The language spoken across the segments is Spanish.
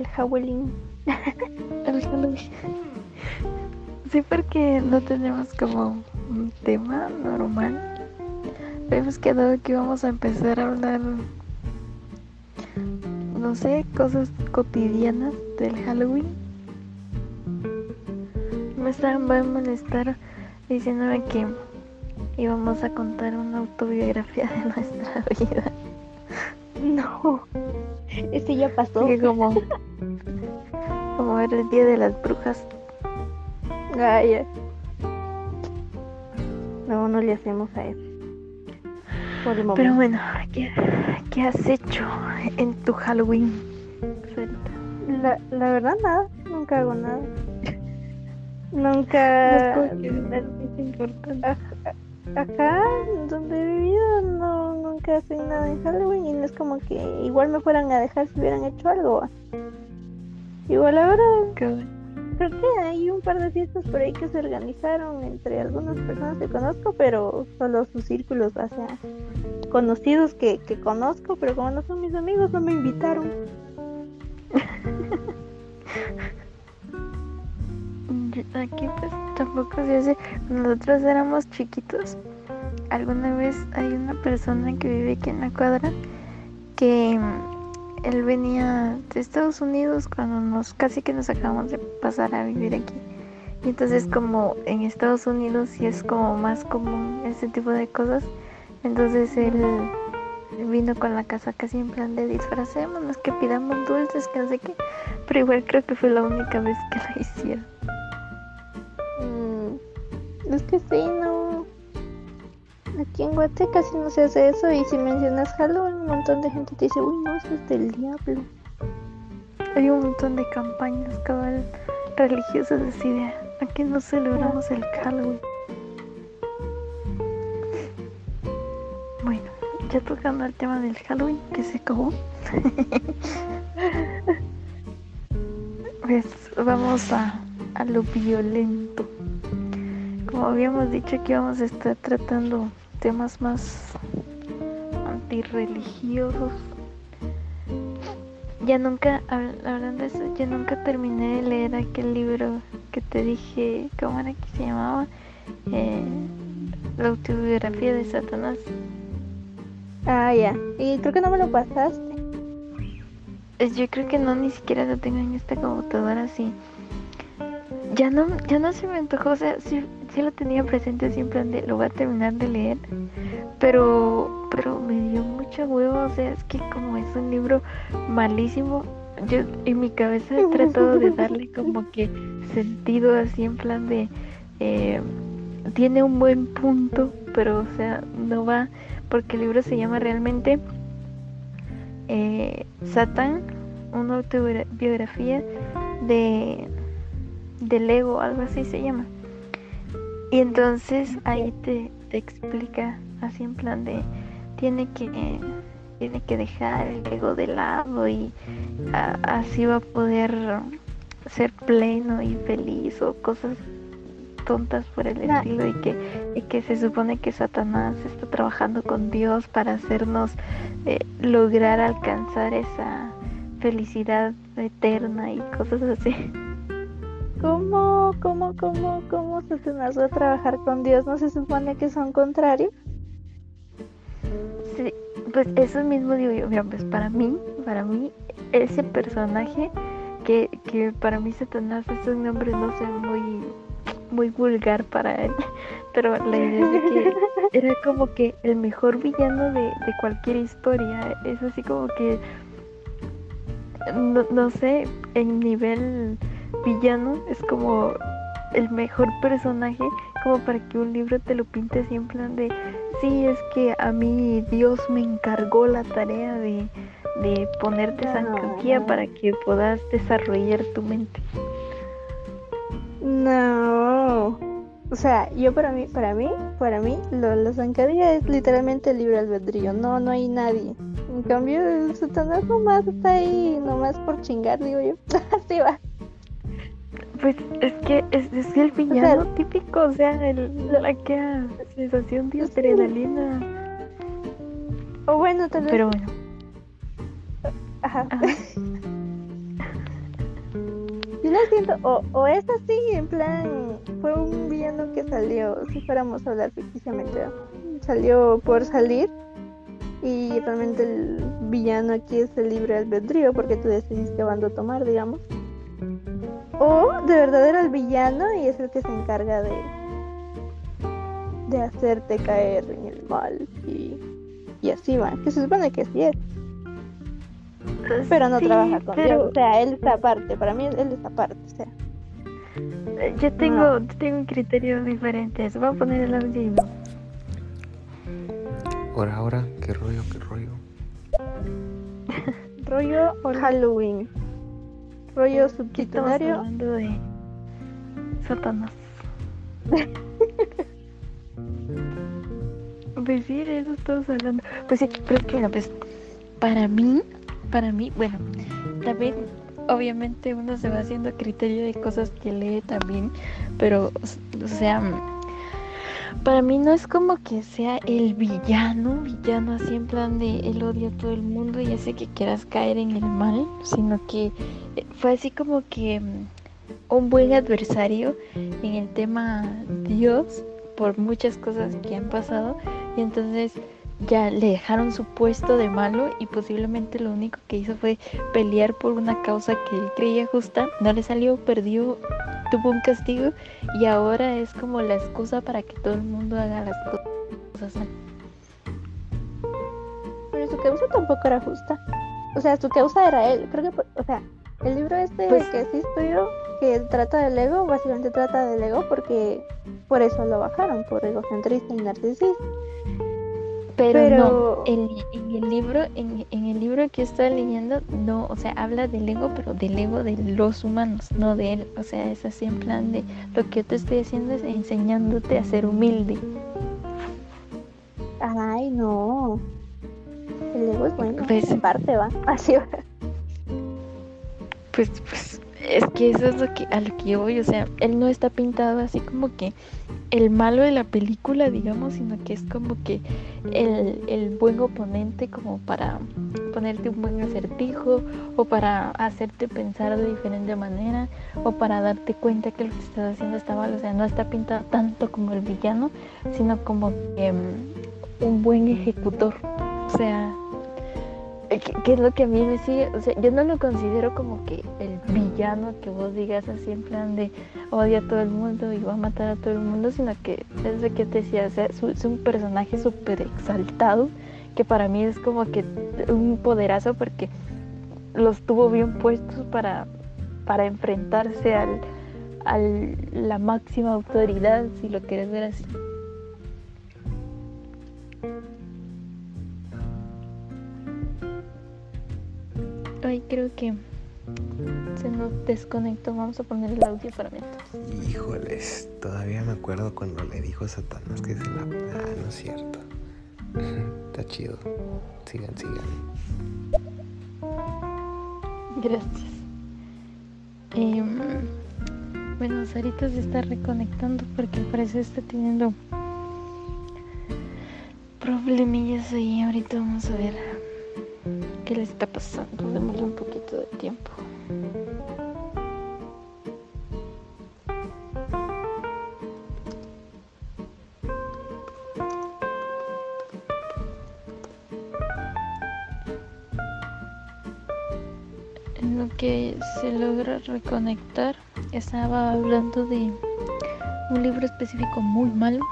el Halloween. el Halloween. Sí, porque no tenemos como un tema normal. Habíamos quedado que íbamos a empezar a hablar, no sé, cosas cotidianas del Halloween. Me estaban a molestar diciéndome que íbamos a contar una autobiografía de nuestra vida. No, ese ya pasó. como, como era el día de las brujas. Ay, No, no le hacemos a eso. Pero bueno, ¿qué, ¿qué, has hecho en tu Halloween? La, la verdad, nada. Nunca hago nada. Nunca. Acá, donde he vivido, no, nunca hacen nada en Halloween y no es como que igual me fueran a dejar si hubieran hecho algo. Igual ahora creo que hay un par de fiestas por ahí que se organizaron entre algunas personas que conozco, pero solo sus círculos, o sea, conocidos que, que conozco, pero como no son mis amigos, no me invitaron. Aquí pues tampoco se hace. Nosotros éramos chiquitos. Alguna vez hay una persona que vive aquí en la cuadra que él venía de Estados Unidos cuando nos casi que nos acabamos de pasar a vivir aquí. Y entonces como en Estados Unidos sí es como más común ese tipo de cosas, entonces él vino con la casa casi en plan de disfracémonos, que pidamos dulces, que no sé qué. Pero igual creo que fue la única vez que la hicieron. Es que sí, no. Aquí en Guate casi no se hace eso y si mencionas Halloween un montón de gente te dice, uy, no, eso es del diablo. Hay un montón de campañas cabal religiosas así de aquí no celebramos el Halloween. Bueno, ya tocando el tema del Halloween que se acabó. pues vamos a, a lo violento como habíamos dicho que íbamos a estar tratando temas más antirreligiosos. Ya nunca, hablando de eso, ya nunca terminé de leer aquel libro que te dije, ¿cómo era que se llamaba? Eh, la autobiografía de Satanás. Ah, ya. Y creo que no me lo pasaste. Yo creo que no, ni siquiera lo tengo en esta computadora así. Ya no, ya no se me antojó, o sea, sí, sí lo tenía presente siempre donde lo voy a terminar de leer, pero, pero me dio mucha huevo, o sea, es que como es un libro malísimo, yo en mi cabeza he tratado de darle como que sentido así en plan de eh, tiene un buen punto, pero o sea, no va, porque el libro se llama realmente eh, Satán, una autobiografía de del ego, algo así se llama. Y entonces ahí te, explica así en plan de tiene que tiene que dejar el ego de lado y así va a poder ser pleno y feliz o cosas tontas por el estilo y que, y que se supone que Satanás está trabajando con Dios para hacernos eh, lograr alcanzar esa felicidad eterna y cosas así. ¿Cómo, cómo, cómo, cómo se va a trabajar con Dios? ¿No se supone que son contrarios? Sí, pues eso mismo digo yo, mira, pues para mí, para mí, ese personaje que, que para mí Satanás es un nombre, no sé, muy, muy vulgar para él, pero la idea es de que era como que el mejor villano de, de cualquier historia, es así como que, no, no sé, en nivel villano es como el mejor personaje como para que un libro te lo pinte así en plan de sí es que a mí Dios me encargó la tarea de, de ponerte no. para que puedas desarrollar tu mente no. O sea yo para mí para mí para mí lo, la zancadilla es literalmente el libre albedrío. No no hay nadie. En cambio satanás nomás está ahí nomás por chingar digo yo. Así va pues es que es, es el villano típico, o sea, el, la que sensación de adrenalina. O bueno, tal vez. Pero bueno. Ajá. Yo no siento, o, o es así, en plan, fue un villano que salió, si fuéramos a hablar ficticiamente, salió por salir y realmente el villano aquí es el libre albedrío porque tú decidís qué bando tomar, digamos. O de verdad era el villano y es el que se encarga de de hacerte caer en el mal y, y así va, que se supone que sí es. Pero no trabaja con Dios, o sea, él está aparte, para mí él está aparte, o sea. Yo tengo, tengo un criterio diferente, voy a poner el audio Ahora, ahora, qué rollo, qué rollo. rollo Halloween. Rollo subtitulario. hablando de Satanás. pues sí, de eso estamos hablando. Pues sí, pero es que bueno, pues para mí, para mí, bueno, también obviamente uno se va haciendo criterio de cosas que lee también, pero o sea para mí no es como que sea el villano, villano así en plan de él odia a todo el mundo y hace que quieras caer en el mal, sino que eh, fue así como que mm, un buen adversario en el tema Dios por muchas cosas que han pasado. Y entonces ya le dejaron su puesto de malo y posiblemente lo único que hizo fue pelear por una causa que él creía justa, no le salió, perdió tuvo un castigo y ahora es como la excusa para que todo el mundo haga las cosas mal. Pero su causa tampoco era justa. O sea, su causa era él. Creo que, o sea, el libro este pues, que sí estudió, que trata del ego, básicamente trata del ego porque por eso lo bajaron, por egocentrista y narcisista. Pero, no, en, el libro, en, el libro que estoy leyendo, no, o sea, habla del ego, pero del ego de los humanos, no de él. O sea, es así en plan de lo que yo te estoy haciendo es enseñándote a ser humilde. Ay, no. El ego es bueno. Pues, en parte va. Así va. Pues, pues, es que eso es lo que, a lo que yo voy. O sea, él no está pintado así como que el malo de la película, digamos, sino que es como que el, el, buen oponente como para ponerte un buen acertijo o para hacerte pensar de diferente manera o para darte cuenta que lo que estás haciendo está mal. O sea, no está pintado tanto como el villano, sino como que, mm, un buen ejecutor. O sea, ¿Qué, es lo que a mí me sigue? O sea, yo no lo considero como que el villano que vos digas así en plan de odia a todo el mundo y va a matar a todo el mundo, sino que es de que te decía, o sea, es un personaje súper exaltado que para mí es como que un poderazo porque los tuvo bien puestos para, para enfrentarse al, a la máxima autoridad, si lo quieres ver así. Ay, creo que se nos desconectó. Vamos a poner el audio para mientras. Híjoles, todavía me acuerdo cuando le dijo a Satanás que se la. Ah, no es cierto. Está chido. Sigan, sigan. Gracias. Em, bueno, Sarita se está reconectando porque parece está teniendo problemillas ahí. Ahorita vamos a ver qué le está pasando. Démosle un poquito de tiempo. En lo que se logra reconectar, estaba hablando de un libro específico muy malo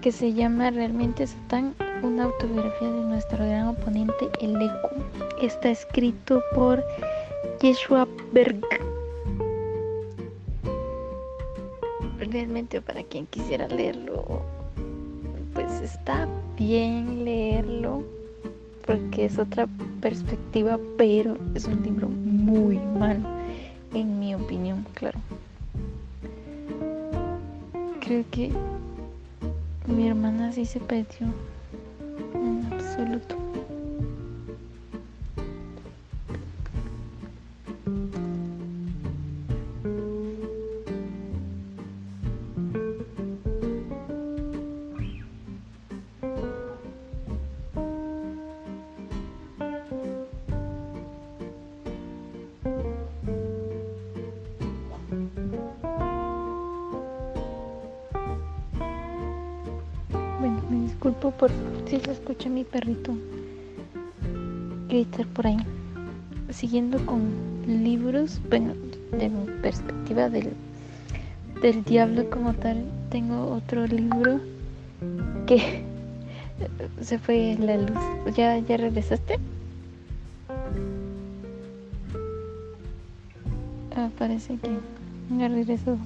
que se llama Realmente Satán una autobiografía de nuestro gran oponente, el Eco. Está escrito por Yeshua Berg. Realmente para quien quisiera leerlo, pues está bien leerlo porque es otra perspectiva, pero es un libro muy malo, en mi opinión, claro. Creo que mi hermana sí se perdió absoluto. Perrito gritar por ahí. Siguiendo con libros, bueno, de mi perspectiva del, del diablo como tal, tengo otro libro que se fue la luz. ¿Ya, ya regresaste? Ah, parece que ya regresó.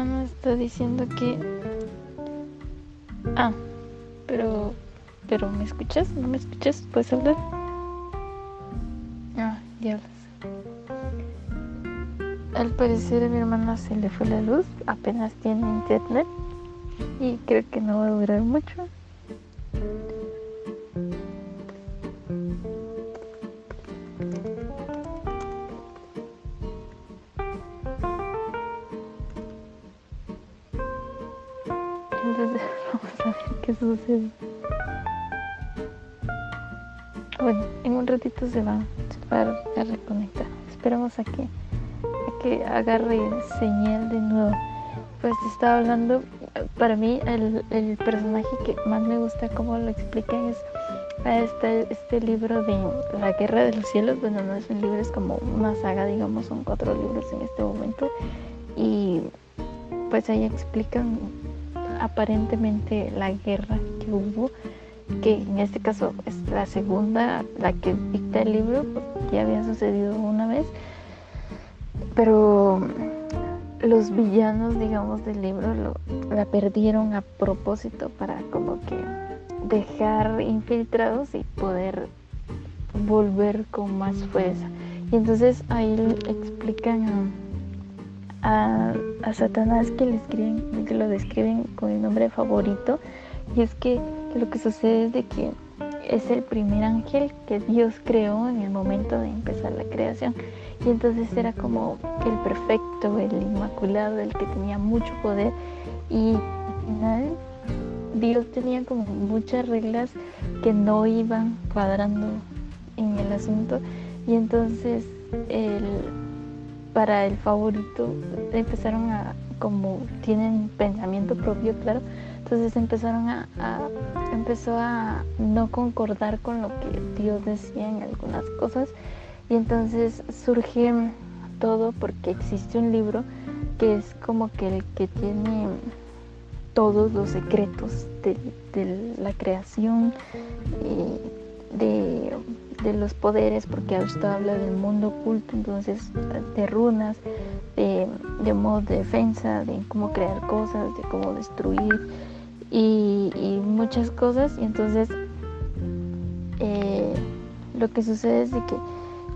Hermano está diciendo que... Ah, pero... Pero ¿me escuchas? ¿No me escuchas? ¿Puedes hablar? Ah, ya Al parecer a mi hermana se le fue la luz, apenas tiene internet y creo que no va a durar mucho. Sucede. Bueno, en un ratito se va, se a reconectar. Esperamos a que, que agarre señal de nuevo. Pues te estaba hablando para mí el, personaje que más me gusta como lo explican es este, este libro de La Guerra de los Cielos. Bueno, no es un libro, es como una saga, digamos, son cuatro libros en este momento. Y pues ahí explican aparentemente la guerra que hubo, que en este caso es la segunda, la que dicta el libro, ya había sucedido una vez. Pero los villanos, digamos, del libro la perdieron a propósito para como que dejar infiltrados y poder volver con más fuerza. Y entonces ahí explican a, Satanás que, le escriben, que lo describen con el nombre favorito. Y es que lo que sucede es de que es el primer ángel que Dios creó en el momento de empezar la creación. Y entonces era como el perfecto, el inmaculado, el que tenía mucho poder. Y al final Dios tenía como muchas reglas que no iban cuadrando en el asunto. Y entonces el, para el favorito empezaron a, como tienen pensamiento propio, claro, entonces empezaron a, empezó a no concordar con lo que Dios decía en algunas cosas. Y entonces surge todo porque existe un libro que es como que el que tiene todos los secretos de, la creación, de, de, los poderes, porque esto habla del mundo oculto, entonces de runas, de, de modo de defensa, de cómo crear cosas, de cómo destruir y, y muchas cosas. Y entonces eh, lo que sucede es de que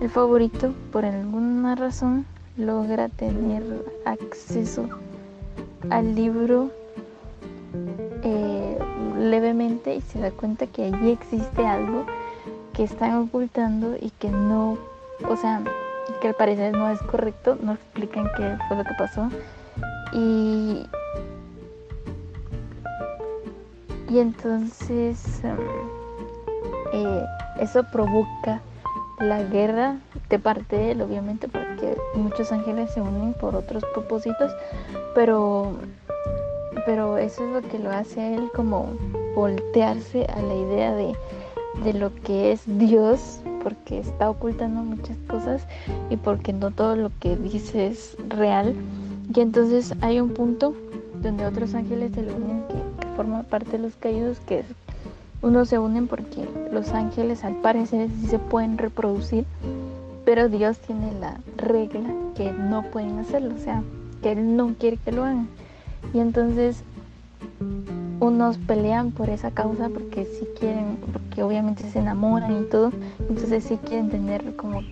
el favorito, por alguna razón, logra tener acceso al libro eh, levemente y se da cuenta que allí existe algo que están ocultando y que no, o sea, que al parecer no es correcto, no explican qué fue lo que pasó. Y, y entonces em, eh, eso provoca la guerra de parte de él, obviamente, porque muchos ángeles se unen por otros propósitos, pero, pero eso es lo que lo hace a él como voltearse a la idea de, de lo que es Dios, porque está ocultando muchas cosas y porque no todo lo que dice es real. Y entonces hay un punto donde otros ángeles se unen que, forman parte de los caídos, que es unos se unen porque los ángeles al parecer sí se pueden reproducir, pero Dios tiene la regla que no pueden hacerlo, o sea, que Él no quiere que lo hagan. Y entonces unos pelean por esa causa porque sí quieren, porque obviamente se enamoran y todo, entonces sí quieren tener como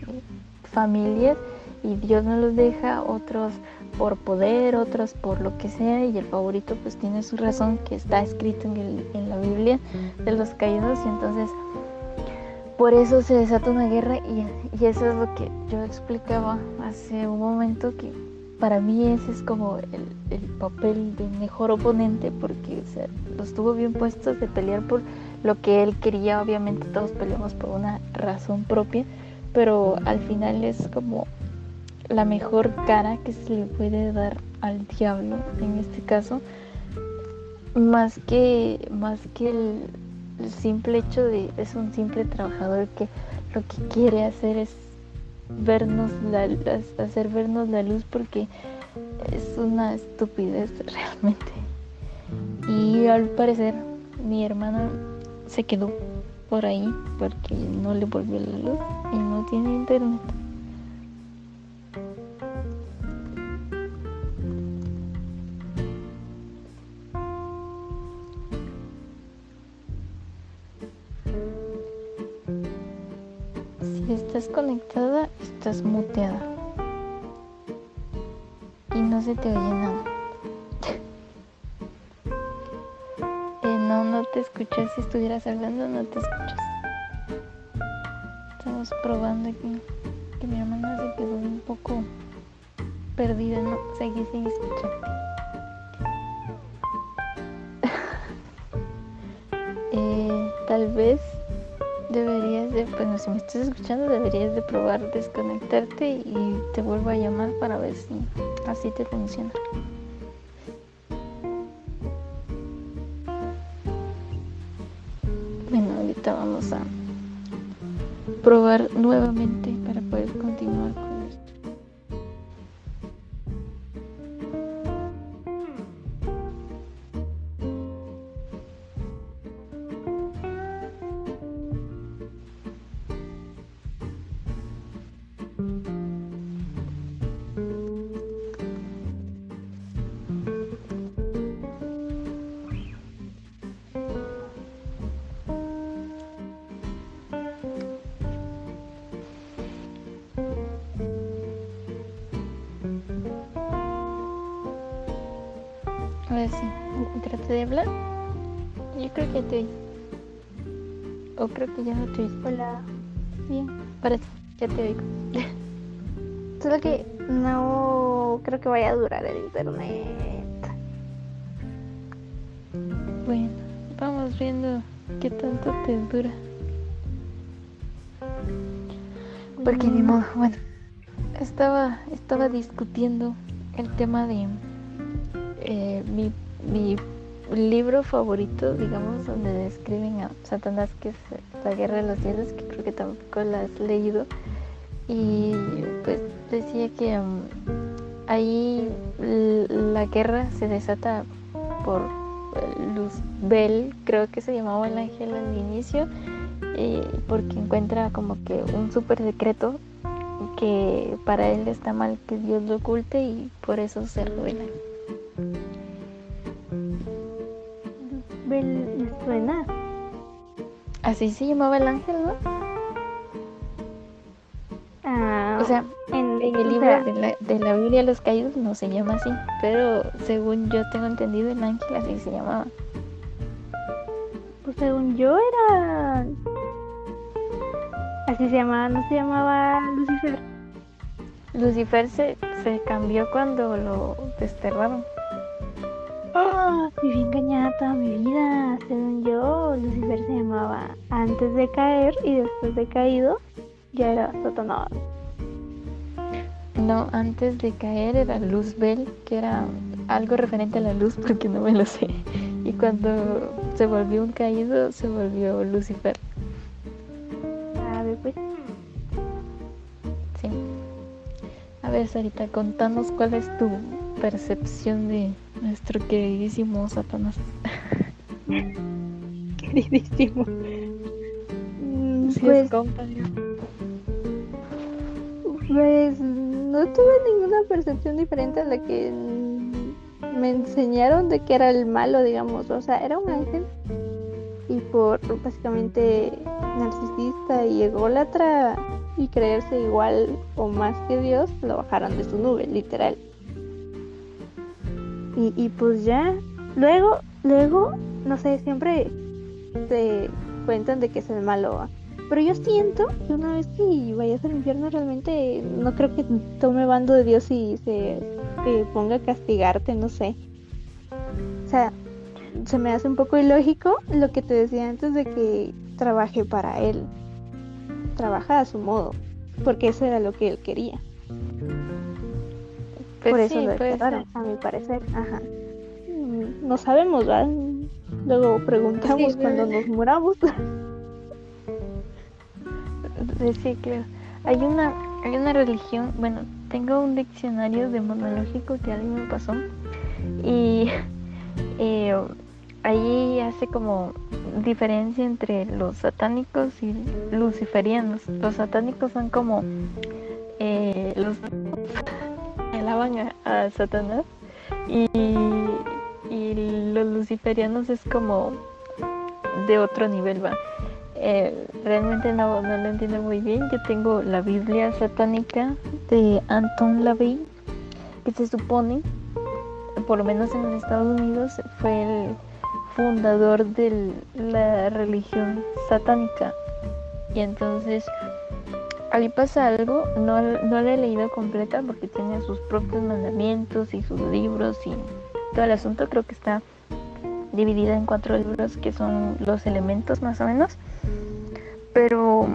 familias y Dios no los deja, otros por poder, otros por lo que sea, y el favorito pues tiene su razón que está escrito en, en la Biblia de los caídos, y entonces por eso se desata una guerra, y, y, eso es lo que yo explicaba hace un momento, que para mí ese es como el, el papel de mejor oponente, porque o sea, los tuvo bien puestos de pelear por lo que él quería, obviamente todos peleamos por una razón propia, pero al final es como la mejor cara que se le puede dar al diablo en este caso. Más que más que el, simple hecho de es un simple trabajador que lo que quiere hacer es vernos la, hacer vernos la luz porque es una estupidez realmente. Y al parecer mi hermana se quedó por ahí porque no le volvió la luz y no tiene internet te oye nada. eh, no, no te escuchas. Si estuvieras hablando, no te escuchas. Estamos probando aquí que mi hermana se quedó un poco perdida. No, seguí sin escucharte. eh, tal vez deberías de, bueno, si me estás escuchando, deberías de probar desconectarte y te vuelvo a llamar para ver si así te funciona. Bueno, ahorita vamos a probar nuevamente Oí. O creo que ya no te. Hola. Bien, parece. Ya te oigo. Solo que no creo que vaya a durar el internet. Bueno, vamos viendo qué tanto te dura. Porque ni modo, bueno. Estaba, estaba discutiendo el tema de eh, mi, mi, libro favorito, digamos, donde describen a Satanás, que es La Guerra de los Cielos, que creo que tampoco la has leído. Y pues decía que um, ahí la guerra se desata por Luzbel, creo que se llamaba el ángel al inicio, eh, porque encuentra como que un súper secreto que para él está mal que Dios lo oculte y por eso se revela. Así se llamaba el ángel, ¿no? Ah, o sea, en, el libro de la, de la Biblia de los Caídos no se llama así, pero según yo tengo entendido, el ángel así se llamaba. Pues según yo era. Así se llamaba, no se llamaba Lucifer. Lucifer se, se cambió cuando lo desterraron. ¡Ah! Viví engañada toda mi vida. Según yo, Lucifer se llamaba antes de caer y después de caído ya era Satanás. No, antes de caer era Luzbel, que era algo referente a la luz porque no me lo sé. Y cuando se volvió un caído, se volvió Lucifer. A ver, pues. Sí. A ver, Sarita, contanos cuál es tu percepción de nuestro queridísimo Satanás. queridísimo. Mm, pues, pues no tuve ninguna percepción diferente a la que me enseñaron de que era el malo, digamos. O sea, era un ángel y por básicamente narcisista y ególatra y creerse igual o más que Dios, lo bajaron de su nube, literal. Y, y pues ya, luego, luego, no sé, siempre se cuentan de que es el malo. Pero yo siento que una vez que vayas al infierno realmente no creo que tome bando de Dios y se ponga a castigarte, no sé. O sea, se me hace un poco ilógico lo que te decía antes de que trabaje para él. Trabaja a su modo. porque eso era lo que él quería. Pues Por eso lo desterraron, a mi parecer. Ajá. Mm, no sabemos, ¿verdad? Luego preguntamos cuando nos muramos. Sí, claro. Hay una, hay una religión, bueno, tengo un diccionario demonológico que alguien me pasó y eh, ahí hace como diferencia entre los satánicos y luciferianos. Los satánicos son como eh, los alaban a, Satanás y, y, los luciferianos es como de otro nivel, va. Eh, realmente no, no lo entiendo muy bien. Yo tengo la Biblia satánica de Anton LaVey, que se supone, por lo menos en Estados Unidos, fue el fundador de la religión satánica. Y entonces ahí pasa algo, no, no la he leído completa porque tiene sus propios mandamientos y sus libros y todo el asunto. Creo que está dividida en cuatro libros que son los elementos más o menos. Pero,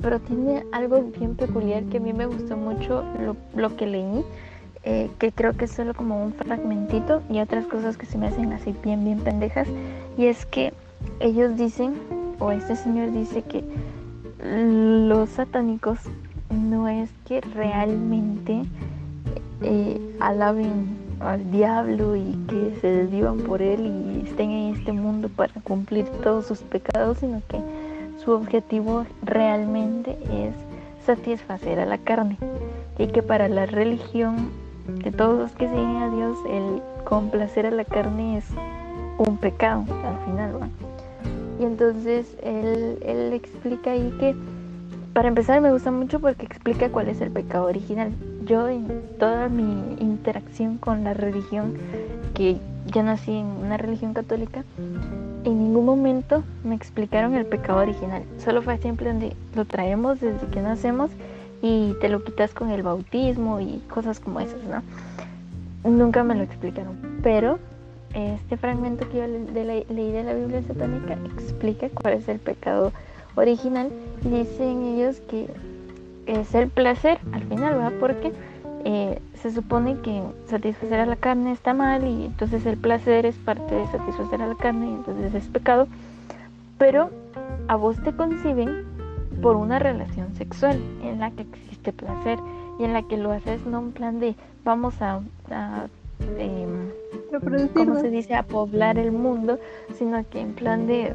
pero tiene algo bien peculiar que a mí me gustó mucho lo, lo que leí eh, que creo que es solo como un fragmentito y otras cosas que se me hacen así bien, bien pendejas. Y es que ellos dicen, o este señor dice que los satánicos no es que realmente eh, alaben al diablo y que se desvivan por él y estén en este mundo para cumplir todos sus pecados, sino que su objetivo realmente es satisfacer a la carne y que para la religión de todos los que siguen a Dios, el complacer a la carne es un pecado al final. Y entonces él, él explica ahí que, para empezar, me gusta mucho porque explica cuál es el pecado original. Yo en toda mi interacción con la religión, que ya nací en una religión católica, en ningún momento me explicaron el pecado original. Solo fue siempre donde lo traemos desde que nacemos y te lo quitas con el bautismo y cosas como esas, ¿no? Nunca me lo explicaron, pero este fragmento que yo leí de la Biblia satánica explica cuál es el pecado original. Dicen ellos que es el placer al final, ¿verdad? Porque eh, se supone que satisfacer a la carne está mal y entonces el placer es parte de satisfacer a la carne y entonces es pecado. Pero a vos te conciben por una relación sexual en la que existe placer y en la que lo haces no en plan de vamos a em, ¿cómo se dice? a poblar el mundo, sino que en plan de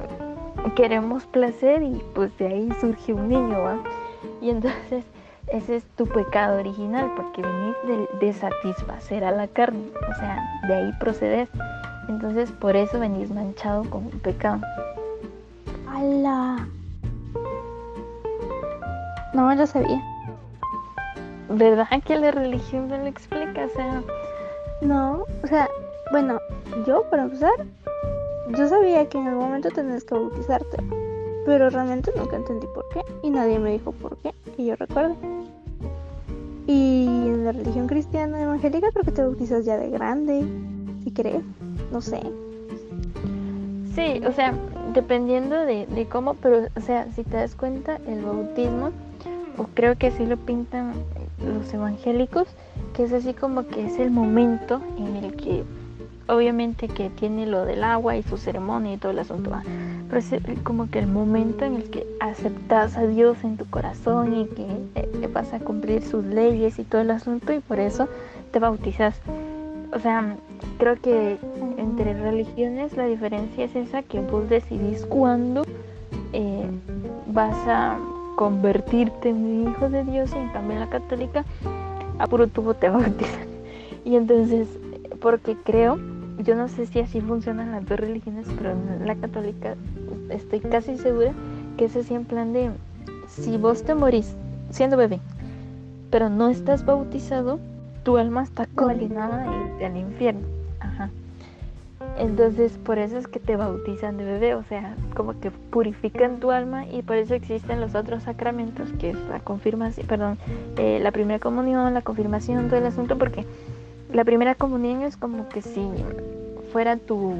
queremos placer y pues de ahí surge un niño, ¿va? Y entonces ese es tu pecado original, porque venís de, de, satisfacer a la carne, o sea, de ahí procedes. Entonces por eso venís manchado con un pecado. ¡Hala! No me lo sabía. ¿Verdad que la religión no lo explica? O sea. No, o sea, bueno, yo para empezar, yo sabía que en algún momento tenías que bautizarte, pero realmente nunca entendí por qué y nadie me dijo por qué, que yo recuerdo. Y en la religión cristiana evangélica creo que te bautizas ya de grande, si crees, no sé. Sí, o sea, dependiendo de, de cómo, pero, o sea, si te das cuenta, el bautismo o creo que así lo pintan los evangélicos, que es así como que es el momento en el que obviamente que tiene lo del agua y su ceremonia y todo el asunto, pero es como que el momento en el que aceptas a Dios en tu corazón y que eh, vas a cumplir sus leyes y todo el asunto y por eso te bautizas. O sea, creo que entre religiones la diferencia es esa que vos decidís cuándo eh, vas a convertirte en un hijo de Dios y en cambio en la católica a puro tubo te bautizan. Y entonces, porque creo, yo no sé si así funcionan las dos religiones, pero la católica estoy casi segura que es así en plan de, si vos te morís siendo bebé, pero no estás bautizado, tu alma está condenada al infierno. Ajá. Entonces, por eso es que te bautizan de bebé, o sea, como que purifican tu alma y por eso existen los otros sacramentos, que es la confirmación, perdón, eh, la primera comunión, la confirmación, todo el asunto, porque la primera comunión es como que si fuera tu,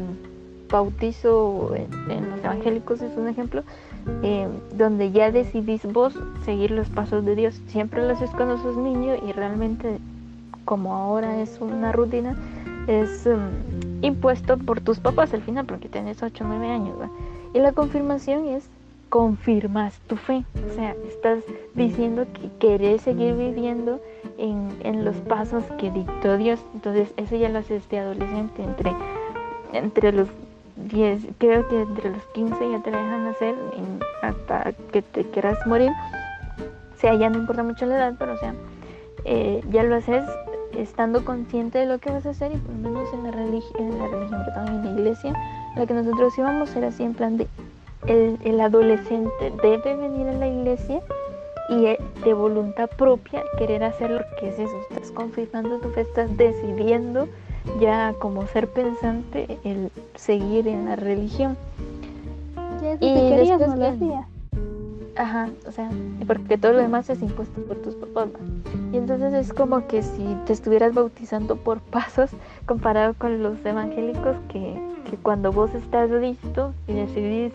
bautizo en, los evangélicos es un ejemplo, eh, donde ya decidís vos seguir los pasos de Dios. Siempre lo haces cuando sos niño y realmente como ahora es una rutina, es um, impuesto por tus papás al final, porque tienes 8 o 9 años. Y la confirmación es confirmas tu fe, o sea, estás diciendo que querés seguir viviendo en, en los pasos que dictó Dios. Entonces, eso ya lo haces de adolescente, entre, entre los 10, creo que entre los 15 ya te dejan hacer hasta que te quieras morir. O sea, ya no importa mucho la edad, pero o sea, eh, ya lo haces estando consciente de lo que vas a hacer y por lo menos en la, religión, en la religión, en la iglesia, la que nosotros íbamos era así en plan de el, el adolescente debe venir a la iglesia y eh, de voluntad propia querer hacer lo que es eso, estás confirmando tu fe, estás decidiendo ya como ser pensante el seguir en la religión. y querías, no lo. Ajá, o sea, porque todo lo demás es impuesto por tus papás. Y entonces es como que si te estuvieras bautizando por pasos comparado con los evangélicos que, que cuando vos estás listo y decidís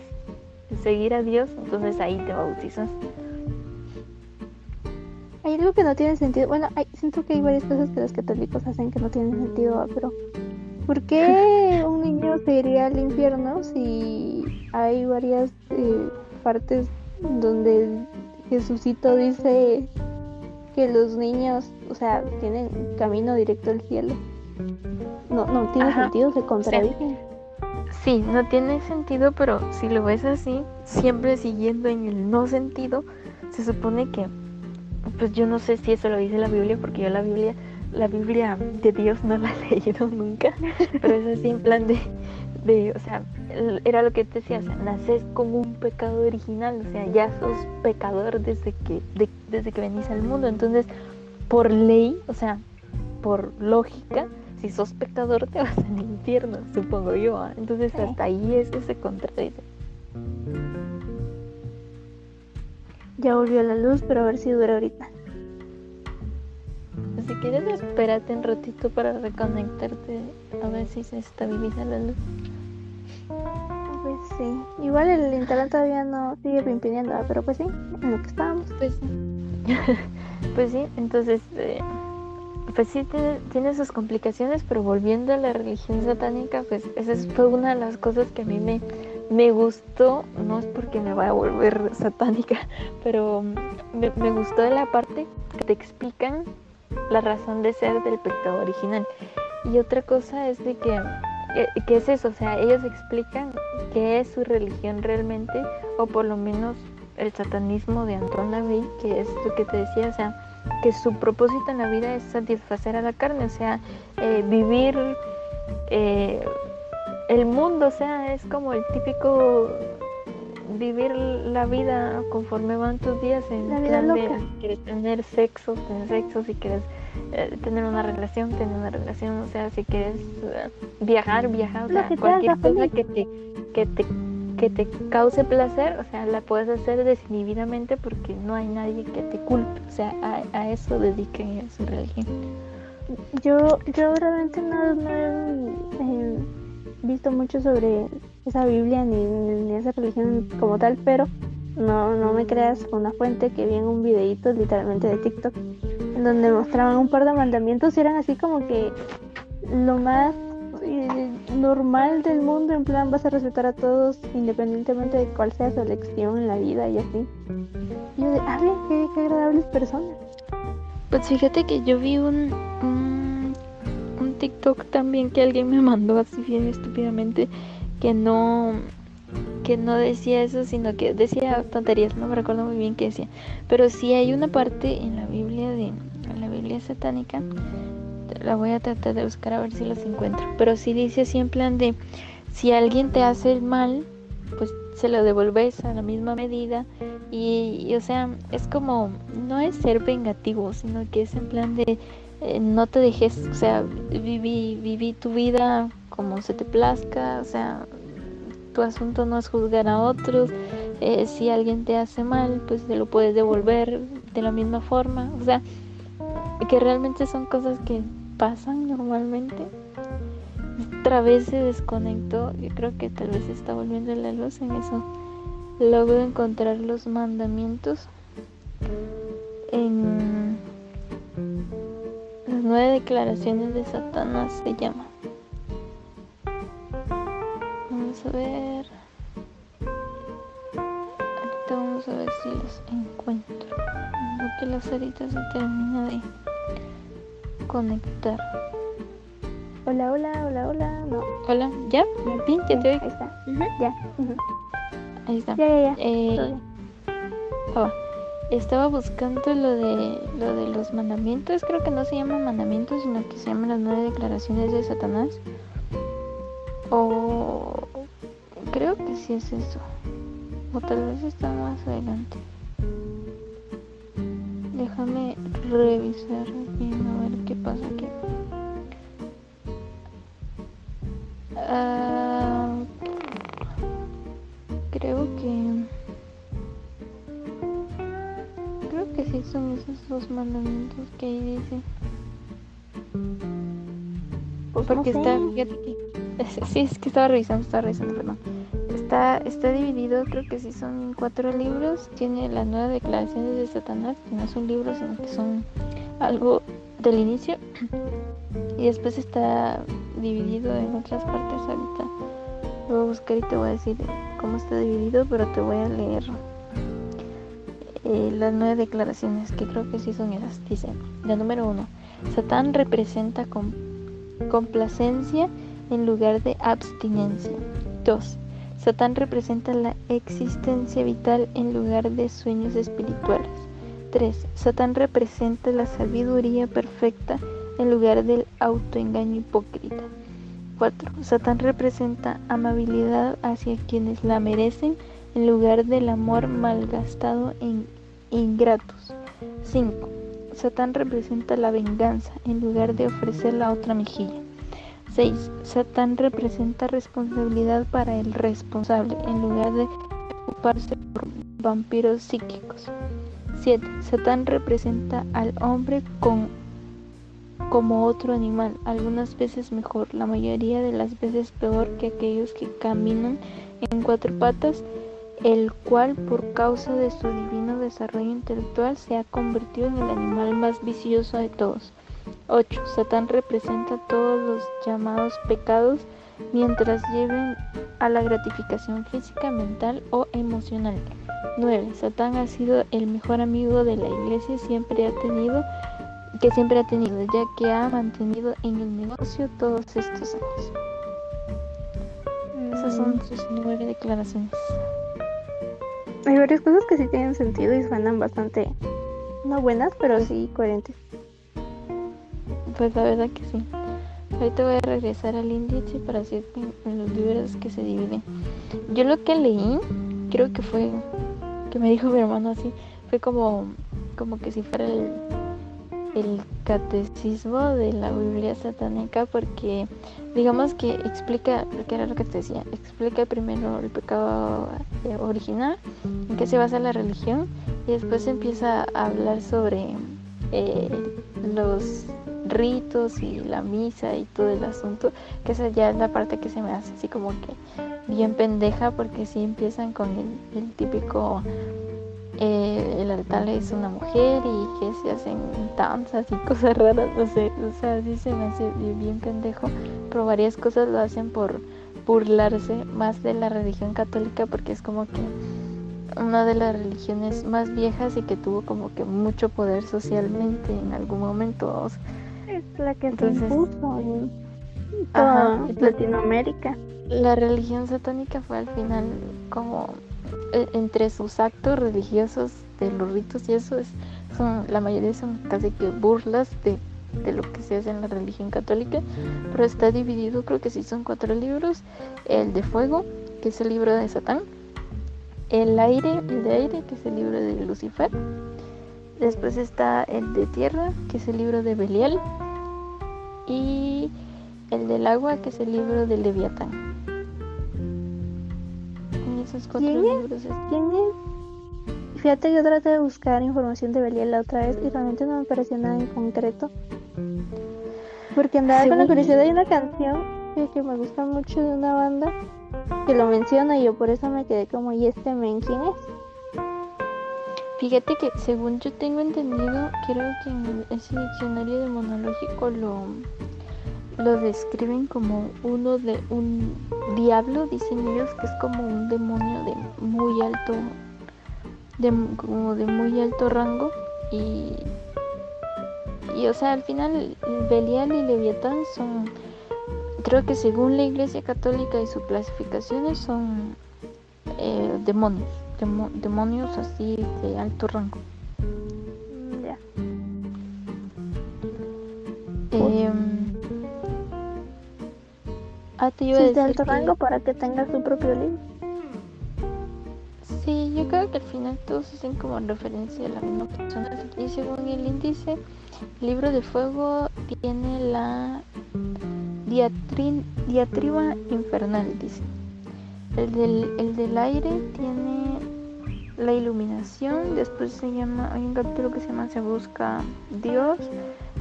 seguir a Dios, entonces ahí te bautizas. Hay algo que no tiene sentido. Bueno, hay, siento que hay varias cosas que los católicos hacen que no tienen sentido, pero ¿por qué un niño se iría al infierno si hay varias eh, partes donde Jesucito dice que los niños, o sea, tienen camino directo al cielo. No, no tiene sentido, se contradicen. Sí, no tiene sentido, pero si lo ves así, siempre siguiendo en el no sentido, se supone que, pues yo no sé si eso lo dice la Biblia, porque yo la Biblia, la Biblia de Dios no la he leído nunca, pero es así en plan de, de, o sea, era lo que te decía, o sea, naces con un pecado original, o sea, ya sos pecador desde que, desde que venís al mundo. Entonces, por ley, o sea, por lógica, si sos pecador te vas al infierno, supongo yo. ¿ah? Entonces, hasta ahí es que se contradice. Ya volvió la luz, pero a ver si dura ahorita. Si quieres, espérate un ratito para reconectarte a ver si se estabiliza la luz. Pues sí, igual el internet todavía no sigue impidiendo, pero pues sí, en lo que estábamos. Pues sí, pues sí entonces, eh, pues sí tiene, sus complicaciones, pero volviendo a la religión satánica, pues esa fue una de las cosas que a mí me, me gustó, no es porque me vaya a volver satánica, pero me, me gustó de la parte que te explican la razón de ser del pecado original. Y otra cosa es de que ¿Qué, es eso? O sea, ellos explican qué es su religión realmente, o por lo menos el satanismo de Antoine Lavey, que es lo que te decía, o sea, que su propósito en la vida es satisfacer a la carne, o sea, eh, vivir eh, el mundo, o sea, es como el típico vivir la vida conforme van tus días en la vida loca. quieres tener sexo, tener sexo, si quieres eh, tener una relación, tener una relación, o sea, si quieres eh, viajar, viajar, o sea, cualquier cosa que te, que te que te cause placer, o sea, la puedes hacer desinhibidamente porque no hay nadie que te culpe, o sea, a, eso dediquen su religión. Yo, yo realmente no, no he visto mucho sobre esa Biblia ni, ni, esa religión como tal, pero no, no me creas una fuente que vi en un videito literalmente de TikTok en donde mostraban un par de mandamientos y eran así como que lo más eh, normal del mundo, en plan vas a respetar a todos independientemente de cuál sea su elección en la vida y así. Y yo de, ah, bien, qué, agradables personas. Pues fíjate que yo vi un, un TikTok también que alguien me mandó así bien estúpidamente que no que no decía eso, sino que decía tonterías, no me recuerdo muy bien qué decía. Pero sí hay una parte en la Biblia de la Biblia satánica, la voy a tratar de buscar a ver si los encuentro. Pero sí dice así en plan de si alguien te hace el mal, pues se lo devolves a la misma medida y, o sea, es como no es ser vengativo, sino que es en plan de eh, no te dejes, o sea, viví, viví tu vida como se te plazca, o sea, tu asunto no es juzgar a otros. Eh, si alguien te hace mal, pues te lo puedes devolver de la misma forma. O sea, que realmente son cosas que pasan normalmente. otra vez se desconectó. Yo creo que tal vez está volviendo la luz en eso. Logro encontrar los mandamientos en las nueve declaraciones de Satanás se llama. Vamos a ver. Ahorita vamos a ver si los encuentro. Lo que la Sarita se termina de conectar. Hola, hola, hola, hola. No. Hola, ¿ya? Bien, ya te oigo. Ahí está. Ya. Ahí está. Ya, ya, ya. Eh, ah, estaba buscando lo de lo de los mandamientos. Creo que no se llaman mandamientos, sino que se llaman las nueve declaraciones de Satanás. O creo que sí es eso. O tal vez está más adelante. Déjame revisar bien a ver qué pasa aquí. Ah, creo que creo que sí son esos dos mandamientos que ahí dice Pues porque no está fíjate que sí es que estaba revisando estaba revisando perdón. Está está dividido creo que sí son cuatro libros. Tiene las nueve declaraciones de Satanás que no son libros sino que son algo del inicio. Y después está dividido en otras partes ahorita. Voy a buscar y te voy a decir cómo está dividido pero te voy a leer eh, las nueve declaraciones que creo que sí son esas. Dice la número uno Satán representa com- complacencia en lugar de abstinencia 2 Satán representa la existencia vital en lugar de sueños espirituales 3. Satán representa la sabiduría perfecta en lugar del autoengaño hipócrita. 4. Satán representa amabilidad hacia quienes la merecen en lugar del amor malgastado en ingratos. 5. Satán representa la venganza en lugar de ofrecer la otra mejilla. 6. Satán representa responsabilidad para el responsable en lugar de ocuparse por vampiros psíquicos. 7. Satán representa al hombre con, como otro animal, algunas veces mejor, la mayoría de las veces peor que aquellos que caminan en cuatro patas, el cual por causa de su divino desarrollo intelectual se ha convertido en el animal más vicioso de todos. 8. Satán representa todos los llamados pecados mientras lleven a la gratificación física, mental o emocional. 9. Satán ha sido el mejor amigo de la iglesia siempre ha tenido que siempre ha tenido, ya que ha mantenido en el negocio todos estos años. Esas son sus nueve declaraciones. Hay varias cosas que sí tienen sentido y suenan bastante, no buenas, pero sí coherentes. Pues la verdad que sí. Ahorita voy a regresar al índice para decir en los libros que se dividen. Yo lo que leí, creo que fue, que me dijo mi hermano así, fue como, como que si fuera el, el catecismo de la Biblia satánica, porque digamos que explica, que era lo que te decía, explica primero el pecado eh, original, en qué se basa la religión, y después empieza a hablar sobre eh, los ritos y la misa y todo el asunto, que esa ya es la parte que se me hace así como que bien pendeja porque si empiezan con el, el típico eh, el altar es una mujer y que se hacen danzas y cosas raras, no sé, o sea, sí se me hace bien, pendejo, pero varias cosas lo hacen por burlarse más de la religión católica porque es como que una de las religiones más viejas y que tuvo como que mucho poder socialmente en algún momento. Es la que Entonces- se impuso en toda Latinoamérica. la religión satánica fue al final como eh, entre sus actos religiosos de los ritos y eso es, son la mayoría son casi que burlas de, de lo que se hace en la religión católica pero está dividido creo que sí son cuatro libros el de fuego que es el libro de Satán el aire el de aire que es el libro de Lucifer después está el de tierra que es el libro de Belial y el del agua que es el libro de Leviatán en esos cuatro ¿Quién es? libros es- ¿Quién es? Fíjate, yo traté de buscar información de Belial la otra vez y realmente no me pareció nada en concreto. Porque andaba con la curiosidad de una canción personaje que me gusta mucho de una banda que lo menciona y yo por eso me quedé como, ¿y este men quién es? Fíjate que según yo tengo entendido, creo que en ese diccionario demonológico lo, lo describen como uno de un diablo, dicen ellos que es como un demonio de muy alto, de, como de muy alto rango. Y, y o sea al final Belial y Leviatán son creo que según la Iglesia Católica y sus clasificaciones son eh, demonios, demonios así de alto rango. Ya. Em, ah, te iba de alto rango para que tenga su propio libro. Sí, yo creo que al final todos hacen como referencia a la misma persona. Y según el índice, el libro de fuego tiene la diatriba infernal, dice. El del, el del aire tiene la iluminación, después se llama, hay un capítulo que se llama Se busca Dios,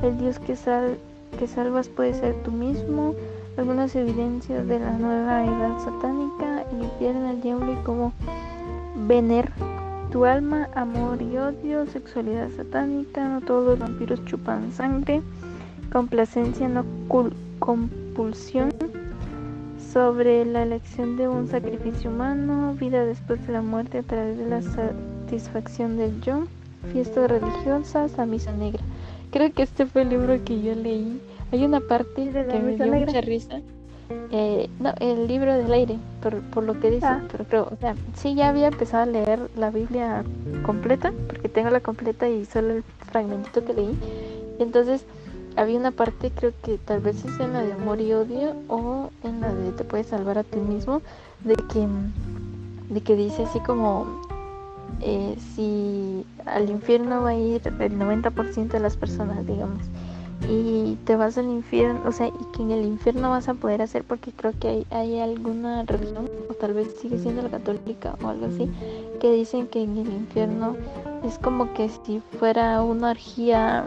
el Dios que, sal, que salvas puede ser tú mismo, algunas evidencias de la nueva edad satánica, el el diablo y cómo vener tu alma, amor y odio, sexualidad satánica, no todos los vampiros chupan sangre, complacencia, no compulsión, sobre la elección de un sacrificio humano, vida después de la muerte a través de la satisfacción del yo, fiestas religiosas, la misa negra. Creo que este fue el libro que yo leí. Hay una parte de que me dio mucha risa. Eh, no, el libro del aire, por, por lo que dice, ah. pero creo, o sea, sí ya había empezado a leer la Biblia completa, porque tengo la completa y solo el fragmentito que leí. Entonces había una parte, creo que tal vez es en la de amor y odio o en la de te puedes salvar a ti mismo, de que, de que dice así como eh, si al infierno va a ir el 90% de las personas, digamos, y te vas al infierno, o sea, y que en el infierno vas a poder hacer porque creo que hay, hay alguna religión, o tal vez sigue siendo la católica o algo así, que dicen que en el infierno es como que si fuera una orgía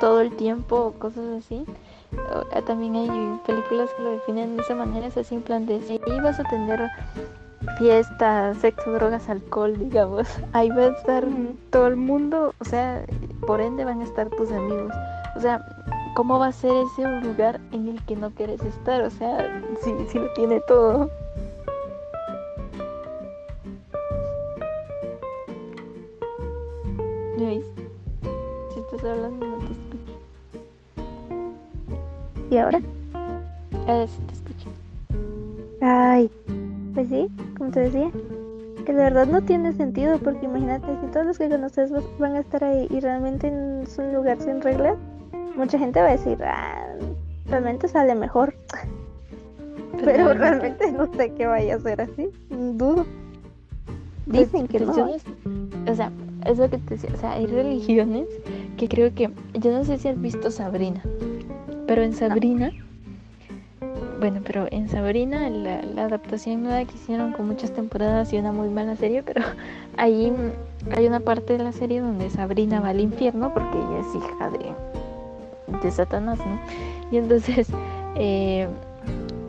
todo el tiempo o cosas así. Eh, también hay películas que lo definen de esa manera, es así en plan de si ahí vas a tener fiestas, sexo, drogas, alcohol, digamos, ahí va a estar todo el mundo, o sea, por ende van a estar tus amigos. O sea, ¿cómo va a ser ese un lugar en el que no quieres estar? O sea, si, si lo tiene todo. ¿Veis? Si estás hablando no te ¿Y ahora? Sí te escucho. Ay, pues sí, como te decía, que de verdad no tiene sentido porque imagínate, si todos los que conoces van a estar ahí y realmente es un lugar sin reglas, mucha gente va a decir, ah, realmente sale mejor. Pero, realmente no sé qué vaya a ser así, dudo. Pues, Dicen que pues no. o sea, es lo que te decía, o sea, hay religiones que creo que, yo no sé si has visto Sabrina. Pero en Sabrina, bueno, pero en Sabrina, la, adaptación nueva que hicieron con muchas temporadas y una muy mala serie, pero ahí hay una parte de la serie donde Sabrina va al infierno porque ella es hija de, de Satanás, ¿no? Y entonces eh,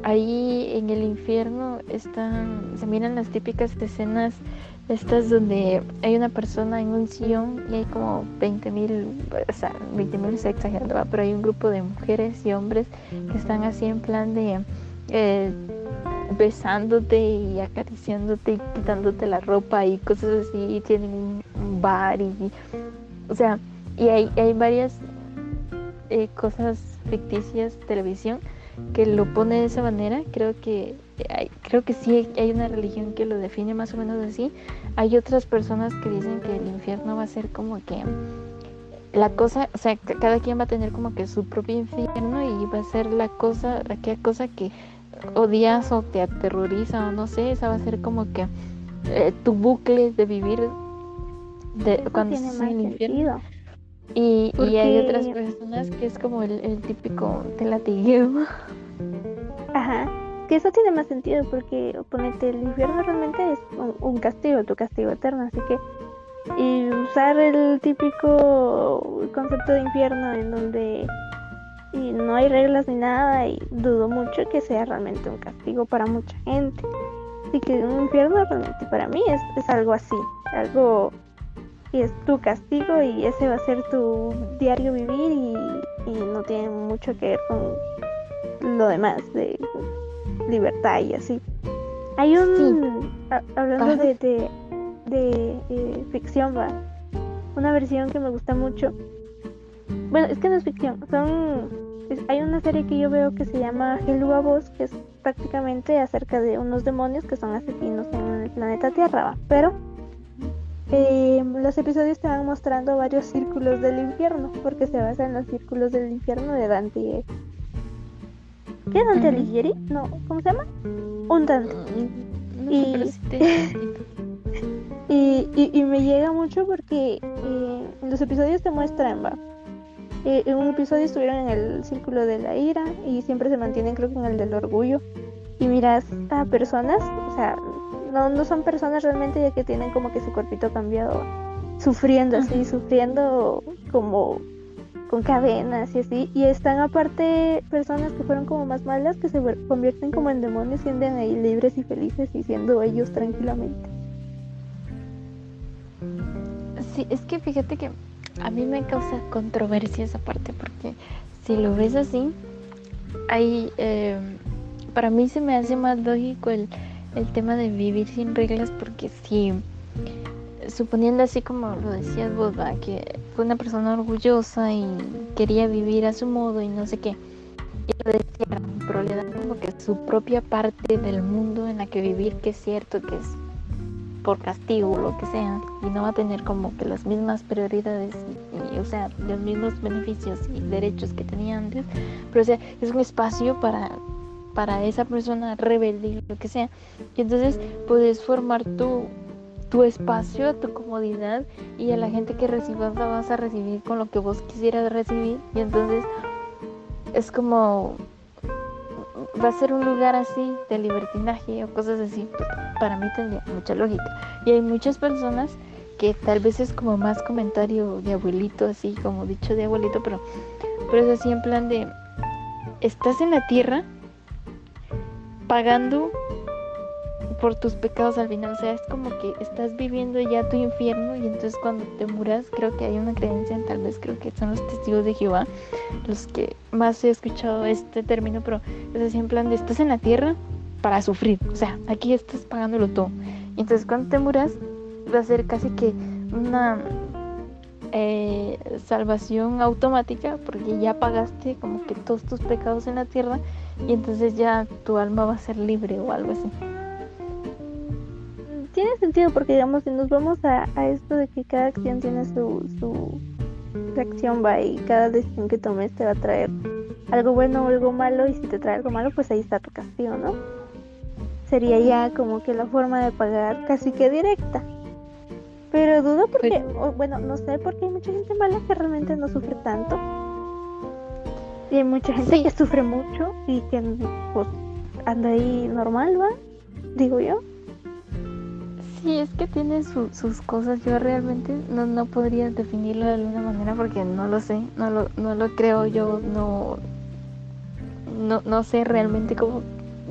ahí en el infierno están, se miran las típicas escenas estas donde hay una persona en un sillón y hay como 20 mil, o sea, 20 mil se exagerando, pero hay un grupo de mujeres y hombres que están así en plan de eh, besándote y acariciándote y quitándote la ropa y cosas así, y tienen un, bar y, o sea, y hay, hay varias eh, cosas ficticias, televisión, que lo pone de esa manera, creo que creo que sí hay una religión que lo define más o menos así. Hay otras personas que dicen que el infierno va a ser como que la cosa, o sea, cada quien va a tener como que su propio infierno y va a ser la cosa, aquella cosa que odias o te aterroriza o no sé, esa va a ser como que eh, tu bucle de vivir de, cuando estás en el infierno. Y, y, hay otras personas que es como el, el típico te latigueo. Ajá que eso tiene más sentido porque ponete el infierno realmente es un, castigo, tu castigo eterno, así que y usar el típico concepto de infierno en donde y no hay reglas ni nada y dudo mucho que sea realmente un castigo para mucha gente. Así que un infierno realmente para mí es, es algo así, algo que es tu castigo y ese va a ser tu diario vivir y, no tiene mucho que ver con lo demás de libertad y así. Hay un, hablando de, de, de eh, ficción, va, una versión que me gusta mucho bueno, es que no es ficción, son hay una serie que yo veo que se llama Helua Boss, que es prácticamente acerca de unos demonios que son asesinos en el planeta Tierra, pero eh, los episodios te van mostrando varios círculos del infierno, porque se basa en los círculos del infierno de Dante. ¿Qué Dante Alighieri? No, ¿cómo se llama? Un Dante. Mm, y, y, y, me llega mucho porque eh, los episodios te muestran, va eh, en un episodio estuvieron en el círculo de la ira y siempre se mantienen creo que en el del orgullo. Y miras a personas, o sea, no, no son personas realmente ya que tienen como que su cuerpito cambiado, sufriendo así, sufriendo como con cadenas y así. Y están aparte personas que fueron como más malas que se convierten como en demonios y andan ahí libres y felices y siendo ellos tranquilamente. Sí, es que fíjate que a mí me causa controversia esa parte porque si lo ves así, hay, em, para mí se me hace más lógico el, el tema de vivir sin reglas porque si, suponiendo así como lo decías vos, que fue una persona orgullosa y quería vivir a su modo y no sé qué, y pero le dan como que su propia parte del mundo en la que vivir, que es cierto que es por castigo o lo que sea y no va a tener como que las mismas prioridades y, o sea los mismos beneficios y derechos que tenía antes. Pero o sea es un espacio para para esa persona rebelde lo que sea. Y entonces puedes formar tu tu espacio, tu comodidad y a la gente que recibas la vas a recibir con lo que vos quisieras recibir y entonces es como va a ser un lugar así de libertinaje o cosas así, pues, para mí tendría mucha lógica. Y hay muchas personas que tal vez es como más comentario de abuelito, así como dicho de abuelito, pero, pero es así en plan de, estás en la tierra pagando por tus pecados al final. O sea, es como que estás viviendo ya tu infierno y entonces cuando te muras, creo que hay una creencia, tal vez creo que son los testigos de Jehová, los que más he escuchado este término, pero es así en plan de estás en la tierra para sufrir. O sea, aquí estás pagándolo todo. Y entonces cuando te muras, va a ser casi que una eh, salvación automática porque ya pagaste como que todos tus pecados en la tierra y entonces ya tu alma va a ser libre o algo así tiene sentido porque digamos si nos vamos a, esto de que cada acción tiene su, su reacción va y cada decisión que tomes te va a traer algo bueno o algo malo y si te trae algo malo pues ahí está tu castigo, ¿no? Sería ya como que la forma de pagar casi que directa. Pero dudo porque, bueno, no sé, porque hay mucha gente mala que realmente no sufre tanto. Y hay mucha gente que sufre mucho y que pues anda ahí normal, ¿va? Digo yo. Sí, es que tiene sus cosas. Yo realmente no, no podría definirlo de alguna manera porque no lo sé, no lo, no lo creo yo, no, no, no sé realmente cómo,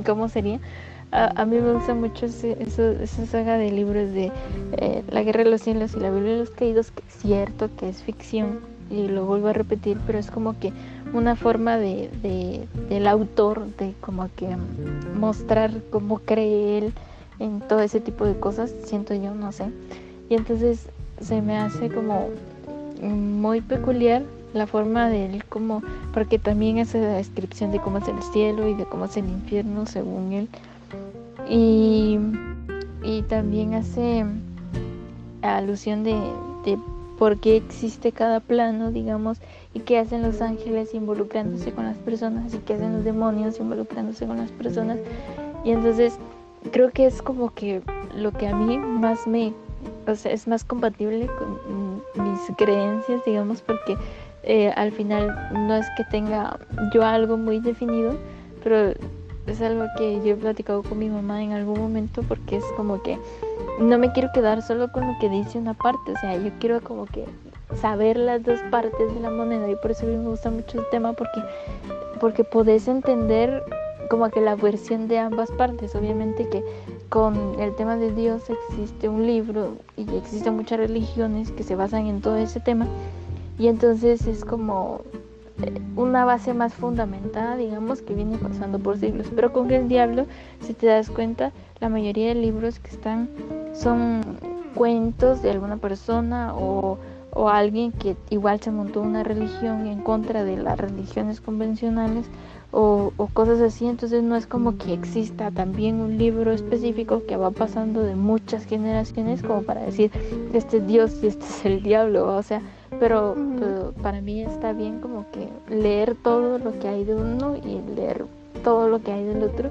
cómo sería. A, mí me gusta mucho esa saga de libros de eh, La Guerra de los Cielos y la Biblia de los Caídos, que es cierto que es ficción y lo vuelvo a repetir, pero es como que una forma de, de del autor de como que mostrar cómo cree él en todo ese tipo de cosas, siento yo, no sé. Y entonces se me hace como muy peculiar la forma de él como porque también hace la descripción de cómo es el cielo y de cómo es el infierno según él y, y también hace alusión de, de por qué existe cada plano digamos y qué hacen los ángeles involucrándose con las personas y qué hacen los demonios involucrándose con las personas y entonces creo que es como que lo que a mí más me, o sea, es más compatible con mis creencias, digamos, porque eh, al final no es que tenga yo algo muy definido, pero es algo que yo he platicado con mi mamá en algún momento porque es como que no me quiero quedar solo con lo que dice una parte, o sea, yo quiero como que saber las dos partes de la moneda y por eso a mí me gusta mucho el tema porque porque podés entender como que la versión de ambas partes, obviamente que con el tema de Dios existe un libro y existen muchas religiones que se basan en todo ese tema y entonces es como eh, una base más fundamentada, digamos, que viene pasando por siglos. Pero con el diablo, si te das cuenta, la mayoría de libros que están son cuentos de alguna persona o, o alguien que igual se montó una religión en contra de las religiones convencionales o, cosas así, entonces no es como que exista también un libro específico que va pasando de muchas generaciones como para decir este es Dios y este es el diablo, o sea, pero, para mí está bien como que leer todo lo que hay de uno y leer todo lo que hay del otro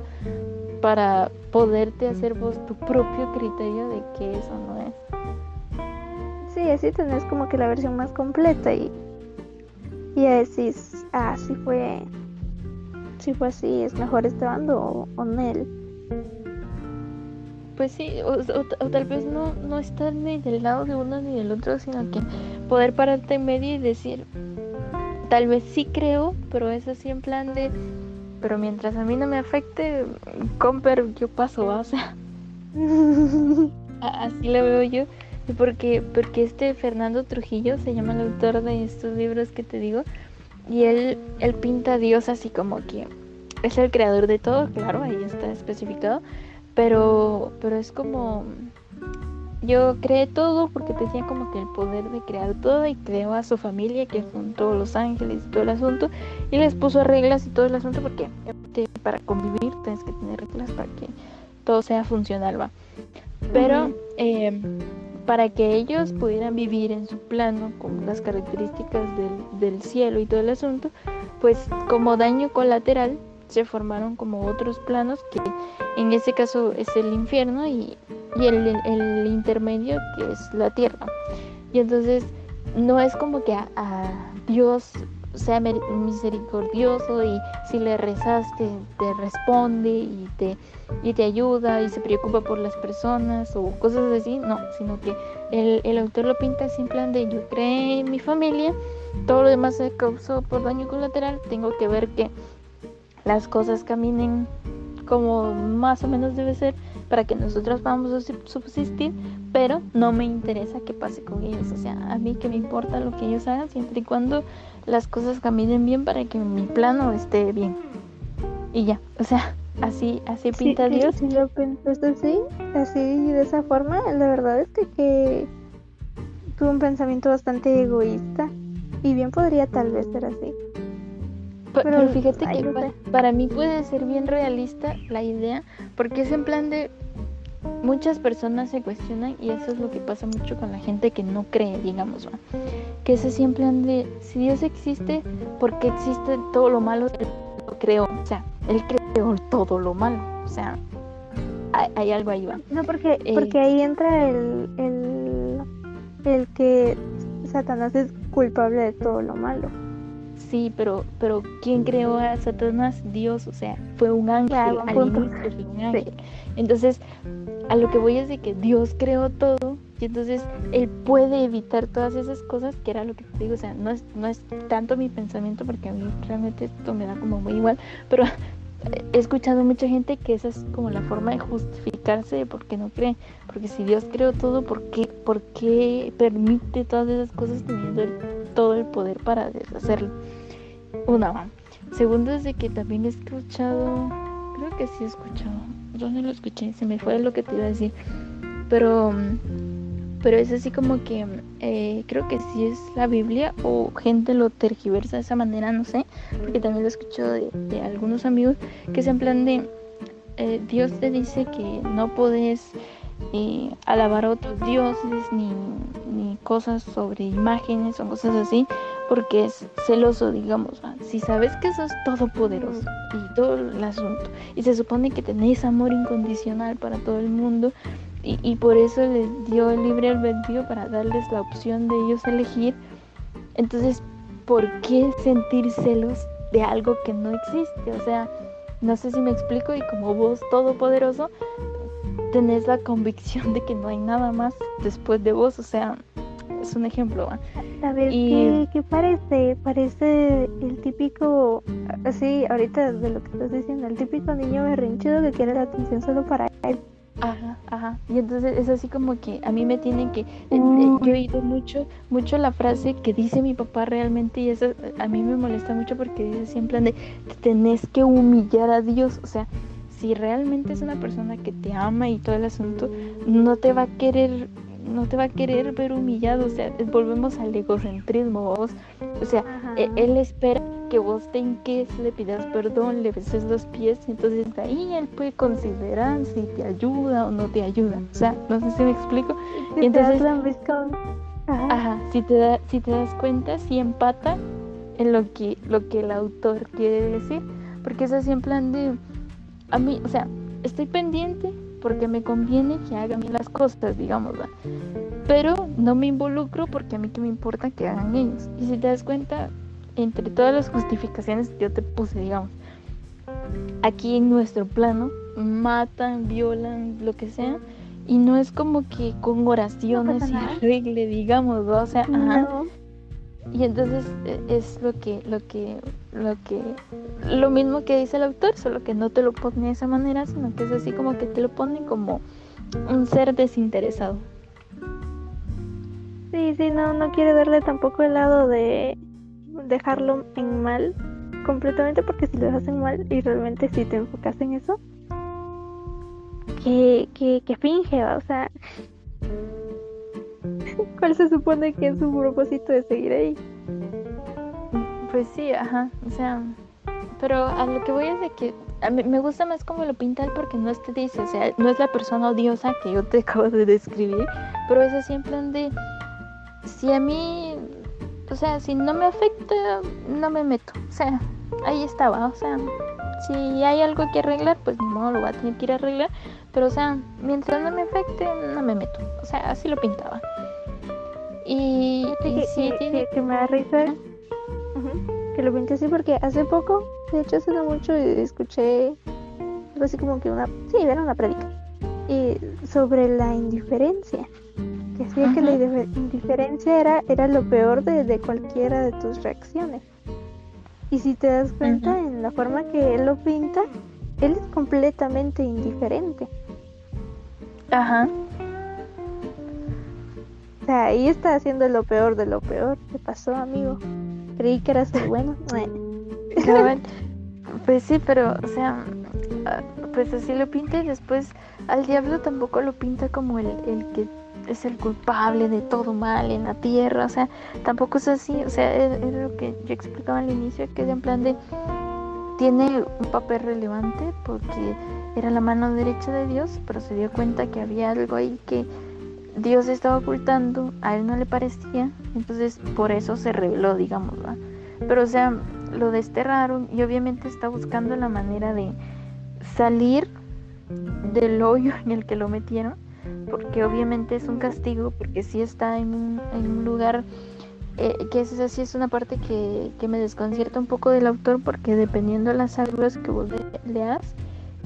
para poderte hacer vos tu propio criterio de que eso no es. Sí, así tenés como que la versión más completa y, y decís, ah, sí fue si fue así, es mejor este bando o, Nel. Pues sí, o, tal vez no, no estar ni del lado de uno ni del otro, sino que poder pararte en medio y decir, tal vez sí creo, pero es así en plan de, pero mientras a mí no me afecte, Comper, yo paso, o sea, así lo veo yo. Porque, porque este Fernando Trujillo se llama el autor de estos libros que te digo, y él, él pinta a Dios así como que es el creador de todo, claro, ahí está especificado, pero, pero es como yo creé todo porque tenía como que el poder de crear todo y creó a su familia que son todos los ángeles y todo el asunto y les puso reglas y todo el asunto porque para convivir tienes que tener reglas para que todo sea funcional va pero eh, para que ellos pudieran vivir en su plano con las características del, cielo y todo el asunto, pues como daño colateral se formaron como otros planos que en este caso es el infierno y, el, intermedio que es la tierra. Y entonces no es como que a Dios sea misericordioso y si le rezaste te responde y te, y te ayuda y se preocupa por las personas o cosas así, no, sino que el, el autor lo pinta así en plan de yo creé mi familia, todo lo demás se causó por daño colateral, tengo que ver que las cosas caminen como más o menos debe ser para que nosotros podamos subsistir, pero no me interesa qué pase con ellos, o sea, a mí que me importa lo que ellos hagan siempre y cuando las cosas caminen bien para que mi plano esté bien. Y ya, o sea, así así pinta Dios. Si lo pensas así, así de esa forma, la verdad es que, que tuvo un pensamiento bastante egoísta y bien podría tal vez ser así. Pero, fíjate que para, para, mí puede ser bien realista la idea, porque es en plan de muchas personas se cuestionan y eso es lo que pasa mucho con la gente que no cree, digamos, que es así en plan de si Dios existe, ¿por qué existe todo lo malo que lo creó? O sea, él creó todo lo malo, o sea, hay, algo ahí va. No, porque, eh, porque ahí entra el, el, el que Satanás es culpable de todo lo malo. Sí, pero, pero ¿quién creó a Satanás? Dios, o sea, fue un ángel, un ángel. Entonces, a lo que voy es de que Dios creó todo y entonces Él puede evitar todas esas cosas, que era lo que te digo, o sea, no es, no es tanto mi pensamiento porque a mí realmente esto me da como muy igual, pero he escuchado mucha gente que esa es como la forma de justificarse de por qué no cree, porque si Dios creó todo, ¿por qué, por qué permite todas esas cosas teniendo todo el poder para deshacerlo? Una, segundo es de que también he escuchado, creo que sí he escuchado, ¿dónde lo escuché? Se me fue lo que te iba a decir. Pero, pero es así como que eh, creo que sí es la Biblia o gente lo tergiversa de esa manera, no sé, porque también lo he escuchado de, algunos amigos que es en plan de eh, Dios te dice que no puedes eh, alabar a otros dioses ni, ni cosas sobre imágenes o cosas así porque es celoso, digamos. Si sabes que sos todopoderoso y todo el asunto, y se supone que tenéis amor incondicional para todo el mundo, y, por eso les dio el libre albedrío para darles la opción de ellos elegir, entonces, ¿por qué sentir celos de algo que no existe? O sea, no sé si me explico, y como vos todopoderoso, tenés la convicción de que no hay nada más después de vos, o sea, es un ejemplo. A ver, ¿qué, ¿qué, parece? Parece el típico, así, ahorita de lo que estás diciendo, el típico niño berrinchudo que quiere la atención solo para él. Ajá, ajá. Y entonces es así como que a mí me tienen que... Eh, eh, yo he oído mucho, mucho la frase que dice mi papá realmente y eso a mí me molesta mucho porque dice siempre de tenés que humillar a Dios. O sea, si realmente es una persona que te ama y todo el asunto, no te va a querer no te va a querer ver humillado, o sea, volvemos al egocentrismo, vos, o sea, e, él espera que vos te inques, le pidas perdón, le beses los pies, y entonces ahí él puede considerar si te ayuda o no te ayuda, o sea, no sé si me explico, y entonces, ajá. si te da, si te das cuenta, si empata en lo que, lo que el autor quiere decir, porque es así en plan de a mí, o sea, estoy pendiente porque me conviene que hagan las cosas, digamos, pero no me involucro porque a mí que me importa que hagan ellos. Y si te das cuenta, entre todas las justificaciones que yo te puse, digamos, aquí en nuestro plano, matan, violan, lo que sea, y no es como que con oraciones y arregle, digamos, o sea, ajá, y entonces e, es lo que, lo que, lo que, lo mismo que dice el autor, solo que no te lo pone de esa manera, sino que es así como que te lo pone como un ser desinteresado. Sí, sí, no, no quiere darle tampoco el lado de dejarlo en mal completamente, porque si lo dejas en mal y realmente si te enfocas en eso, que, que, que finge, o sea, ¿Cuál se supone que es su propósito de seguir ahí? Pues sí, ajá, o sea, pero a lo que voy es de que a mí me gusta más como lo pinta él porque no te dice, o sea, no es la persona odiosa que yo te acabo de describir, pero es así en plan de, si a mí, o sea, si no me afecta, no me meto, o sea, ahí estaba, o sea, si hay algo que arreglar, pues ni modo, lo voy a tener que ir a arreglar, pero o sea, mientras no me afecte, no me meto, o sea, así lo pintaba. Y, sí, tiene... que, me da risa que lo pinté así porque hace poco, de hecho hace no mucho, escuché algo así como que una, sí, era una predica, y sobre la indiferencia. Que decía que la indiferencia era, era lo peor de, cualquiera de tus reacciones. Y si te das cuenta en la forma que él lo pinta, él es completamente indiferente. Ajá sea, ahí está haciendo lo peor de lo peor. ¿Qué pasó, amigo? Creí que eras el bueno. pues sí, pero, o sea, ah, pues así lo pinta y después al diablo tampoco lo pinta como el, el que es el culpable de todo mal en la tierra, o sea, tampoco es así, o sea, es, lo que yo explicaba al inicio, que es en plan de, tiene un papel relevante porque era la mano derecha de Dios, pero se dio cuenta que había algo ahí que Dios estaba ocultando, a él no le parecía, entonces por eso se reveló, digamos, Pero o sea, lo desterraron y obviamente está buscando la manera de salir del hoyo en el que lo metieron, porque obviamente es un castigo, porque sí está en un, lugar eh, que es así, es una parte que, que, me desconcierta un poco del autor, porque dependiendo de las almas que vos leas,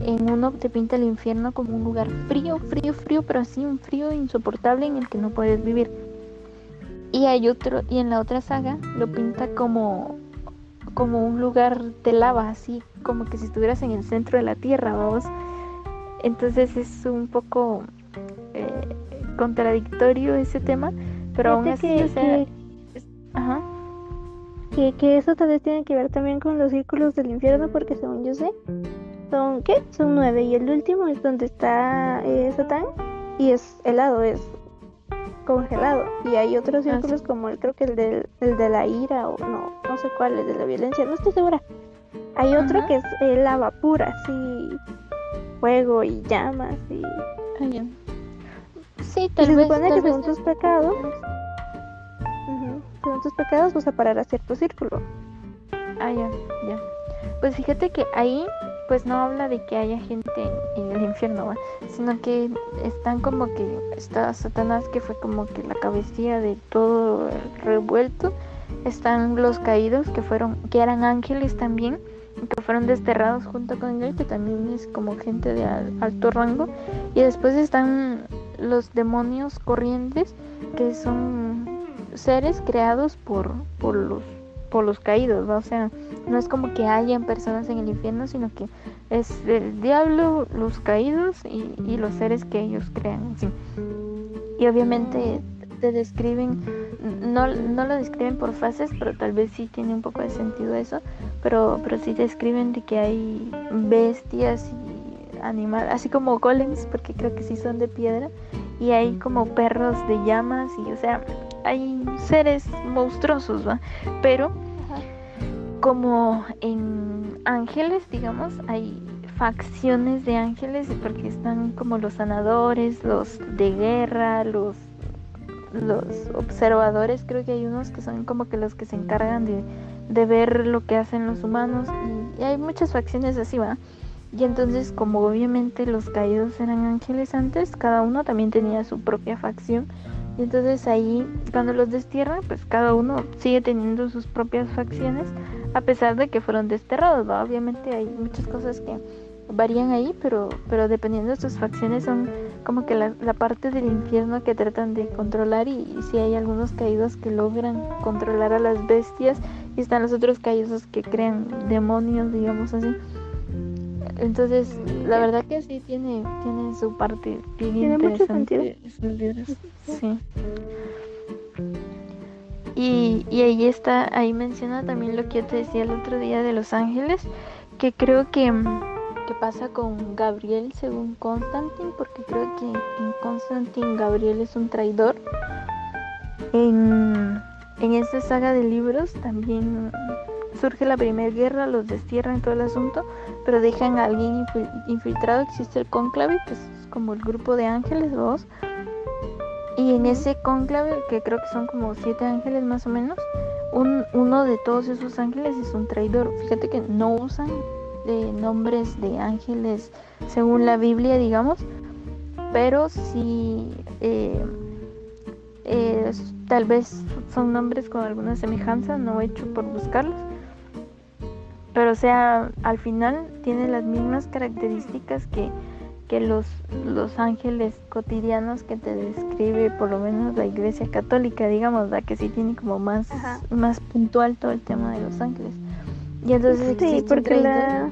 en uno te pinta el infierno como un lugar frío, frío, frío, pero así un frío insoportable en el que no puedes vivir. Y hay otro, y en la otra saga lo pinta como, como un lugar de lava, así como que si estuvieras en el centro de la tierra, vamos. Entonces es un poco eh, contradictorio ese tema, pero aún así, que, o sea, ajá. Que, que eso tal vez tiene que ver también con los círculos del infierno, porque según yo sé, son, ¿qué? Son nueve. Y el último es donde está eh, Satán y es helado, es congelado. Y hay otros ah, círculos como el, creo que el, del, el de la ira o no, no sé cuál, el de la violencia, no estoy segura. Hay otro que es el lava pura, así, fuego y llamas y... Ah, sí, tal se vez, supone que según tus pecados, según tus pecados vas a parar a cierto círculo. Ah, ya, ya. Pues fíjate que ahí pues no habla de que haya gente en el infierno, sino que están como que está Satanás que fue como que la cabecilla de todo el revuelto, están los caídos que fueron que eran ángeles también que fueron desterrados junto con él, que también es como gente de alto rango. Y después están los demonios corrientes, que son seres creados por, por los por los caídos, o sea, no es como que hayan personas en el infierno, sino que es el diablo, los caídos y, los seres que ellos crean. Y obviamente te describen, no, no lo describen por fases, pero tal vez sí tiene un poco de sentido eso, pero, pero sí describen de que hay bestias y animales, así como golems, porque creo que sí son de piedra, y hay como perros de llamas, y o sea, hay seres monstruosos, ¿va? Pero como en ángeles, digamos, hay facciones de ángeles porque están como los sanadores, los de guerra, los observadores, creo que hay unos que son como que los que se encargan de, ver lo que hacen los humanos y, hay muchas facciones así, ¿va? Y entonces como obviamente los caídos eran ángeles antes, cada uno también tenía su propia facción. Entonces ahí cuando los destierran, pues cada uno sigue teniendo sus propias facciones, a pesar de que fueron desterrados, ¿va? Obviamente hay muchas cosas que varían ahí, pero, pero dependiendo de sus facciones son como que la, parte del infierno que tratan de controlar y, si hay algunos caídos que logran controlar a las bestias y están los otros caídos que crean demonios, digamos así. Entonces, la verdad que sí tiene, tiene su parte bien tiene interesante. Sí. Y, y ahí está, ahí menciona también lo que yo te decía el otro día de Los Ángeles, que creo que qué pasa con Gabriel según Constantine, porque creo que en Constantine Gabriel es un traidor. En, en esta saga de libros también surge la primera guerra, los destierran todo el asunto, pero dejan a alguien infiltrado, existe el cónclave, que es como el grupo de ángeles, dos. Y en ese cónclave, que creo que son como siete ángeles más o menos, un, uno de todos esos ángeles es un traidor. Fíjate que no usan de nombres de ángeles según la Biblia, digamos, pero sí eh, eh, tal vez son nombres con alguna semejanza, no he hecho por buscarlos. Pero o sea, al final tiene las mismas características que, que los, los ángeles cotidianos que te describe por lo menos la iglesia católica, digamos, la que sí tiene como más, más puntual todo el tema de los ángeles. Y entonces sí, porque la...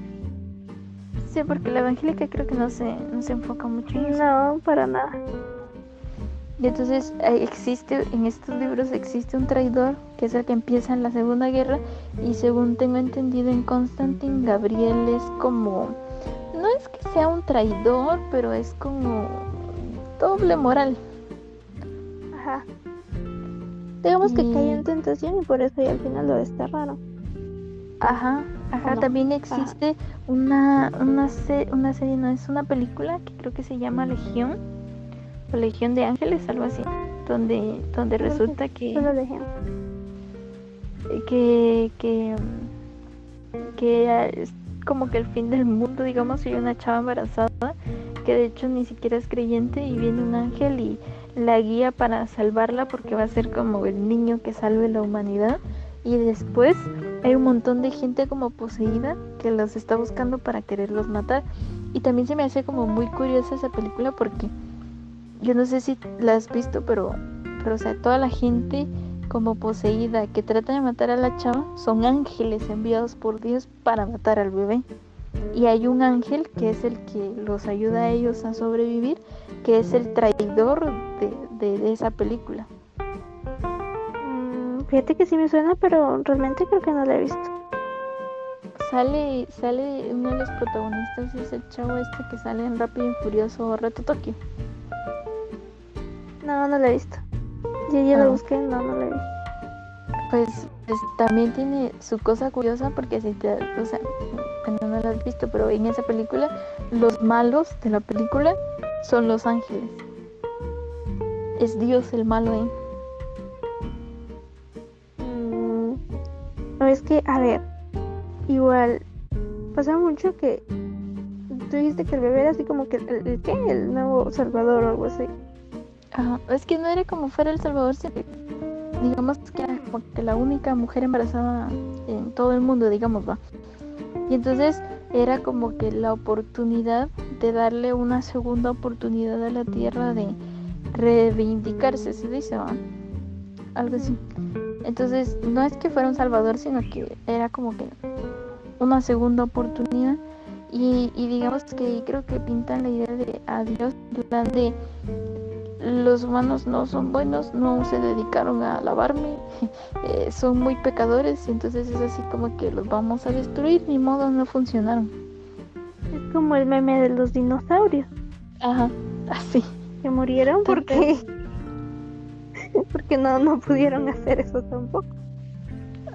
Sí, porque la evangélica creo que no se, no se enfoca mucho en eso. No, para nada. Y entonces eh, existe, en estos libros existe un traidor, que es el que empieza en la Segunda Guerra, y según tengo entendido en Constantin, Gabriel es como, no es que sea un traidor, pero es como doble moral. Ajá. Digamos que cayó en tentación y por eso ya al final lo desterraron. Ajá, ajá, también existe una, una, una serie, no es una película que creo que se llama Legión, o Legión de Ángeles, algo así, donde, donde resulta que, que, que, que es como que el fin del mundo, digamos, hay una chava embarazada que de hecho ni siquiera es creyente y viene un ángel y la guía para salvarla porque va a ser como el niño que salve la humanidad y después hay un montón de gente como poseída que los está buscando para quererlos matar. Y también se me hace como muy curiosa esa película porque yo no sé si la has visto, pero, pero o sea, toda la gente como poseída que trata de matar a la chava son ángeles enviados por Dios para matar al bebé. Y hay un ángel que es el que los ayuda a ellos a sobrevivir, que es el traidor de, de esa película. Fíjate que sí me suena, pero realmente creo que no la he visto. Sale, sale uno de los protagonistas, es el chavo este que sale en Rápido y Furioso Reto Tokio. No, no la he visto. Ya, ya la ah. busqué, no, no la he visto. Pues, pues, también tiene su cosa curiosa porque si te, o sea, no la has visto, pero en esa película los malos de la película son los ángeles. Es Dios el malo ahí. es que, a ver, igual, pasa mucho que tú dijiste que el bebé era así como que el, ¿qué? El nuevo Salvador o algo así. Es que no era como fuera el Salvador, digamos que era como que la única mujer embarazada en todo el mundo, digamos, va. Y entonces era como que la oportunidad de darle una segunda oportunidad a la tierra de reivindicarse, se dice, algo así. Entonces no es que fuera un salvador, sino que era como que una segunda oportunidad. Y, digamos que creo que pintan la idea de a Dios, de los humanos no son buenos, no se dedicaron a lavarme, eh, son muy pecadores, y entonces es así como que los vamos a destruir, ni modo, no funcionaron. Es como el meme de los dinosaurios. Ajá, así. Que murieron porque porque no no pudieron hacer eso tampoco.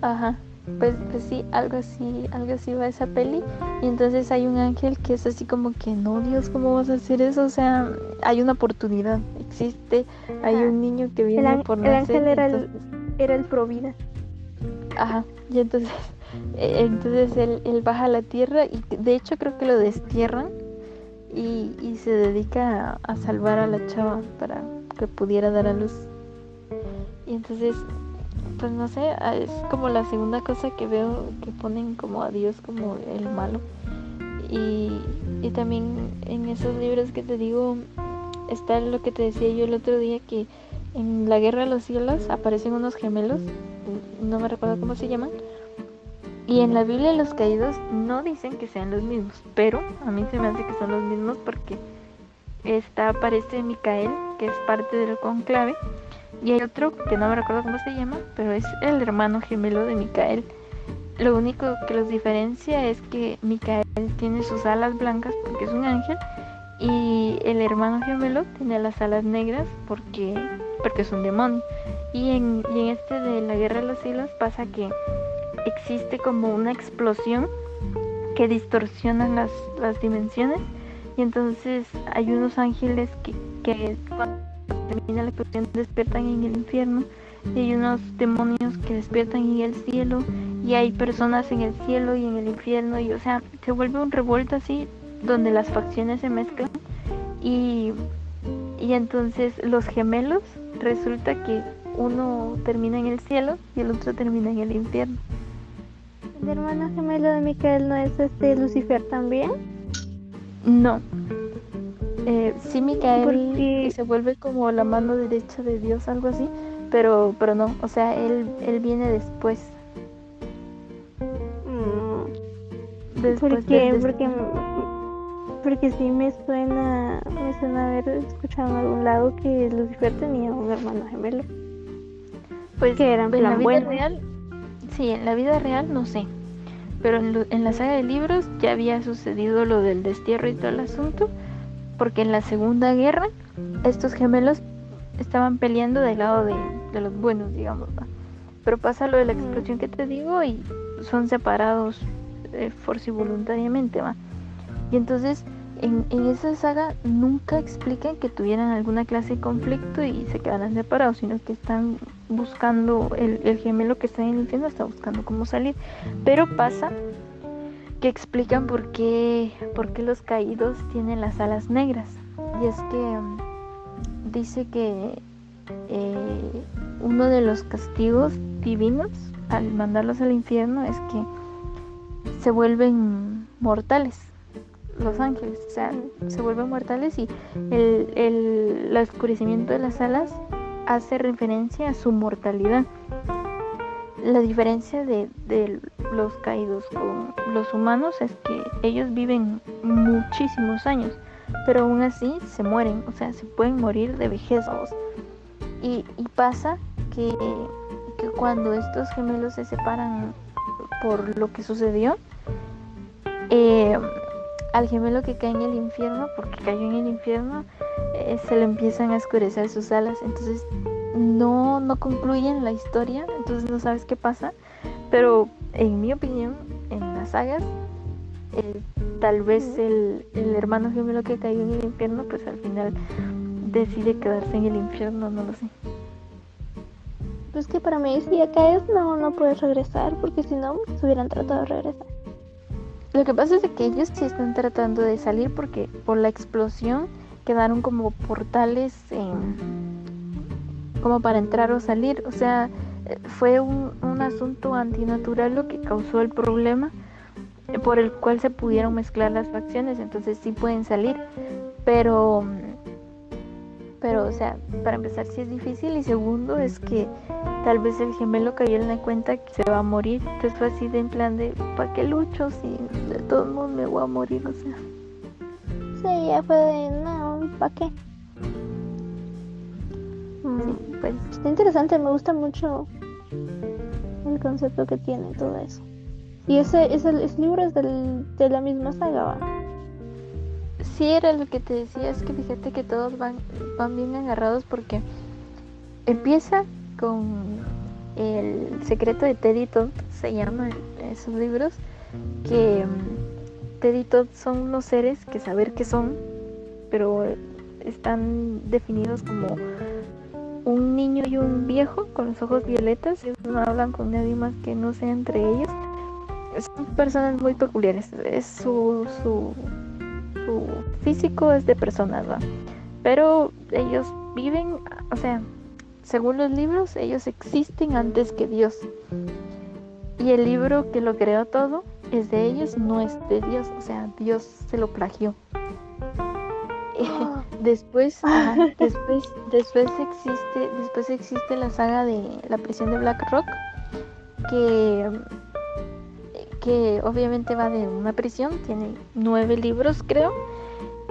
Ajá. Pues, pues sí, algo así, algo así va esa peli. Y entonces hay un ángel que es así como que, no, Dios, ¿cómo vas a hacer eso? O sea, hay una oportunidad, existe, hay un niño que viene por nacer. El ángel era, el, era el provida. Ajá, y entonces, e, entonces él, él, baja a la tierra y de hecho creo que lo destierran y, y se dedica a, a salvar a la chava para que pudiera dar a luz. Y entonces pues no sé, ah, es como la segunda cosa que veo que ponen como a Dios como el malo. Y, y también en esos libros que te digo está lo que te decía yo el otro día que en la guerra de los cielos aparecen unos gemelos, no me recuerdo cómo se llaman. Y en la Biblia los caídos no dicen que sean los mismos, pero a mí se me hace que son los mismos porque está aparece Micael, que es parte del conclave, y hay otro que no me recuerdo cómo se llama, pero es el hermano gemelo de Micael. Lo único que los diferencia es que Micael tiene sus alas blancas porque es un ángel y el hermano gemelo tiene las alas negras porque, porque es un demonio. Y en, y en este de la guerra de los cielos pasa que existe como una explosión que distorsiona las, las dimensiones. Y entonces hay unos ángeles que, que termina la explosión despiertan en el infierno. Y hay unos demonios que despiertan en el cielo. Y hay personas en el cielo y en el infierno. Y o sea se vuelve un revuelto así donde las facciones se mezclan y, y entonces los gemelos resulta que uno termina en el cielo y el otro termina en el infierno. ¿El hermano gemelo de Micael no es este Lucifer también? No, eh, sí Micael se vuelve como la mano derecha de Dios, algo así, pero, pero no, o sea, él, él viene después. Mm. ¿Por qué? Porque, porque sí me suena, me suena haber escuchado en algún lado que Lucifer tenía un hermano gemelo. Pues que era en, la vida real, sí, en la vida real no sé, pero en, en la saga de libros ya había sucedido lo del destierro y todo el asunto porque en la Segunda Guerra estos gemelos estaban peleando del lado de, los buenos, digamos. Pero pasa lo de la explosión que te digo y son separados eh, y voluntariamente. ¿va? Y entonces en, esa saga nunca explican que tuvieran alguna clase de conflicto y se quedaran separados, sino que están buscando, el, el gemelo que está en el infierno está buscando cómo salir. Pero pasa que explican por qué, por qué los caídos tienen las alas negras. Y es que mm, dice que eh, uno de los castigos divinos al mandarlos al infierno es que se vuelven mortales los ángeles, o sea, se vuelven mortales y el, el oscurecimiento de las alas hace referencia a su mortalidad la diferencia de, los caídos con los humanos es que ellos viven muchísimos años, pero aún así se mueren, o sea, se pueden morir de vejez. Y, y pasa que, que, cuando estos gemelos se separan por lo que sucedió, eh, al gemelo que cae en el infierno, porque cayó en el infierno, eh, se le empiezan a oscurecer sus alas. Entonces no, no concluyen la historia, entonces no sabes qué pasa. Pero en mi opinión, en las sagas, tal vez el, el, hermano gemelo que cayó en el infierno, pues al final decide quedarse en el infierno, no lo sé. Pues que para mí si ya caes no, no puedes regresar, porque si no, se hubieran tratado de regresar. Lo que pasa es que ellos sí están tratando de salir porque por la explosión quedaron como portales en, como para entrar o salir. O sea, fue un, asunto antinatural lo que causó el problema. por el cual se pudieron mezclar las facciones, entonces sí pueden salir, pero pero o sea, para empezar sí es difícil y segundo es que tal vez el gemelo cayó en la cuenta que se va a morir, entonces fue así de en plan de ¿para qué lucho si de todos modos me voy a morir? O sea. Sí, ya fue de no, ¿para qué? Mm, pues está interesante, me gusta mucho el concepto que tiene todo eso. Y ese, ese, libro es del, de la misma saga, ¿va? Sí, era lo que te decía, es que fíjate que todos van, van bien agarrados porque empieza con el secreto de Teddy Todd, se llaman esos libros, que mm, Teddy Todd son unos seres que saber qué son, pero están definidos como un niño y un viejo con los ojos violetas, ellos no hablan con nadie más que no sea entre ellos son personas muy peculiares. Es su, su, su físico es de personas, Pero ellos viven, o sea, según los libros, ellos existen antes que Dios. Y el libro que lo creó todo es de ellos, no es de Dios. O sea, Dios se lo plagió. después, después, después existe, después existe la saga de la prisión de Black Rock, que que obviamente va de una prisión, tiene nueve libros creo,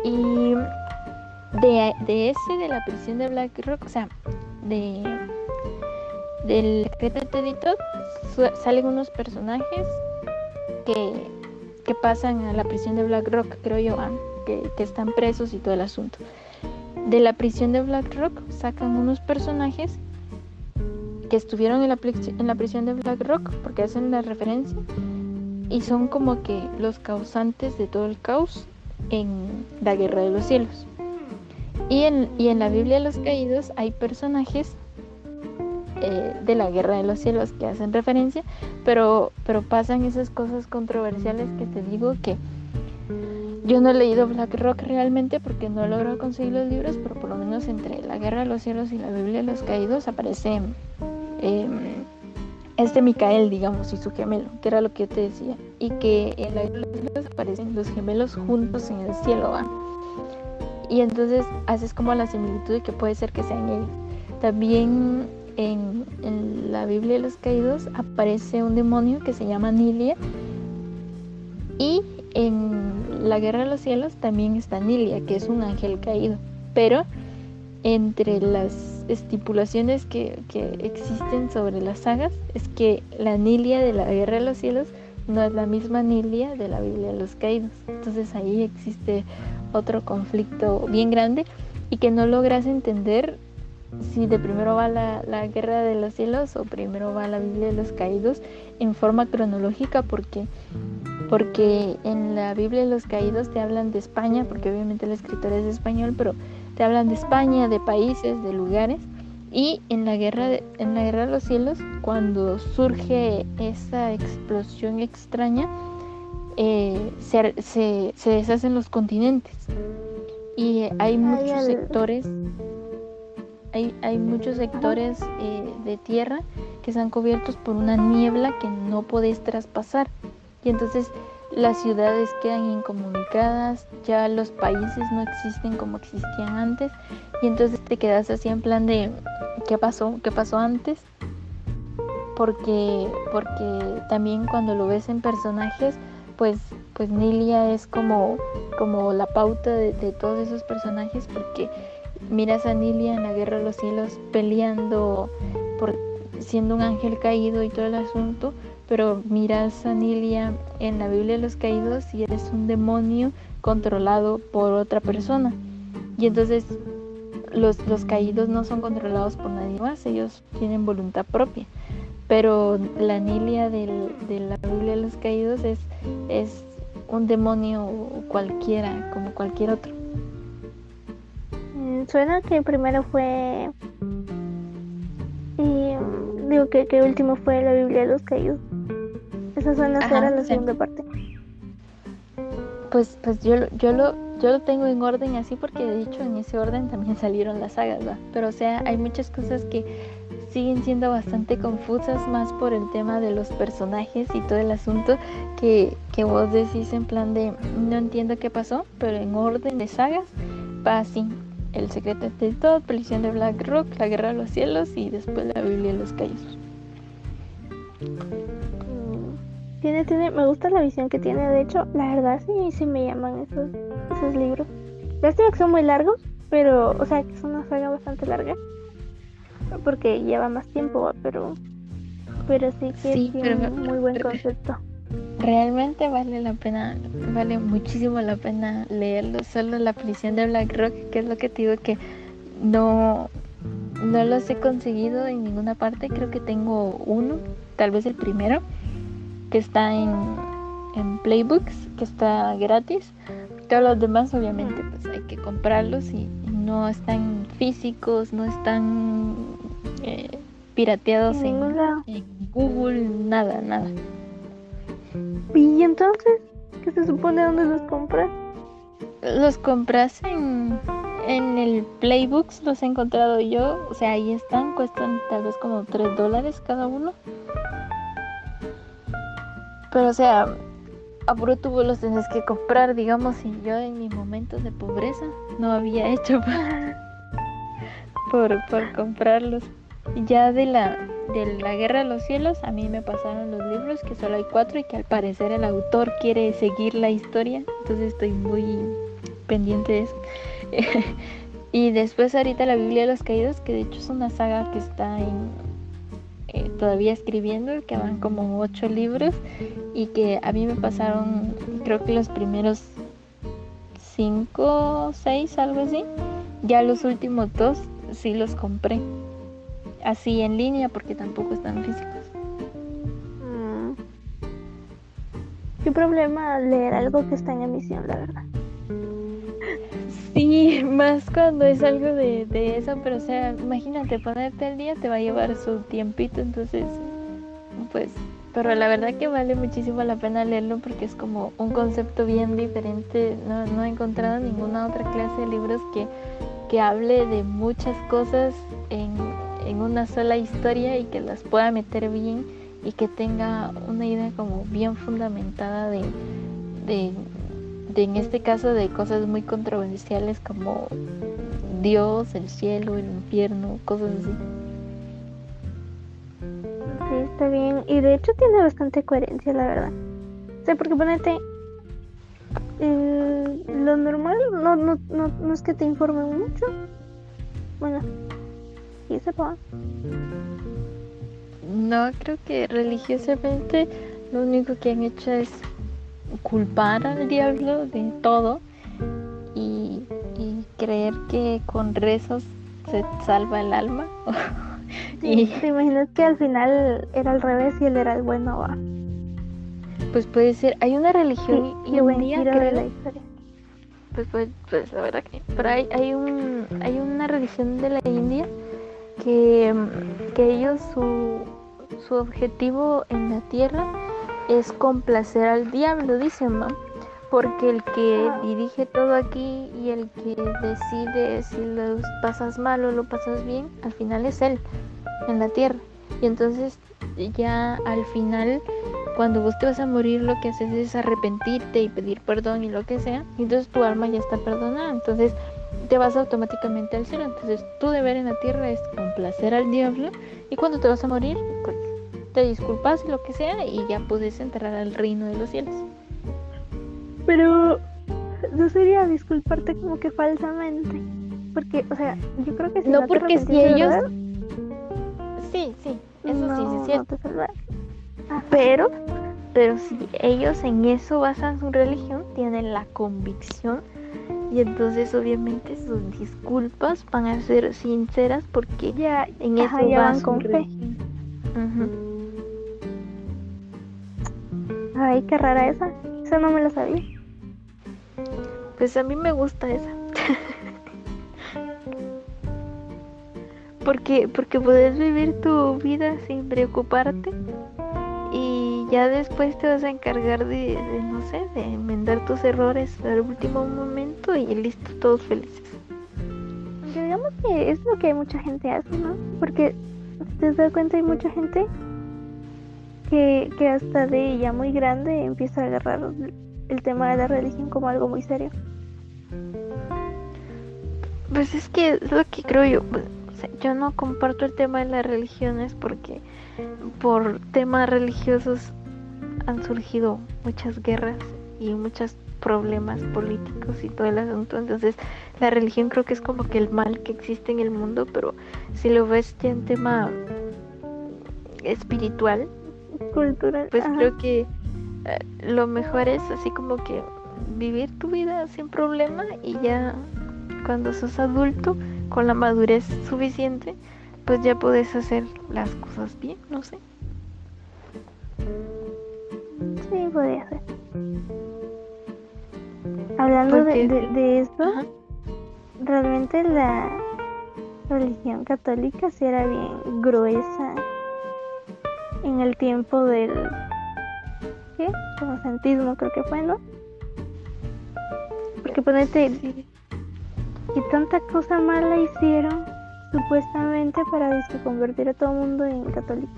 y de, ese, de la prisión de Black Rock, o sea, de del secreto de salen unos personajes que, que, pasan a la prisión de Black Rock, creo yo, ah, que, que están presos y todo el asunto. De la prisión de Black Rock sacan unos personajes que estuvieron en la, en la prisión de Black Rock, porque hacen la referencia, y son como que los causantes de todo el caos en la guerra de los cielos. Y en, y en la Biblia de los caídos hay personajes eh, de la guerra de los cielos que hacen referencia, pero, pero pasan esas cosas controversiales que te digo que yo no he leído Black Rock realmente porque no he logrado conseguir los libros, pero por lo menos entre la guerra de los cielos y la Biblia de los caídos aparecen em, este Micael, digamos, y su gemelo, que era lo que yo te decía, y que en la los aparecen los gemelos juntos en el cielo, ¿va? Y entonces haces como la similitud de que puede ser que sean ellos. También en, la Biblia de los Caídos aparece un demonio que se llama Nilia, y en la Guerra de los Cielos también está Nilia, que es un ángel caído, pero entre las estipulaciones que, existen sobre las sagas es que la Nilia de la Guerra de los Cielos no es la misma Nilia de la Biblia de los Caídos. Entonces ahí existe otro conflicto bien grande y que no logras entender si de primero va la, la, Guerra de los Cielos o primero va la Biblia de los Caídos en forma cronológica porque, porque en la Biblia de los Caídos te hablan de España, porque obviamente el escritor es español, pero te hablan de España, de países, de lugares. Y en la guerra de, en la guerra de los cielos, cuando surge esa explosión extraña, eh, se, se, deshacen los continentes. Y hay muchos sectores, hay, hay muchos sectores eh, de tierra que están cubiertos por una niebla que no podés traspasar. Y entonces las ciudades quedan incomunicadas, ya los países no existen como existían antes y entonces te quedas así en plan de ¿qué pasó? ¿Qué pasó antes? Porque porque también cuando lo ves en personajes pues pues Nilia es como como la pauta de, todos esos personajes porque miras a Nilia en la Guerra de los Cielos peleando por siendo un ángel caído y todo el asunto pero miras a Nilia en la Biblia de los caídos y eres un demonio controlado por otra persona. Y entonces los, caídos no son controlados por nadie más, ellos tienen voluntad propia. Pero la Nilia de la Biblia de los caídos es, es un demonio cualquiera, como cualquier otro. Mm, suena que primero fue... Y digo que, que último fue la Biblia de los caídos. Esa suena a la segunda parte. Pues, pues yo, yo lo, yo lo tengo en orden así porque de hecho en ese orden también salieron las sagas, ¿va? Pero o sea, hay muchas cosas que siguen siendo bastante confusas más por el tema de los personajes y todo el asunto que, que vos decís en plan de no entiendo qué pasó, pero en orden de sagas va así. El secreto de todo, Prisión de Black Rock, La Guerra de los Cielos y después la Biblia de los Callos. Tiene, tiene, me gusta la visión que tiene. De hecho, la verdad sí, sí me llaman esos, esos libros. Lástima que son muy largos, pero, o sea, que es una saga bastante larga. Porque lleva más tiempo, pero, pero sí que Sí, tiene pero- un muy buen concepto. Realmente vale la pena, vale muchísimo la pena leerlo. Solo la prisión de Black Rock, que es lo que te digo que no, no los he conseguido en ninguna parte. Creo que tengo uno, tal vez el primero, que está en, en Playbooks, que está gratis. Todos los demás, obviamente, pues hay que comprarlos y no están físicos, no están eh, pirateados En Google, nada, nada. Y entonces, ¿qué se supone dónde los compras? Los compras en, en el Playbooks, los he encontrado yo. O sea, ahí están, cuestan tal vez como 3 dólares cada uno. Pero, o sea, a tubo los tenés que comprar, digamos, y yo en mis momentos de pobreza no había hecho por, por comprarlos. Ya de la, de la Guerra de los Cielos, a mí me pasaron los libros, que solo hay cuatro y que al parecer el autor quiere seguir la historia. Entonces estoy muy pendiente de eso. y después ahorita la Biblia de los Caídos, que de hecho es una saga que está en, eh, todavía escribiendo, que van como ocho libros y que a mí me pasaron creo que los primeros cinco, seis, algo así. Ya los últimos dos sí los compré. Así en línea porque tampoco están físicos. Mm. Qué problema leer algo que está en emisión, la verdad. Sí, más cuando es algo de, de eso, pero o sea, imagínate, ponerte al día te va a llevar su tiempito, entonces, pues, pero la verdad que vale muchísimo la pena leerlo porque es como un concepto bien diferente, no, no he encontrado ninguna otra clase de libros que, que hable de muchas cosas en, en una sola historia y que las pueda meter bien y que tenga una idea como bien fundamentada de, de, de, en este caso de cosas muy controversiales como Dios, el cielo, el infierno, cosas así. Sí, está bien. Y de hecho tiene bastante coherencia, la verdad. O sea, porque ponete. eh, lo normal no, no, no, no es que te informen mucho. Bueno, sí se puede. No, creo que religiosamente lo único que han hecho es culpar al diablo de todo y, y creer que con rezos se salva el alma. Sí, y ¿Te imaginas que al final era al revés y él era el bueno? va? pues puede ser, hay una Sí, religión buen india, giro de creo, la historia. Pues, pues, pues la verdad que pero hay, hay un hay una religión de la India que, que ellos su, su objetivo en la tierra es complacer al diablo, dicen, ¿no? Porque el que dirige todo aquí y el que decide si lo pasas mal o lo pasas bien, al final es él en la tierra. Y entonces ya al final cuando vos te vas a morir lo que haces es arrepentirte y pedir perdón y lo que sea, y entonces tu alma ya está perdonada, entonces te vas automáticamente al cielo, entonces tu deber en la tierra es complacer al diablo y cuando te vas a morir, te disculpas y lo que sea y ya puedes entrar al reino de los cielos. Pero no sería disculparte como que falsamente. Porque, o sea, yo creo que si No, porque si ellos- verdad, Sí, sí, eso sí, sí es cierto. no salvarás. Pero, pero si ellos en eso basan su religión, tienen la convicción y entonces obviamente sus disculpas van a ser sinceras porque Ya, en Ajá, eso ya va van su con fe. Ay, qué rara esa. Esa no me la sabía. Pues a mí me gusta esa. porque porque puedes vivir tu vida sin preocuparte y ya después te vas a encargar de, de, no sé, de enmendar tus errores al último momento y listo, todos felices. Digamos que es lo que mucha gente hace, ¿no? Porque te das cuenta hay mucha gente que, hasta de ella muy grande empieza a agarrar el tema de la religión como algo muy serio. Pues es que es lo que creo yo. Pues, yo no comparto el tema de las religiones porque por temas religiosos han surgido muchas guerras y muchos problemas políticos y todo el asunto. Entonces, la religión creo que es como que el mal que existe en el mundo, pero si lo ves ya en tema espiritual, cultural, pues creo que eh, lo mejor es así como que vivir tu vida sin problema y ya cuando sos adulto con la madurez suficiente pues ya puedes hacer las cosas bien, no sé. Sí, podría ser. Hablando de, de, esto, realmente la religión católica sí era bien gruesa en el tiempo del ¿qué? Renacentismo creo que fue, ¿no? Porque ponete que tanta cosa mala hicieron supuestamente para convertir a todo el mundo en católico.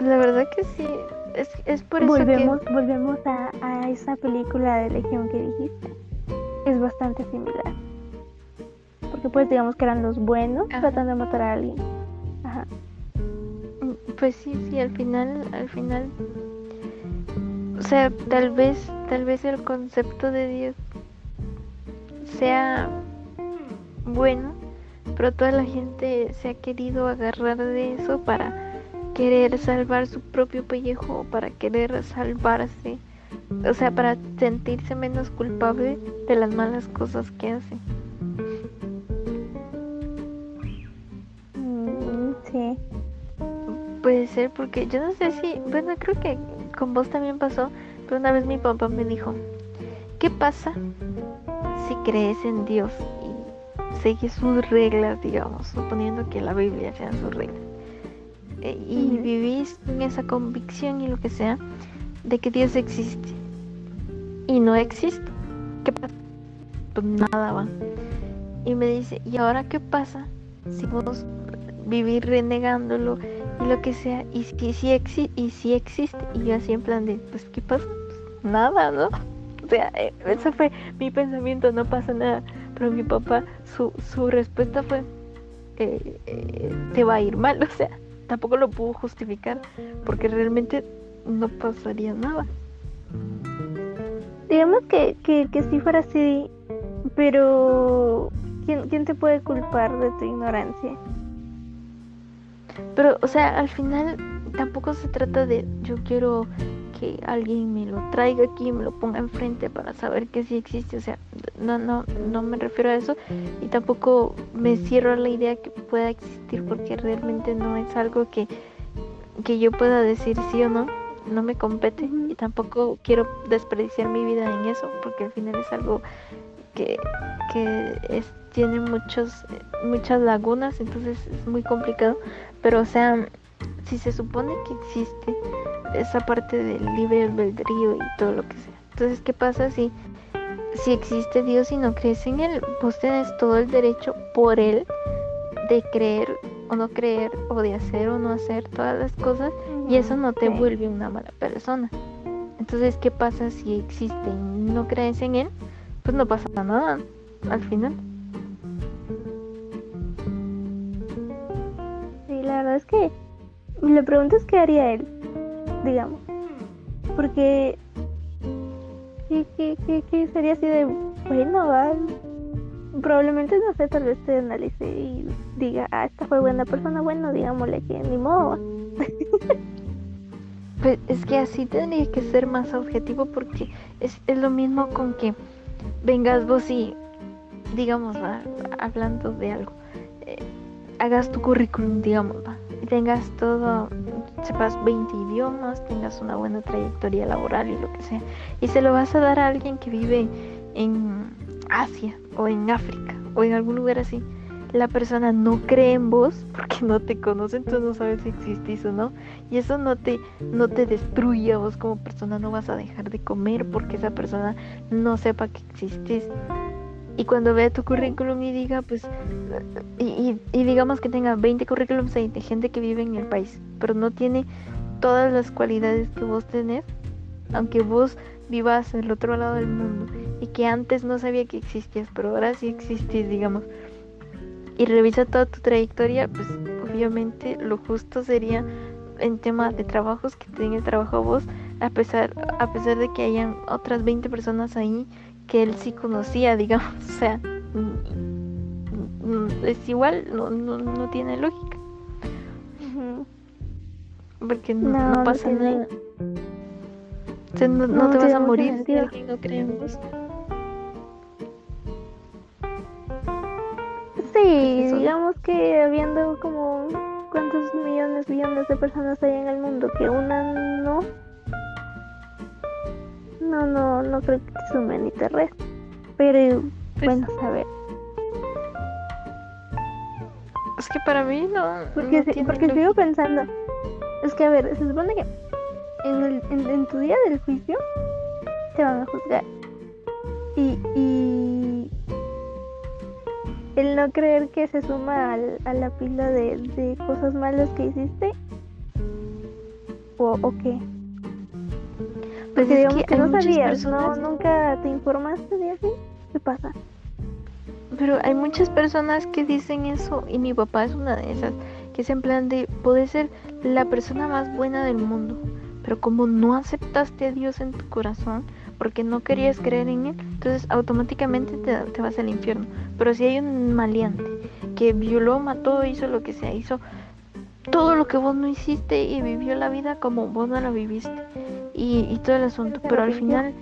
La verdad que sí, es, es por eso volvemos, que... Volvemos a, a esa película de Legión que dijiste. Es bastante similar. Porque pues digamos que eran los buenos tratando de matar a alguien. Ajá. Pues sí, sí, al final, al final, o sea, tal vez, tal vez el concepto de Dios sea bueno, pero toda la gente se ha querido agarrar de eso para querer salvar su propio pellejo, para querer salvarse, o sea, para sentirse menos culpable de las malas cosas que hace. Mm, sí. Puede ser porque yo no sé si, bueno, creo que con vos también pasó, pero una vez mi papá me dijo, ¿qué pasa si crees en Dios y sigues sus reglas, digamos, suponiendo que la Biblia sean sus reglas? E, y vivís en esa convicción y lo que sea de que Dios existe y no existe. ¿Qué pasa? Pues nada va. Y me dice, ¿y ahora qué pasa si vos vivir renegándolo lo que sea, y si, si, exi y si existe, y yo así en plan de, pues, ¿qué pasa? Nada, ¿no? O sea, eh, eso fue mi pensamiento, no pasa nada. Pero mi papá, su, su respuesta fue, eh, eh, te va a ir mal, o sea, tampoco lo pudo justificar, porque realmente no pasaría nada. Digamos que, que, que si fuera así, pero ¿quién, ¿quién te puede culpar de tu ignorancia? Pero, o sea, al final tampoco se trata de yo quiero que alguien me lo traiga aquí, me lo ponga enfrente para saber que sí existe. O sea, no, no, no me refiero a eso. Y tampoco me cierro a la idea que pueda existir porque realmente no es algo que, que yo pueda decir sí o no. No me compete y tampoco quiero desperdiciar mi vida en eso porque al final es algo que, que es, tiene muchos, muchas lagunas, entonces es muy complicado. Pero, o sea, si se supone que existe esa parte del libre albedrío y todo lo que sea. Entonces, ¿qué pasa si, si existe Dios y no crees en Él? Vos tenés todo el derecho por Él de creer o no creer o de hacer o no hacer todas las cosas y eso no te vuelve una mala persona. Entonces, ¿qué pasa si existe y no crees en Él? Pues no pasa nada al final. La verdad es que la pregunta es qué haría él, digamos. Porque ¿qué, qué, qué, sería así de bueno, probablemente no sé, tal vez te analice y diga, ah, esta fue buena persona, bueno, digámosle que ni modo. pues es que así tendría que ser más objetivo porque es, es lo mismo con que vengas vos y, digamos, hablando de algo, hagas tu currículum, digamos, y tengas todo, sepas 20 idiomas, tengas una buena trayectoria laboral y lo que sea, y se lo vas a dar a alguien que vive en Asia o en África o en algún lugar así. La persona no cree en vos porque no te conoce, entonces no sabes si existís o no. Y eso no te, no te destruye a vos como persona, no vas a dejar de comer porque esa persona no sepa que existís. Y cuando vea tu currículum y diga, pues, y, digamos que tenga 20 currículums de gente que vive en el país, pero no tiene todas las cualidades que vos tenés, aunque vos vivas el otro lado del mundo y que antes no sabía que existías, pero ahora sí existís, digamos. Y revisa toda tu trayectoria, pues obviamente lo justo sería en tema de trabajos que tenga trabajo vos, a pesar, a pesar de que hayan otras 20 personas ahí que él sí conocía, digamos, o sea, mm, mm, es igual, no, no, no tiene lógica. Porque no, pasa nada. no, te vas a morir si alguien no cree en vos. Sí, digamos que habiendo como cuántos millones, millones de personas hay en el mundo que una no no, no, no creo que te sume ni te reste. Pero pues bueno, a ver. Es que para mí no. Porque, porque sigo pensando. Es que a ver, se supone que en, el, en, tu día del juicio te van a juzgar. Y, y el no creer que se suma al, a la pila de, de cosas malas que hiciste. ¿O, o qué? Pues digamos que, no sabías, ¿no? ¿Nunca te informaste de así? ¿Qué pasa? Pero hay muchas personas que dicen eso y mi papá es una de esas, que es en plan de, puedes ser la persona más buena del mundo, pero como no aceptaste a Dios en tu corazón, porque no querías creer en Él, entonces automáticamente te, te vas al infierno. Pero si hay un maleante que violó, mató, hizo lo que sea, hizo todo lo que vos no hiciste y vivió la vida como vos no la viviste y, todo el asunto, pero al final,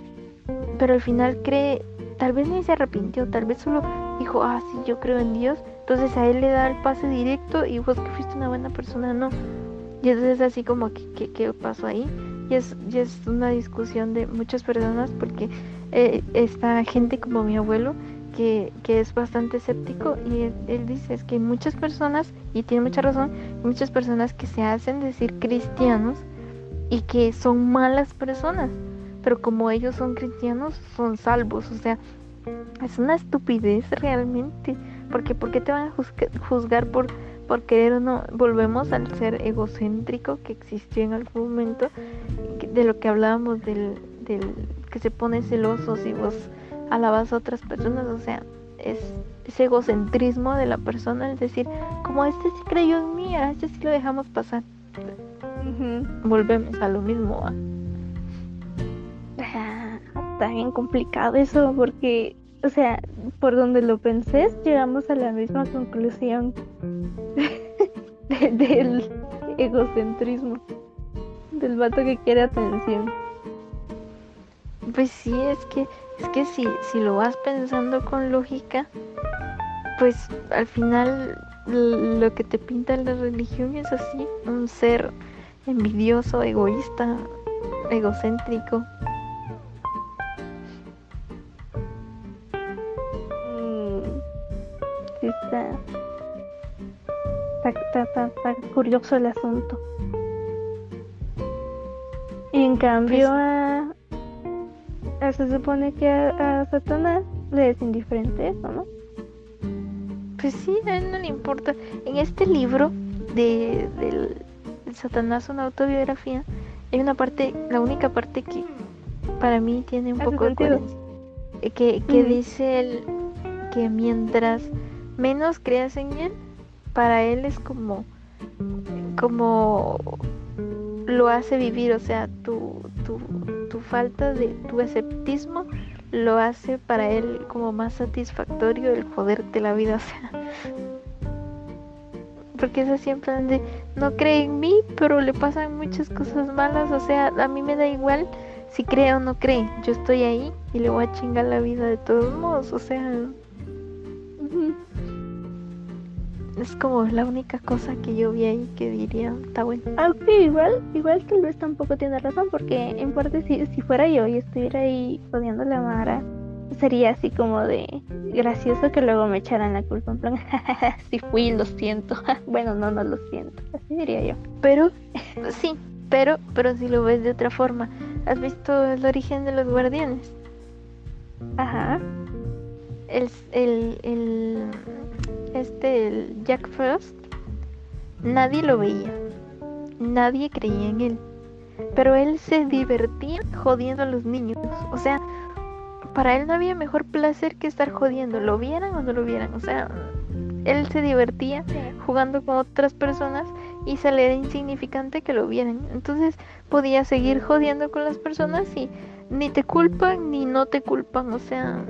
pero al final cree, tal vez ni se arrepintió, tal vez solo dijo, ah, sí, yo creo en Dios, entonces a él le da el pase directo y vos que fuiste una buena persona, no. Y entonces así como que, ¿qué pasó ahí? Y es, y es una discusión de muchas personas porque eh, está gente como mi abuelo que, es bastante escéptico y él, dice es que muchas personas, y tiene mucha razón, muchas personas que se hacen decir cristianos y que son malas personas, pero como ellos son cristianos, son salvos, o sea, es una estupidez realmente, porque ¿por qué te van a juzgar por, por querer o no? Volvemos al ser egocéntrico que existió en algún momento, de lo que hablábamos del, del que se pone celoso si vos alabas a otras personas, o sea, es ese egocentrismo de la persona, es decir, como este sí creyó en mí, a este sí lo dejamos pasar. Volvemos a lo mismo. Ah, está bien complicado eso porque, o sea, por donde lo pensé, llegamos a la misma conclusión del egocentrismo, del vato que quiere atención. Pues sí, es que, es que si, si lo vas pensando con lógica, pues al final lo que te pinta la religión es así, un ser envidioso, egoísta, egocéntrico. Mm, está, está, está, curioso el asunto. En cambio, pues a, se supone que a, Satanás le es indiferente eso, ¿no? Pues sí, a él no le importa. En este libro de, del Satanás una autobiografía, hay una parte, la única parte que para mí tiene un poco de coherencia, eh, que, que dice él que mientras menos creas en él, para él es como, como lo hace vivir, o sea, tu, tu, falta de tu esceptismo lo hace para él como más satisfactorio el joderte la vida, o sea, porque es siempre de no cree en mí, pero le pasan muchas cosas malas, o sea, a mí me da igual si cree o no cree, yo estoy ahí y le voy a chingar la vida de todos modos, o sea, es como la única cosa que yo vi ahí que diría, está bueno. Aunque ah, igual, igual tal vez tampoco tiene razón, porque en parte si, si fuera yo y estuviera ahí odiando la Mara, sería así como de gracioso que luego me echaran la culpa en plan, si fui, lo siento. bueno, no, no lo siento, así diría yo. Pero, sí, pero, pero si lo ves de otra forma, ¿has visto el origen de los guardianes? Ajá. el, el, el, este, el Jack Frost, nadie lo veía, nadie creía en él, pero él se divertía jodiendo a los niños, o sea, para él no había mejor placer que estar jodiendo, lo vieran o no lo vieran, o sea, él se divertía jugando con otras personas y se le era insignificante que lo vieran. Entonces podía seguir jodiendo con las personas y ni te culpan ni no te culpan. O sea,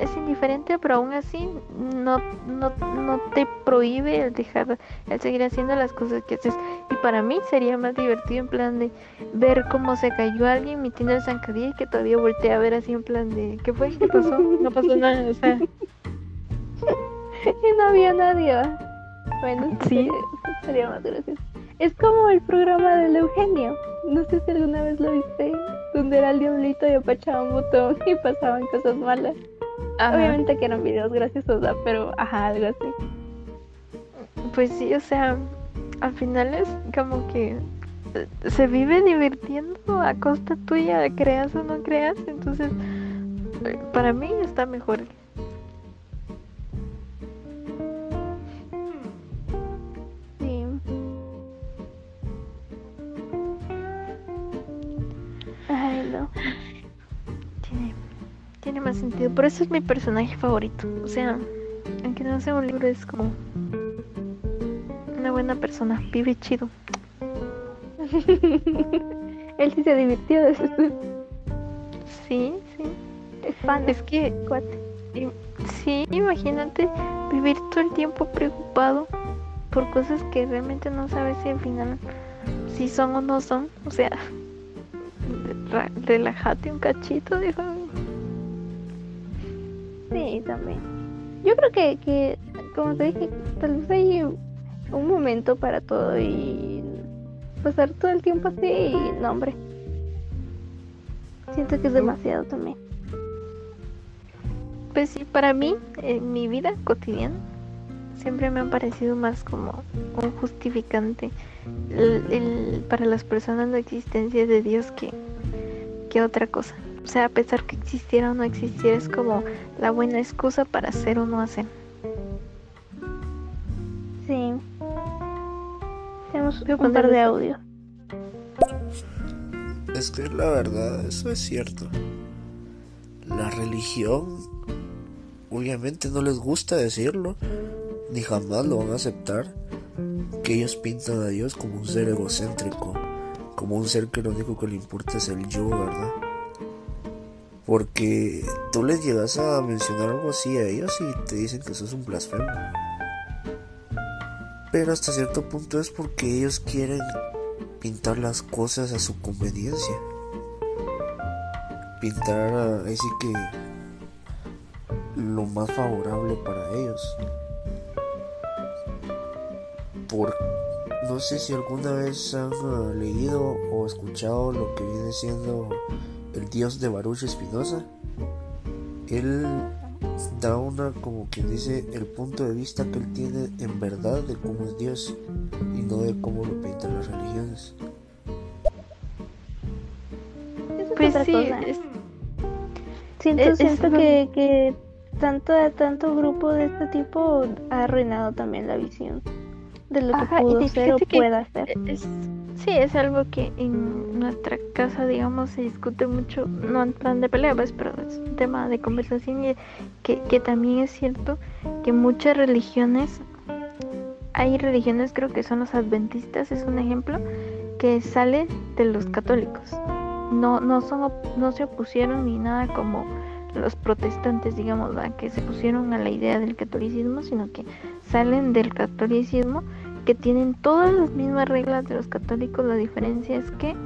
es indiferente, pero aún así no, no, no te prohíbe el dejar, el seguir haciendo las cosas que haces. Y para mí sería más divertido en plan de ver cómo se cayó alguien metiendo el zancadilla y que todavía volteé a ver así en plan de ¿qué fue? ¿Qué pasó? No pasó nada, o sea. y no había nadie. Bueno, sí, sería más gracioso. Es como el programa del Eugenio. No sé si alguna vez lo viste, donde era el diablito y apachaba un botón y pasaban cosas malas. Obviamente que eran videos graciosos, pero ajá, algo así. Pues sí, o sea, al final es como que se vive divirtiendo a costa tuya, creas o no creas, entonces para mí está mejor más sentido. Por eso es mi personaje favorito. O sea, aunque no sea un libro, es como una buena persona. Vive chido. Él sí se divirtió. sí, sí. Es fan. Es que. Sí, imagínate vivir todo el tiempo preocupado por cosas que realmente no sabes si al final si son o no son. O sea, relájate un cachito, dijo Sí, también. Yo creo que, que, como te dije, tal vez hay un momento para todo y pasar todo el tiempo así y no, hombre. Siento que es demasiado también. Pues sí, para mí, en mi vida cotidiana, siempre me ha parecido más como un justificante para las personas la existencia de Dios que, que otra cosa. O sea, a pesar que existiera o no existiera, es como la buena excusa para hacer o no hacer. Sí. Tenemos un par de audio. Es que la verdad, eso es cierto. La religión, obviamente no les gusta decirlo, ni jamás lo van a aceptar, que ellos pintan a Dios como un ser egocéntrico, como un ser que lo único que le importa es el yo, ¿verdad? Porque tú les llegas a mencionar algo así a ellos y te dicen que eso es un blasfemo. Pero hasta cierto punto es porque ellos quieren pintar las cosas a su conveniencia. Pintar así que lo más favorable para ellos. Por no sé si alguna vez han ah, leído o escuchado lo que viene siendo el dios de Baruch Espinosa, él da una, como quien dice, el punto de vista que él tiene en verdad de cómo es Dios y no de cómo lo pintan las religiones. Pues sí, siento, siento que, que tanto, tanto grupo de este tipo ha arruinado también la visión de lo que pudo ser o pueda ser. Sí, es algo que en nuestra casa, digamos, se discute mucho, no en plan de pelea, pues, pero es un tema de conversación y que, también es cierto que muchas religiones, hay religiones, creo que son los adventistas, es un ejemplo, que sale de los católicos. No, no, son, no se opusieron ni nada como los protestantes, digamos, que se pusieron a la idea del catolicismo, sino que salen del catolicismo, que tienen todas las mismas reglas de los católicos. La diferencia es que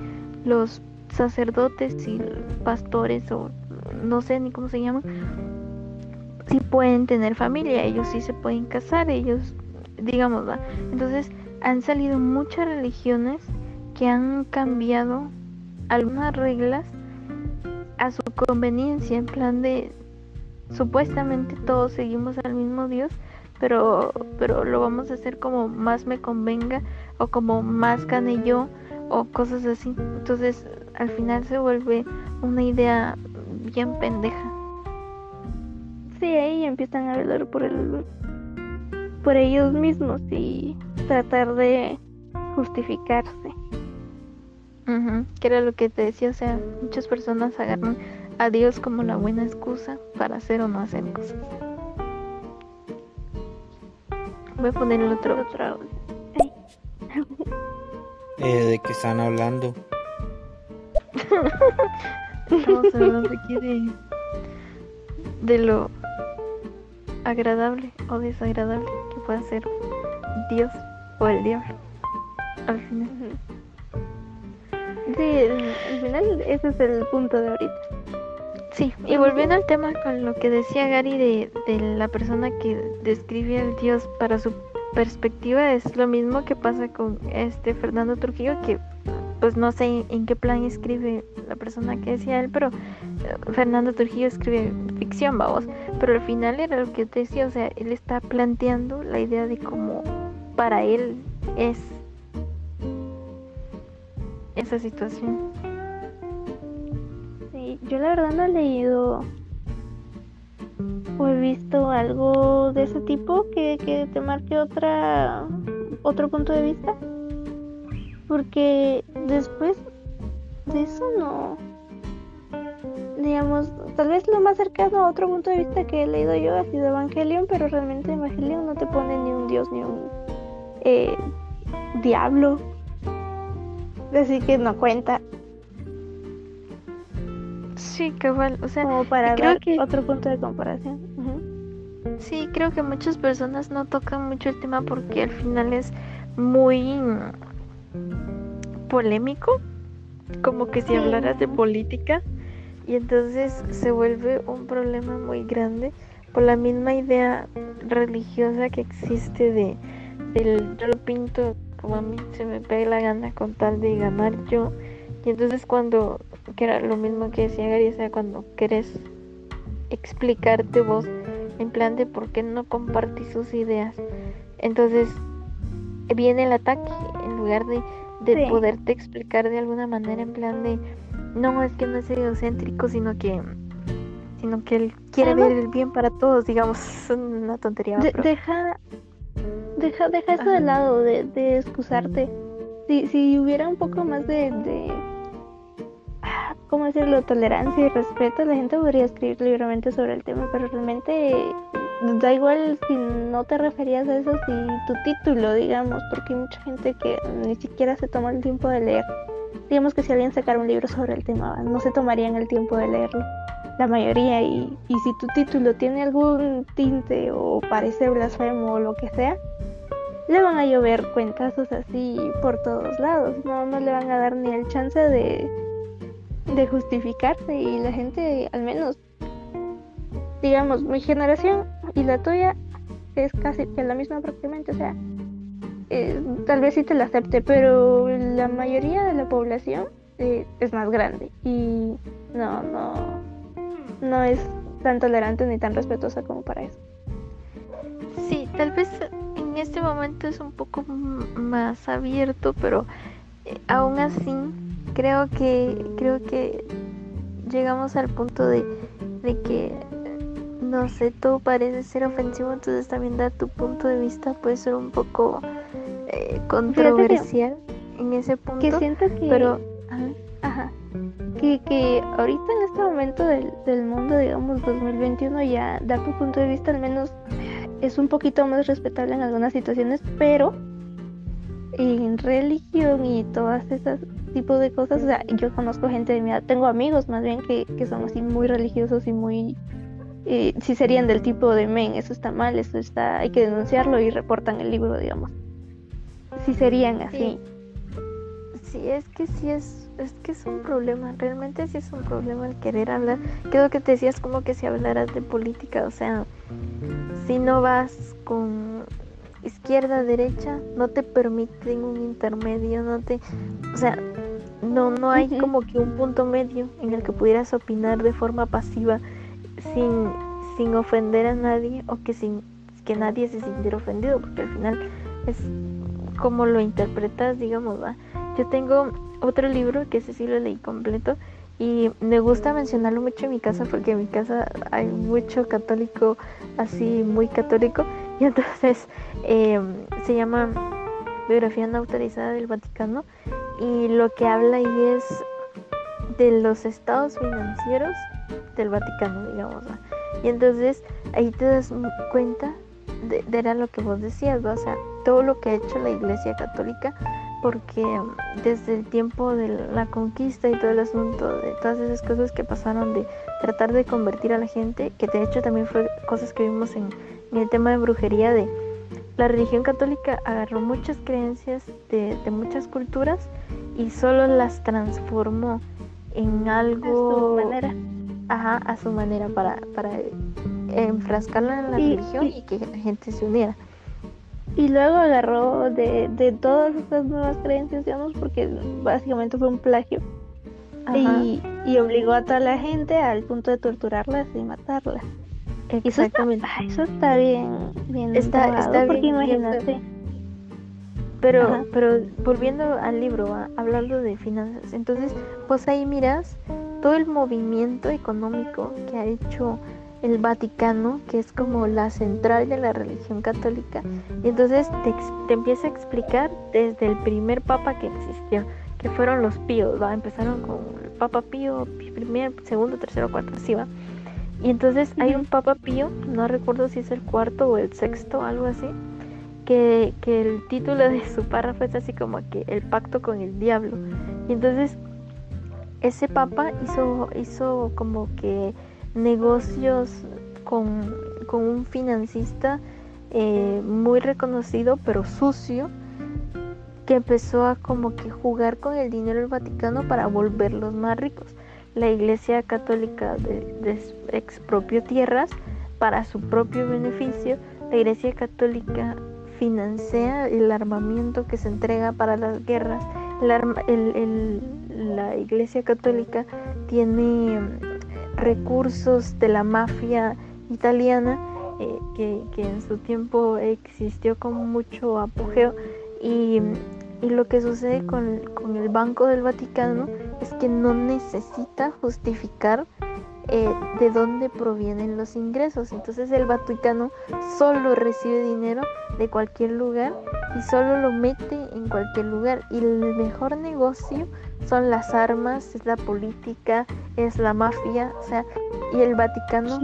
los sacerdotes y pastores, o no sé ni cómo se llaman, sí pueden tener familia, ellos sí se pueden casar, ellos, digamos, ¿va? Entonces han salido muchas religiones que han cambiado algunas reglas a su conveniencia, en plan de supuestamente todos seguimos al mismo Dios, pero, pero lo vamos a hacer como más me convenga o como más gane yo o cosas así. Entonces al final se vuelve una idea bien pendeja. Sí, ahí empiezan a hablar por el por ellos mismos y tratar de justificarse. Que era lo que te decía, o sea, muchas personas agarran a Dios como la buena excusa para hacer o no hacer cosas. Voy a poner el otro, otro eh, ¿De qué están hablando? Estamos hablando aquí de, de lo agradable o desagradable que puede ser Dios o el diablo al final. Sí, al final ese es el punto de ahorita. Sí, y volviendo al tema con lo que decía Gary de, de la persona que describe al Dios para su perspectiva, es lo mismo que pasa con este Fernando Trujillo, que pues no sé en qué plan escribe la persona que decía él, pero eh, Fernando Trujillo escribe ficción, vamos, pero al final era lo que decía, o sea, él está planteando la idea de cómo para él es esa situación. Yo la verdad no he leído o he visto algo de ese tipo que, que te marque otra otro punto de vista. Porque después de eso no digamos tal vez lo más cercano a otro punto de vista que he leído yo ha sido Evangelion pero realmente Evangelion no te pone ni un dios ni un eh, diablo. Así que no cuenta sí cabal o sea como para creo que... otro punto de comparación. Sí creo que muchas personas no tocan mucho el tema porque al final es muy polémico como que si hablaras de política y entonces se vuelve un problema muy grande por la misma idea religiosa que existe de del yo lo pinto como a mí se me pega la gana con tal de ganar yo y entonces cuando que era lo mismo que decía Gary o sea cuando querés explicarte vos en plan de por qué no compartís sus ideas entonces viene el ataque en lugar de de poderte explicar de alguna manera en plan de no es que no es egocéntrico sino que sino que él quiere ver el bien para todos digamos es una tontería deja deja deja eso de lado de, de excusarte. Si, si hubiera un poco más de, de ¿cómo decirlo? tolerancia y respeto la gente podría escribir libremente sobre el tema pero realmente da igual si no te referías a eso, si tu título, digamos, porque hay mucha gente que ni siquiera se toma el tiempo de leer. Digamos que si alguien sacara un libro sobre el tema, no se tomarían el tiempo de leerlo, la mayoría, y, y si tu título tiene algún tinte o parece blasfemo o lo que sea, le van a llover cuentazos así por todos lados, no, no le van a dar ni el chance de, de justificarse y la gente al menos digamos, mi generación y la tuya es casi que la misma prácticamente, o sea, eh, tal vez sí te la acepte, pero la mayoría de la población eh, es más grande y no, no, no es tan tolerante ni tan respetuosa como para eso. Sí, tal vez en este momento es un poco más abierto, pero eh, aún así creo que creo que llegamos al punto de, de que no sé, todo parece ser ofensivo, entonces también dar tu punto de vista puede ser un poco eh, controversial en ese punto. Que siento que, pero, ajá, que, que ahorita en este momento del, del mundo, digamos 2021, ya dar tu punto de vista al menos es un poquito más respetable en algunas situaciones, pero en religión y todas esas tipos de cosas, o sea, yo conozco gente de mi edad, tengo amigos más bien que, que son así muy religiosos y muy eh, si serían del tipo de men, eso está mal, eso está, hay que denunciarlo y reportan el libro, digamos. Si serían así. Sí. es que sí es, es que es un problema, realmente sí es un problema el querer hablar. Creo que te decías como que si hablaras de política, o sea, si no vas con izquierda, derecha, no te permiten un intermedio, no te, o sea, no, no hay como que un punto medio en el que pudieras opinar de forma pasiva sin, sin ofender a nadie o que sin que nadie se sintiera ofendido, porque al final es como lo interpretas, digamos, ¿va? Yo tengo otro libro que ese sí lo leí completo Y me gusta mencionarlo mucho en mi casa porque en mi casa hay mucho católico, así muy católico. Y entonces em, se llama Biografía no autorizada del Vaticano. Y lo que habla ahí es de los estados financieros del Vaticano, digamos. Y entonces ahí te das cuenta de, era lo que vos decías, o sea, todo lo que ha hecho la Iglesia Católica porque desde el tiempo de la conquista y todo el asunto de todas esas cosas que pasaron de tratar de convertir a la gente, que de hecho también fue cosas que vimos en, el tema de brujería, de la religión católica agarró muchas creencias de, muchas culturas y solo las transformó en algo... A su manera. Ajá, a su manera para, para enfrascarla en la religión y que la gente se uniera. Y luego agarró de, de todas estas nuevas creencias, digamos, porque básicamente fue un plagio. Y, y, obligó a toda la gente al punto de torturarlas y matarlas. Exactamente. Eso está, bien, bien está, está porque imagínate. Pero, pero volviendo al libro, hablando de finanzas, entonces, pues ahí miras todo el movimiento económico que ha hecho el Vaticano, que es como la central de la religión católica. Y entonces te, empieza a explicar desde el primer papa que existió, que fueron los píos, ¿va? Empezaron con el Papa Pío, primer, segundo, tercero, cuarto, así va. Y entonces hay un Papa Pío, no recuerdo si es el cuarto o el sexto, algo así, que, que el título de su párrafo es así como que el pacto con el diablo. Y entonces ese papa hizo, hizo como que negocios con, un financista eh, muy reconocido pero sucio que empezó a como que jugar con el dinero del Vaticano para volverlos más ricos. La Iglesia Católica de, expropió tierras para su propio beneficio. La Iglesia Católica financia el armamento que se entrega para las guerras. la Iglesia Católica tiene recursos de la mafia italiana eh, que, en su tiempo existió con mucho apogeo y, lo que sucede con, con, el Banco del Vaticano es que no necesita justificar eh, de dónde provienen los ingresos. Entonces el Vaticano solo recibe dinero de cualquier lugar y solo lo mete en cualquier lugar. Y el mejor negocio son las armas, es la política, es la mafia, o sea, y el Vaticano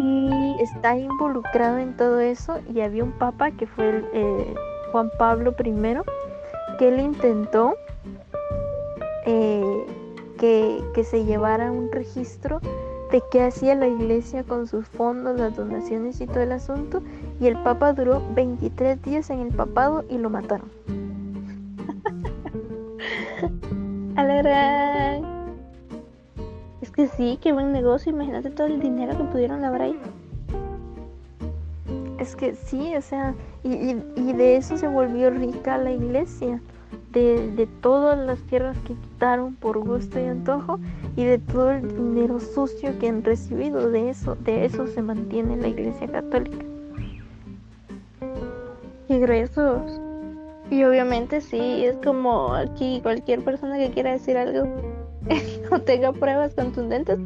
está involucrado en todo eso y había un papa que fue el, eh, Juan Pablo I que él intentó eh, que, que se llevara un registro de qué hacía la iglesia con sus fondos, las donaciones y todo el asunto. Y el papa duró 23 días en el papado y lo mataron. Alegre. Es que sí, qué buen negocio. Imagínate todo el dinero que pudieron lavar ahí. Es que sí, o sea, y, y de eso se volvió rica la iglesia de, todas las tierras que quitaron por gusto y antojo y de todo el dinero sucio que han recibido. De eso, de eso se mantiene la Iglesia Católica. Y. Y obviamente sí, es como aquí cualquier persona que quiera decir algo no tenga pruebas contundentes,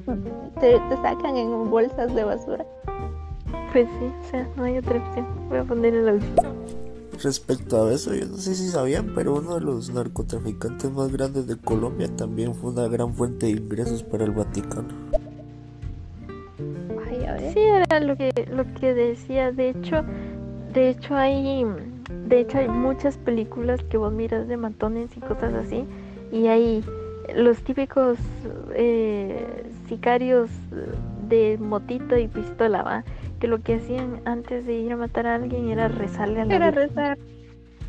te, te sacan en bolsas de basura. Pues sí, o sea, no hay otra opción. Voy a poner el audio. Respecto a eso, yo no sé si sabían, pero uno de los narcotraficantes más grandes de Colombia también fue una gran fuente de ingresos para el Vaticano. Sí, era lo que lo que decía. De hecho, de hecho hay de hecho hay muchas películas que vos miras de matones y cosas así y hay los típicos eh, sicarios de motito y pistola, ¿va? que lo que hacían antes de ir a matar a alguien era rezarle a la Era rezar.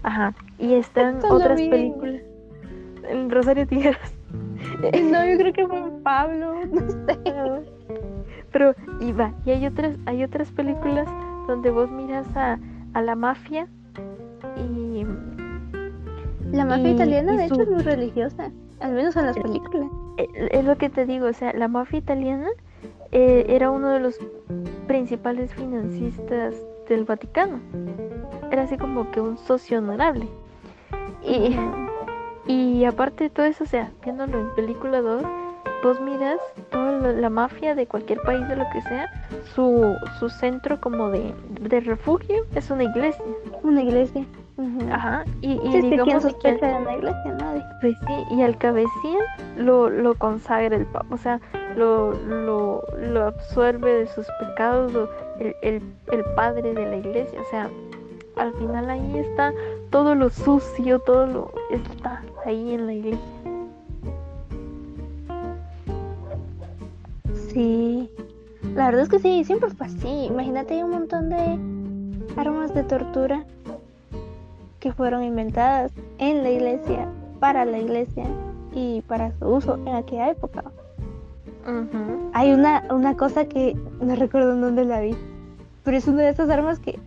Ajá. Y están otras películas. El Rosario Tijeras. No, yo creo que fue Pablo, no sé. Pero, y va, y hay otras, hay otras películas donde vos miras a, a la mafia y... La mafia italiana, de hecho, es muy religiosa, al menos en las películas. Es lo que te digo, o sea, la mafia italiana eh, era uno de los principales financistas del Vaticano. Era así como que un socio honorable. Y, y aparte de todo eso, o sea, viéndolo en película 2, vos miras toda la, mafia de cualquier país de lo que sea, su, su centro como de, de refugio es una iglesia. Una iglesia. Ajá, y, y Sí, digamos ¿Quién de que sospecha de una iglesia? Nadie. pues sí, y al cabecilla lo, lo consagra el papa, o sea, lo, lo, lo absorbe de sus pecados lo- el, el, el padre de la iglesia, o sea, al final ahí está todo lo sucio, todo lo está ahí en la iglesia. Sí. La verdad es que sí, siempre fue así. Imagínate hay un montón de armas de tortura que fueron inventadas en la iglesia, para la iglesia y para su uso en aquella época. Hay una, una cosa que no recuerdo en dónde la vi, pero es una de esas armas que,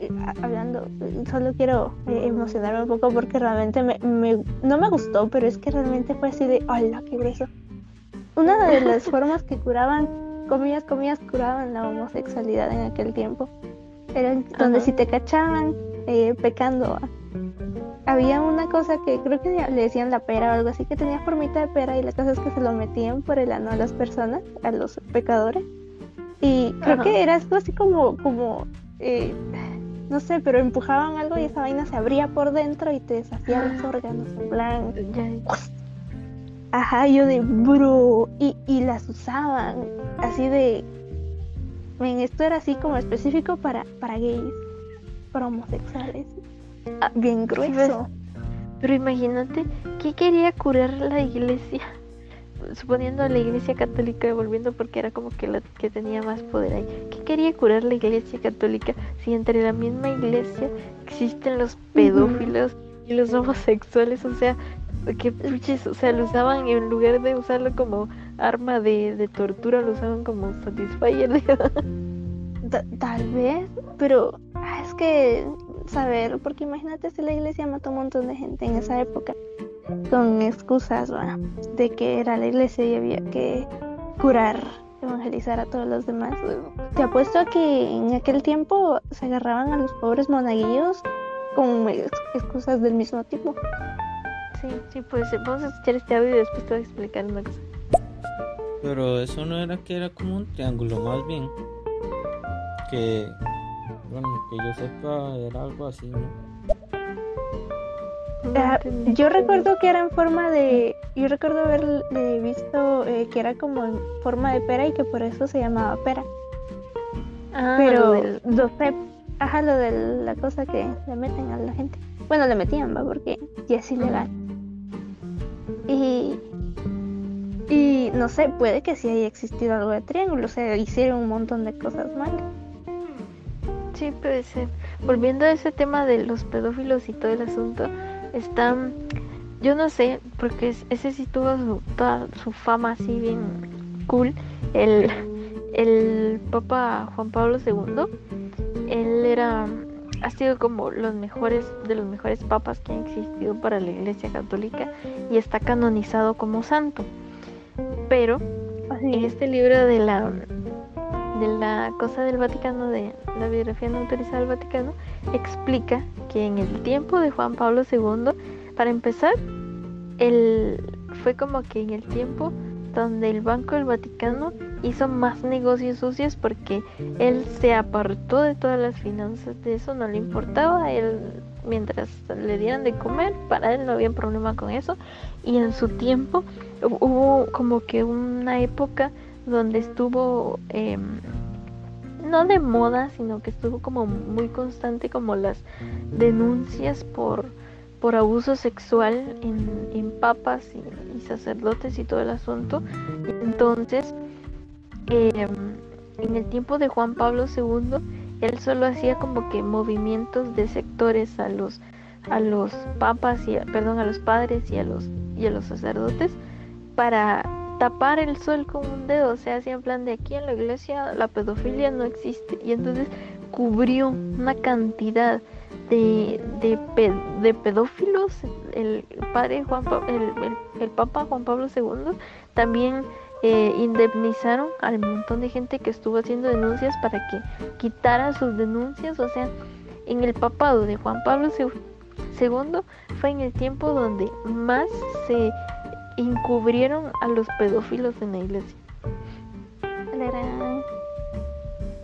eh, hablando, solo quiero eh, emocionarme un poco porque realmente me, me- no me gustó, pero es que realmente fue así de, ¡hola, qué grueso! Una de las formas que curaban, comillas, comillas, curaban la homosexualidad en aquel tiempo, era donde si te cachaban eh, pecando, había una cosa que creo que le decían la pera o algo así, que tenía formita de pera y la cosa es que se lo metían por el ano a las personas, a los pecadores. Y creo Ajá. que era algo así como, como eh, no sé, pero empujaban algo y esa vaina se abría por dentro y te deshacía los órganos, en plan, ajá, yo de bro, y, y las usaban así de, men, esto era así como específico para, para gays, para homosexuales, Ah, bien ves. grueso. Pero imagínate, ¿qué quería curar la iglesia? Suponiendo a la iglesia católica, volviendo porque era como que la que tenía más poder ahí. ¿Qué quería curar la iglesia católica si entre la misma iglesia existen los pedófilos y los homosexuales? O sea, que puches, o sea, lo usaban en lugar de usarlo como arma de, de tortura, lo usaban como satisfier. Ta- tal vez, pero ah, es que saber, porque imagínate si la iglesia mató un montón de gente en esa época con excusas ¿va? de que era la iglesia y había que curar, evangelizar a todos los demás. Te apuesto a que en aquel tiempo se agarraban a los pobres monaguillos con ex- excusas del mismo tipo. sí, sí, pues vamos a escuchar este audio y después te voy a explicar cosa. Pero eso no era que era como un triángulo, más bien. Que, bueno, que yo sepa, era algo así, Ah, yo recuerdo que era en forma de. Yo recuerdo haber eh, visto eh, que era como en forma de pera y que por eso se llamaba pera. Ah, Pero lo del- lo ajá, lo de la cosa que le meten a la gente. Bueno, le metían, va, porque ya es ilegal. Y. Y no sé, puede que sí haya existido algo de triángulo, o sea, hicieron un montón de cosas malas. Sí, puede ser. Volviendo a ese tema de los pedófilos y todo el asunto, está, yo no sé, porque es- ese sí tuvo su, toda su fama así bien cool, el, el Papa Juan Pablo II, él era, ha sido como los mejores, de los mejores papas que han existido para la Iglesia Católica y está canonizado como santo. Pero en este libro de la de la cosa del Vaticano de la biografía no autorizada del Vaticano explica que en el tiempo de Juan Pablo II para empezar el fue como que en el tiempo donde el Banco del Vaticano hizo más negocios sucios porque él se apartó de todas las finanzas de eso no le importaba él mientras le dieran de comer para él no había problema con eso. Y en su tiempo hu- hubo como que una época donde estuvo em, no de moda sino que estuvo como muy constante como las denuncias por por abuso sexual en, en papas y, sacerdotes y todo el asunto. Entonces em, en el tiempo de Juan Pablo II él solo hacía como que movimientos de sectores a los a los papas y a- perdón a los padres y a los y a los sacerdotes para tapar el sol con un dedo, o sea, así en plan de aquí en la iglesia la pedofilia no existe. Y entonces cubrió una cantidad de, de, pe- de pedófilos, el Juan el- el papa Juan Pablo II también eh, indemnizaron al montón de gente que estuvo haciendo denuncias para que quitara sus denuncias, o sea, en el papado de Juan Pablo II fue en el tiempo donde más se encubrieron a los pedófilos en la iglesia.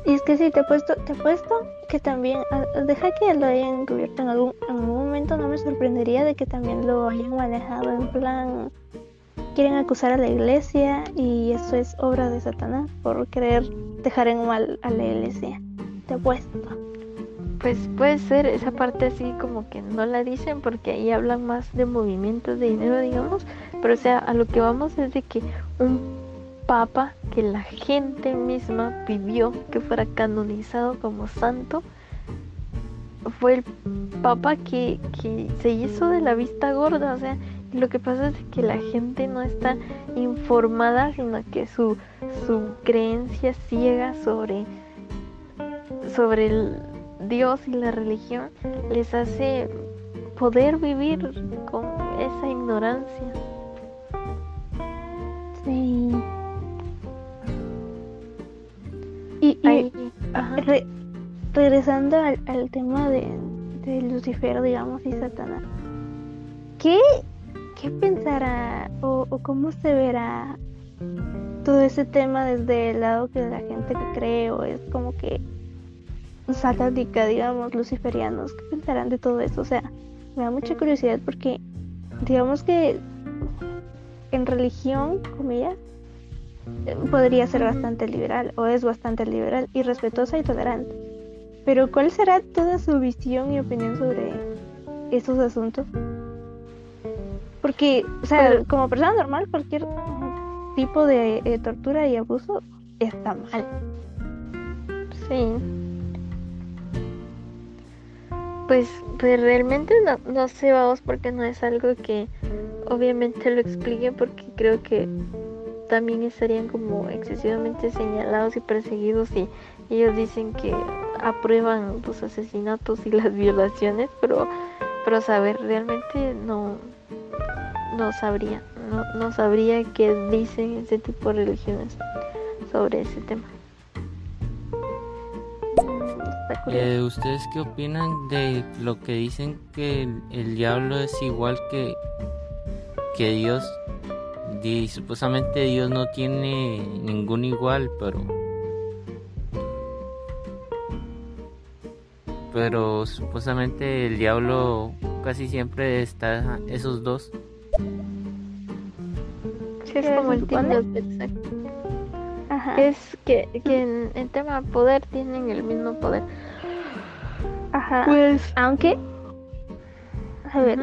Y es que sí, te he puesto, te he puesto que también, ah, deja que lo hayan encubierto en algún, en algún momento, no me sorprendería de que también lo hayan manejado en plan, quieren acusar a la iglesia y eso es obra de Satanás por querer dejar en mal a la iglesia. Te he puesto. Pues puede ser esa parte así como que no la dicen porque ahí hablan más de movimientos de dinero, digamos, pero o sea, a lo que vamos es de que un papa que la gente misma pidió que fuera canonizado como santo fue el papa que, se hizo de la vista gorda, o sea, lo que pasa es que la gente no está informada, sino que su, su creencia ciega sobre, sobre el Dios y la religión les hace poder vivir con esa ignorancia. Sí. Y, regresando al, tema de, Lucifer, digamos, y Satanás, ¿qué, qué pensará o, cómo se verá todo ese tema desde el lado que la gente cree o es como que satánica, digamos, luciferianos? ¿Qué pensarán de todo eso? O sea, me da mucha curiosidad porque digamos que en religión, comillas, podría ser bastante liberal o es bastante liberal y respetuosa y tolerante. Pero ¿cuál será toda su visión y opinión sobre esos asuntos? Porque, o sea, como persona normal, cualquier tipo de eh, tortura y abuso está mal. Sí. Pues, pues realmente no, no sé, vamos, porque no es algo que obviamente lo explique, porque creo que también estarían como excesivamente señalados y perseguidos y ellos dicen que aprueban los asesinatos y las violaciones, pero pero saber realmente no no sabría, no, no sabría qué dicen ese tipo de religiones sobre ese tema. Eh, ¿Ustedes qué opinan de lo que dicen que el, el diablo es igual que, que Dios? y supuestamente Dios no tiene ningún igual, pero pero supuestamente el diablo casi siempre está esos dos. es como el Es que, que en, en, tema de poder tienen el mismo poder. Ajá. Pues, aunque, a ver,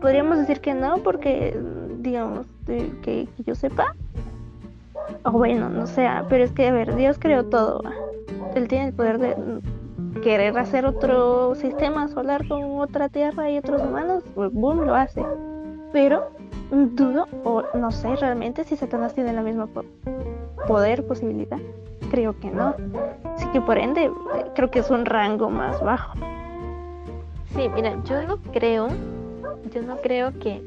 podríamos decir que no, porque digamos, que, yo sepa. O bueno, no sé, pero es que, a ver, Dios creó todo. Él tiene el poder de querer hacer otro sistema solar con otra tierra y otros humanos, pues boom, lo hace. Pero dudo, o no sé realmente si Satanás tiene la misma poder, posibilidad. Creo que no. Así que por ende, creo que es un rango más bajo. Sí, mira, yo no creo, yo no creo que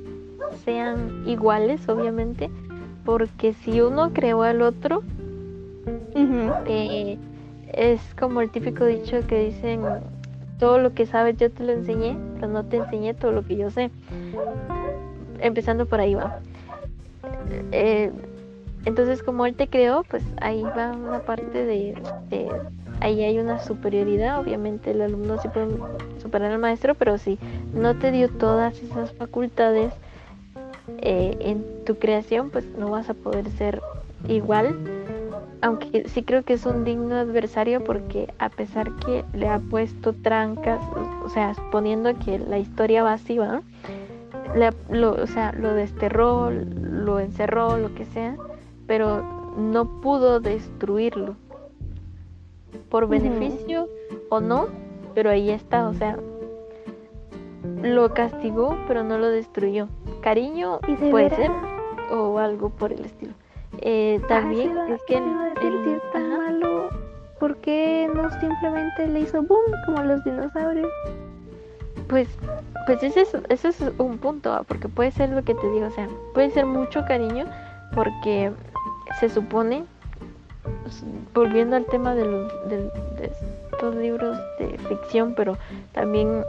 sean iguales, obviamente, porque si uno creó al otro, eh, es como el típico dicho que dicen, todo lo que sabes yo te lo enseñé, pero no te enseñé todo lo que yo sé. Empezando por ahí va. Eh, entonces como él te creó, pues ahí va una parte de, ahí hay una superioridad, obviamente el alumno sí puede superar al maestro, pero si no te dio todas esas facultades, eh, en tu creación, pues no vas a poder ser igual. Aunque sí creo que es un digno adversario porque a pesar que le ha puesto trancas, o sea, suponiendo que la historia va así, lo, o sea, lo desterró, lo encerró, lo que sea, pero no pudo destruirlo. Por beneficio o no, pero ahí está, o sea, lo castigó, pero no lo destruyó cariño y puede ser o algo por el estilo. Eh, también es que el, tan malo, ¿por qué no simplemente le hizo boom como los dinosaurios? Pues, pues ese es, ese es un punto, porque puede ser lo que te digo, o sea, puede ser mucho cariño porque se supone, pues, volviendo al tema de, los, de estos libros de ficción, pero también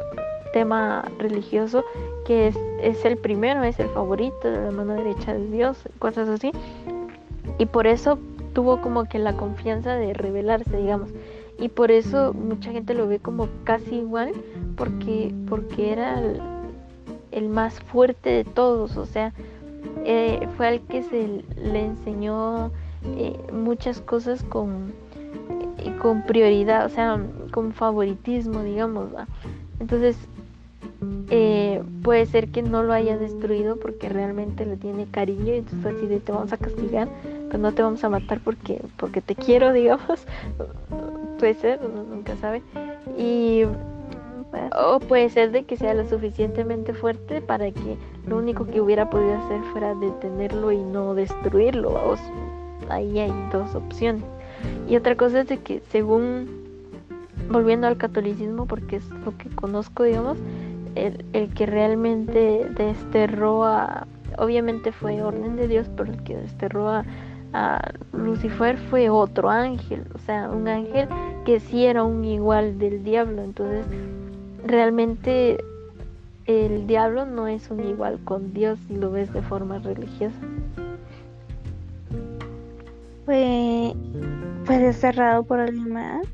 tema religioso, que es, es el primero, es el favorito de la mano derecha de Dios, cosas así. Y por eso tuvo como que la confianza de revelarse, digamos. Y por eso mucha gente lo ve como casi igual, porque, porque era el, más fuerte de todos, o sea, eh, fue al que se le enseñó eh, muchas cosas con, eh, con prioridad, o sea, con favoritismo, digamos. Entonces, puede ser que no lo haya destruido porque realmente le tiene cariño y entonces así de te vamos a castigar pues no te vamos a matar porque, porque te quiero, digamos. puede ser, uno nunca sabe. Y o puede ser de que sea lo suficientemente fuerte para que lo único que hubiera podido hacer fuera detenerlo y no destruirlo. ahí hay dos opciones. Y otra cosa es de que según, volviendo al catolicismo, porque es lo que conozco, digamos, el, el que realmente desterró a, obviamente fue orden de Dios, pero el que desterró a, a Lucifer fue otro ángel, o sea, un ángel que sí era un igual del diablo, entonces realmente el diablo no es un igual con Dios si lo ves de forma religiosa. Fue, fue desterrado por alguien más.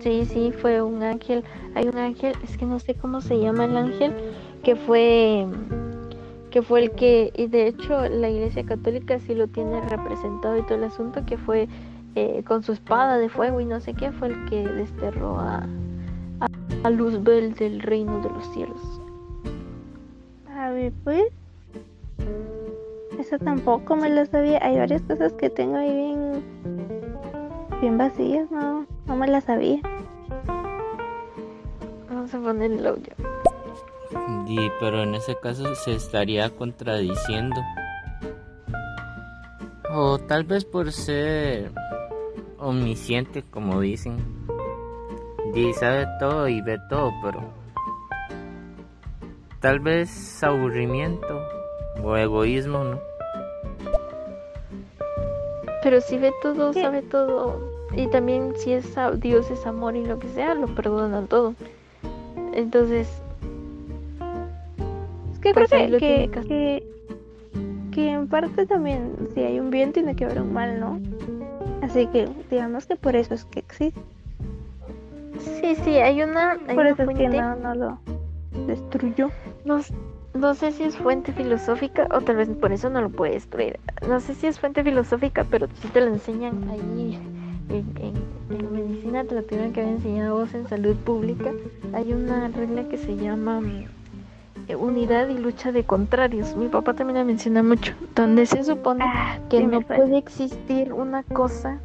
Sí, sí, fue un ángel. Hay un ángel, es que no sé cómo se llama el ángel, que fue que fue el que, y de hecho la Iglesia Católica sí lo tiene representado y todo el asunto, que fue eh, con su espada de fuego y no sé qué, fue el que desterró a, a, Luzbel del reino de los cielos. A ver, pues, eso tampoco me lo sabía. Hay varias cosas que tengo ahí bien, bien vacías, no, no me las sabía. Vamos a poner el audio pero en ese caso se estaría contradiciendo. O tal vez por ser omnisciente, como dicen. Y sabe todo y ve todo, pero tal vez aburrimiento o egoísmo, ¿no? Pero si ve todo, sabe todo. Y también si es Dios es amor y lo que sea, lo perdona todo. Entonces, que creo pues que, que, que, en parte también, si hay un bien, tiene que haber un mal, ¿no? Así que digamos que por eso es que existe. Sí, sí, hay una. por eso es que no, no lo destruyó. No, no sé si es fuente filosófica o tal vez por eso no lo puede destruir. No sé si es fuente filosófica, pero si te lo enseñan ahí en, en, medicina, te lo tienen que haber enseñado vos en salud pública. Hay una regla que se llama eh, unidad y lucha de contrarios. Mi papá también la menciona mucho, donde se supone ah, que no puede existir una cosa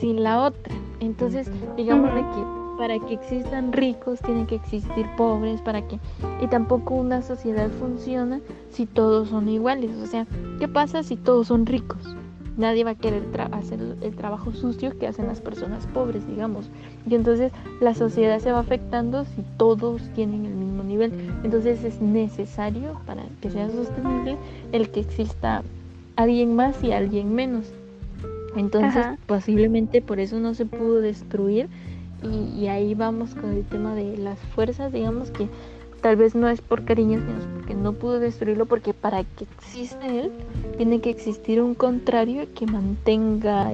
sin la otra. Entonces, digamos que para que existan ricos tienen que existir pobres, para que y tampoco una sociedad funciona si todos son iguales. O sea, ¿qué pasa si todos son ricos? nadie va a querer hacer el trabajo sucio que hacen las personas pobres, digamos. Y entonces la sociedad se va afectando si todos tienen el mismo nivel. Entonces es necesario para que sea sostenible el que exista alguien más y alguien menos. Entonces posiblemente por eso no se pudo destruir y, y ahí vamos con el tema de las fuerzas, digamos que tal vez no es por cariño, sino porque no pudo destruirlo, porque para que exista él, tiene que existir un contrario que mantenga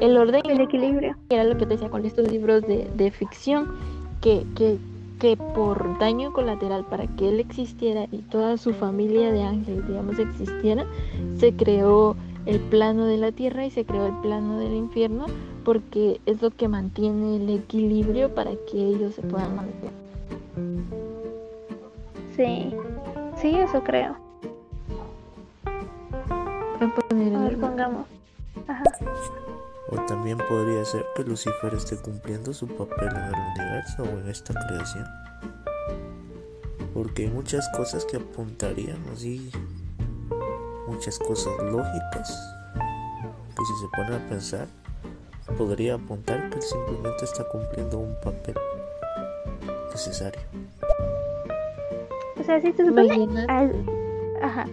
el, orden el equilibrio. Era lo que te decía con estos libros de, ficción, que, que, que por daño colateral, para que él existiera y toda su familia de ángeles, digamos, existiera, se creó el plano de la tierra y se creó el plano del infierno, porque es lo que mantiene el equilibrio para que ellos se puedan mantener. Sí, sí, eso creo. A ver, pongamos. Ajá. O también podría ser que Lucifer esté cumpliendo su papel en el universo o en esta creación. Porque hay muchas cosas que apuntarían así, muchas cosas lógicas, que si se pone a pensar, podría apuntar que él simplemente está cumpliendo un papel necesario. O sea, si te supone ajá,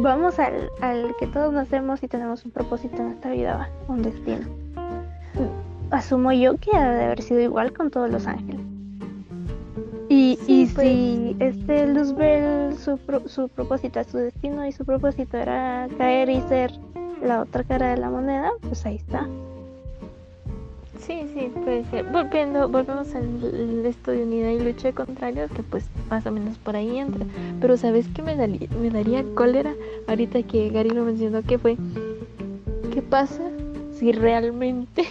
vamos al, al que todos nacemos y tenemos un propósito en esta vida, un destino. Asumo yo que ha de haber sido igual con todos los ángeles. Y, y si este Luzbel su, su propósito es su destino y su propósito era caer y ser la otra cara de la moneda, pues ahí está. Sí, sí, puede ser. Volviendo, volvemos al esto de unidad y lucha de contrarios, que pues más o menos por ahí entra. Pero ¿sabes qué me, daría, me daría cólera ahorita que Gary lo mencionó? Que fue, ¿qué pasa si realmente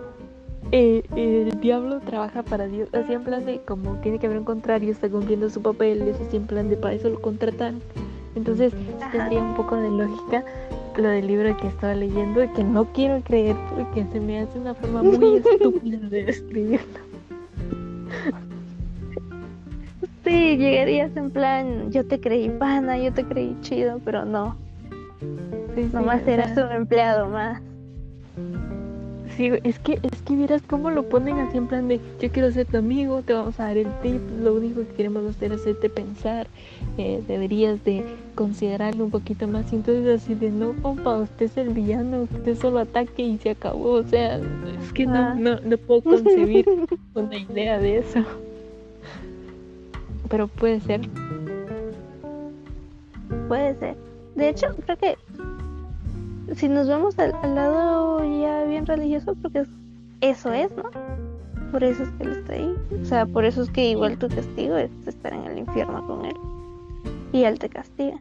eh, el diablo trabaja para Dios? Así en plan de como tiene que haber un contrario, está cumpliendo su papel, eso así en plan de para eso lo contratan. Entonces tendría un poco de lógica lo del libro que estaba leyendo y que no quiero creer porque se me hace una forma muy estúpida de escribirlo. Sí, llegarías en plan, yo te creí pana, yo te creí chido, pero no. Sí, Nomás eras un empleado más. Sí, es que, es que vieras cómo lo ponen así en plan de yo quiero ser tu amigo, te vamos a dar el tip, lo único que queremos hacer es hacerte pensar, eh, deberías de considerarlo un poquito más. Y entonces así de no, compa, usted es el villano, usted solo ataque y se acabó. O sea, es que no, ah. no, no puedo concebir una idea de eso. Pero puede ser. Puede ser. De hecho, creo que si nos vamos al, lado ya bien religioso, porque eso es, ¿no? Por eso es que él está ahí. O sea, por eso es que igual tu castigo es estar en el infierno con él. Y él te castiga.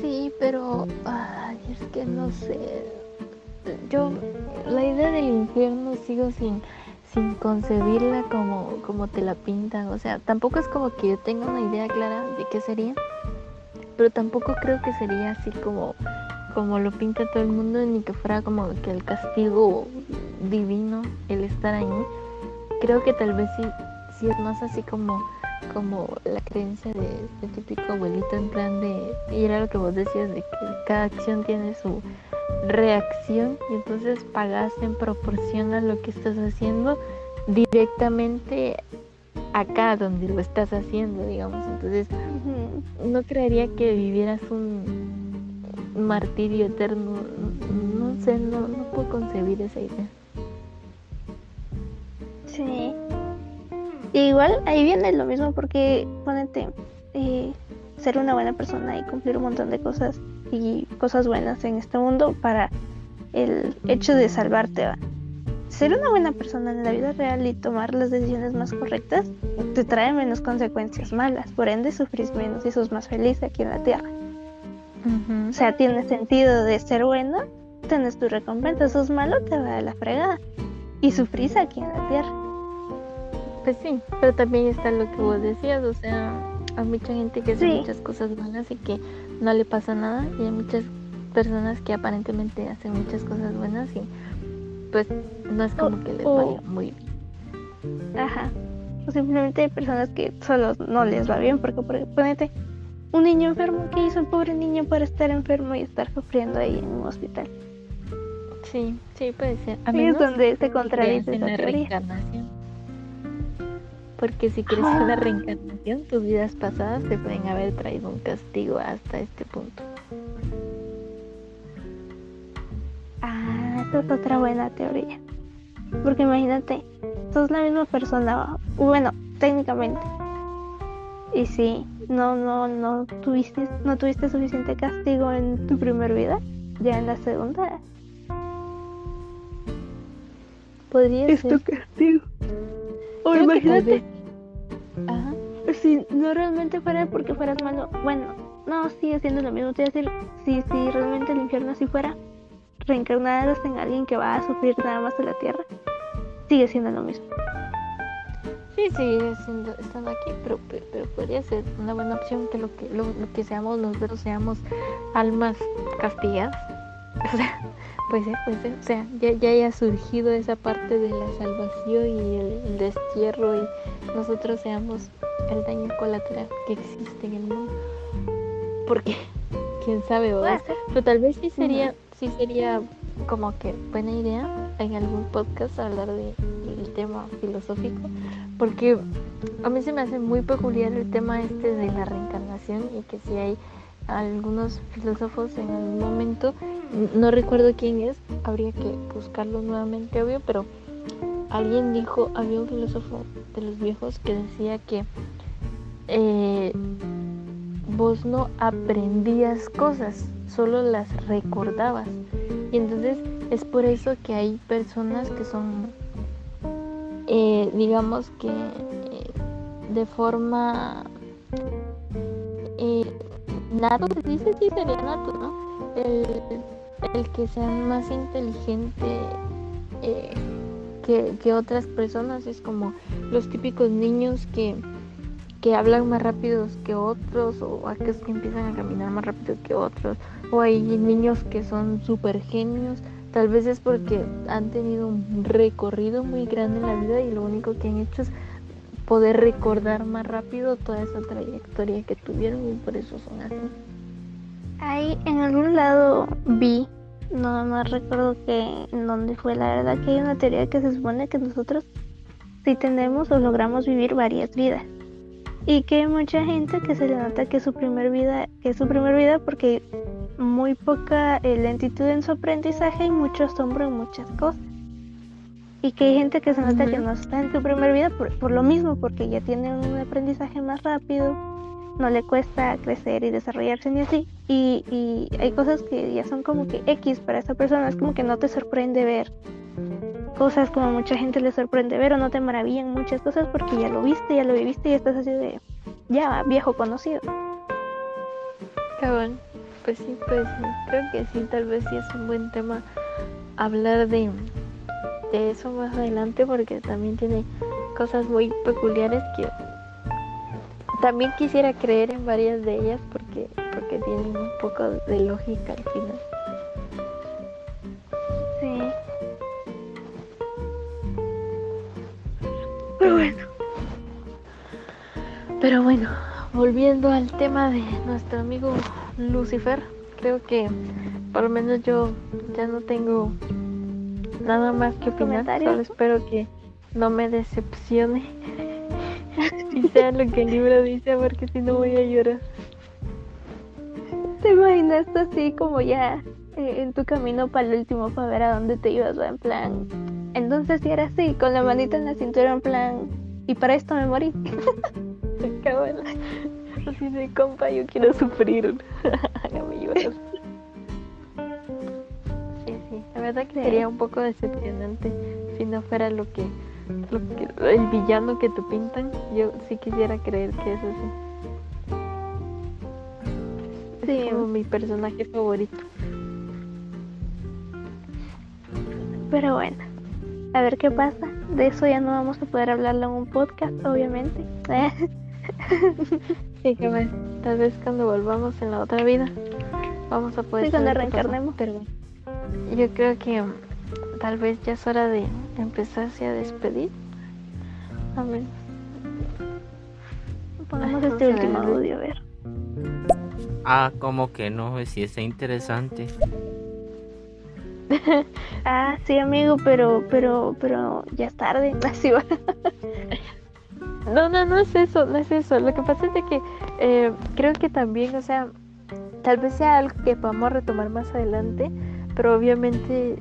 Sí, pero ay, es que no sé. Yo la idea del infierno sigo sin sin concebirla como como te la pintan, o sea, tampoco es como que yo tenga una idea clara de qué sería pero tampoco creo que sería así como como lo pinta todo el mundo ni que fuera como que el castigo divino el estar ahí. Creo que tal vez sí, sí es más así como como la creencia de este típico abuelito en plan de y era lo que vos decías de que cada acción tiene su reacción y entonces pagas en proporción a lo que estás haciendo directamente acá donde lo estás haciendo, digamos. Entonces, no creería que vivieras un martirio eterno. No, sé, no, no puedo concebir esa idea. Sí. Igual ahí viene lo mismo porque, ponete, eh, ser una buena persona y cumplir un montón de cosas y cosas buenas en este mundo para el hecho de salvarte. ¿va? Ser una buena persona en la vida real y tomar las decisiones más correctas te trae menos consecuencias malas, por ende sufrís menos y sos más feliz aquí en la tierra. O sea, tiene sentido de ser bueno, tienes tu recompensa, sos malo, te va a la fregada y sufrís aquí en la tierra. Pues sí, pero también está lo que vos decías, o sea, hay mucha gente que hace muchas cosas buenas y que no le pasa nada y hay muchas personas que aparentemente hacen muchas cosas buenas y pues no es como que les vaya muy bien. Ajá. O simplemente hay personas que solo no les va bien, porque, por ponete un niño enfermo, ¿qué hizo el pobre niño para estar enfermo y estar sufriendo ahí en un hospital? Sí, sí, puede ser. A es donde se contradice esa la reencarnación. Porque si crees en la reencarnación, tus vidas pasadas te pueden haber traído un castigo hasta este punto. Ah, esa es otra buena teoría. Porque imagínate, sos la misma persona, bueno, técnicamente. Y si no, no, no tuviste, no tuviste suficiente castigo en tu primer vida, ya en la segunda. Podría es tu castigo. O imagínate. Ajá. Si no realmente fuera porque fueras malo, bueno, no sigue siendo lo mismo. Te voy a decir, si, si realmente el infierno así fuera, reencarnadas en alguien que va a sufrir nada más de la tierra, sigue siendo lo mismo. Sí, sigue siendo, estando aquí, pero, pero podría ser una buena opción que lo que, lo, que seamos nosotros seamos almas castigadas. O sea, puede ser. O sea, ya, ya haya surgido esa parte de la salvación y el, destierro y nosotros seamos el daño colateral que existe en el mundo. Porque, quién sabe, ¿verdad? Pero tal vez sí sería sí sería como que buena idea en algún podcast hablar de, del tema filosófico, porque a mí se me hace muy peculiar el tema este de la reencarnación y que si hay algunos filósofos en algún momento, no recuerdo quién es, habría que buscarlo nuevamente, obvio, pero alguien dijo, había un filósofo de los viejos que decía que eh, vos no aprendías cosas, solo las recordabas. Y entonces es por eso que hay personas que son, eh, digamos que eh, de forma eh, nato, se dice, nato, ¿no? El, el que sean más inteligente que, que otras personas es como los típicos niños que que hablan más rápido que otros o aquellos que empiezan a caminar más rápido que otros o hay niños que son super genios tal vez es porque han tenido un recorrido muy grande en la vida y lo único que han hecho es poder recordar más rápido toda esa trayectoria que tuvieron y por eso son así. Ahí en algún lado vi no no recuerdo que en dónde fue la verdad que hay una teoría que se supone que nosotros si tenemos o logramos vivir varias vidas y que hay mucha gente que se le nota que es su primer vida, que es su primer vida porque muy poca eh, lentitud en su aprendizaje y mucho asombro en muchas cosas. Y que hay gente que se nota que no está en su primer vida por, lo mismo, porque ya tiene un aprendizaje más rápido, no le cuesta crecer y desarrollarse ni así. Y, y hay cosas que ya son como que X para esa persona, es como que no te sorprende ver cosas como mucha gente le sorprende ver o no te maravillan muchas cosas porque ya lo viste, ya lo viviste y estás así de ya viejo conocido. Cabal, pues sí, pues creo que sí, tal vez sí es un buen tema hablar de, de eso más adelante porque también tiene cosas muy peculiares que también quisiera creer en varias de ellas porque porque tienen un poco de lógica al final. Pero bueno. Pero bueno, volviendo al tema de nuestro amigo Lucifer, creo que por lo menos yo ya no tengo nada más que opinar. Solo espero que no me decepcione y sea lo que el libro dice, porque si no voy a llorar. ¿Te imaginas así como ya eh, en tu camino para el último para ver a dónde te ibas? En plan, entonces si era así, con la manita en la cintura en plan, y para esto me morí. Así de compa, yo quiero sufrir. Hágame llorar. Sí, sí, la verdad que sería un poco decepcionante si no fuera lo que, que el villano que te pintan. Yo sí quisiera creer que es así. Es como mi personaje favorito. Pero bueno a ver qué pasa. De eso ya no vamos a poder hablarlo en un podcast, obviamente. sí, que tal vez cuando volvamos en la otra vida vamos a poder. Sí, cuando reencarnemos. Pero yo creo que tal vez ya es hora de empezarse a despedir. A ver. Ponemos este último audio, a ver. Ah, como que no, si está interesante. ah, sí, amigo, pero, pero, pero ya es tarde. Así no, no, no es eso, no es eso. Lo que pasa es de que eh, creo que también, o sea, tal vez sea algo que podamos retomar más adelante, pero obviamente,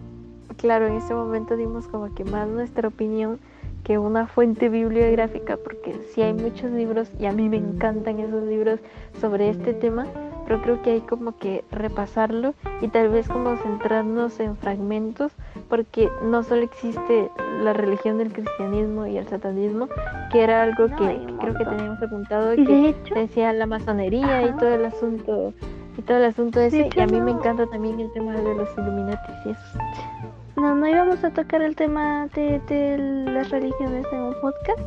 claro, en ese momento dimos como que más nuestra opinión que una fuente bibliográfica, porque sí hay muchos libros y a mí me encantan esos libros sobre este tema, pero creo que hay como que repasarlo y tal vez como centrarnos en fragmentos porque no solo existe la religión del cristianismo y el satanismo que era algo que creo que teníamos apuntado que decía la masonería y todo el asunto y todo el asunto ese y a mí me encanta también el tema de los Illuminati y eso no no íbamos a tocar el tema de, de las religiones en un podcast.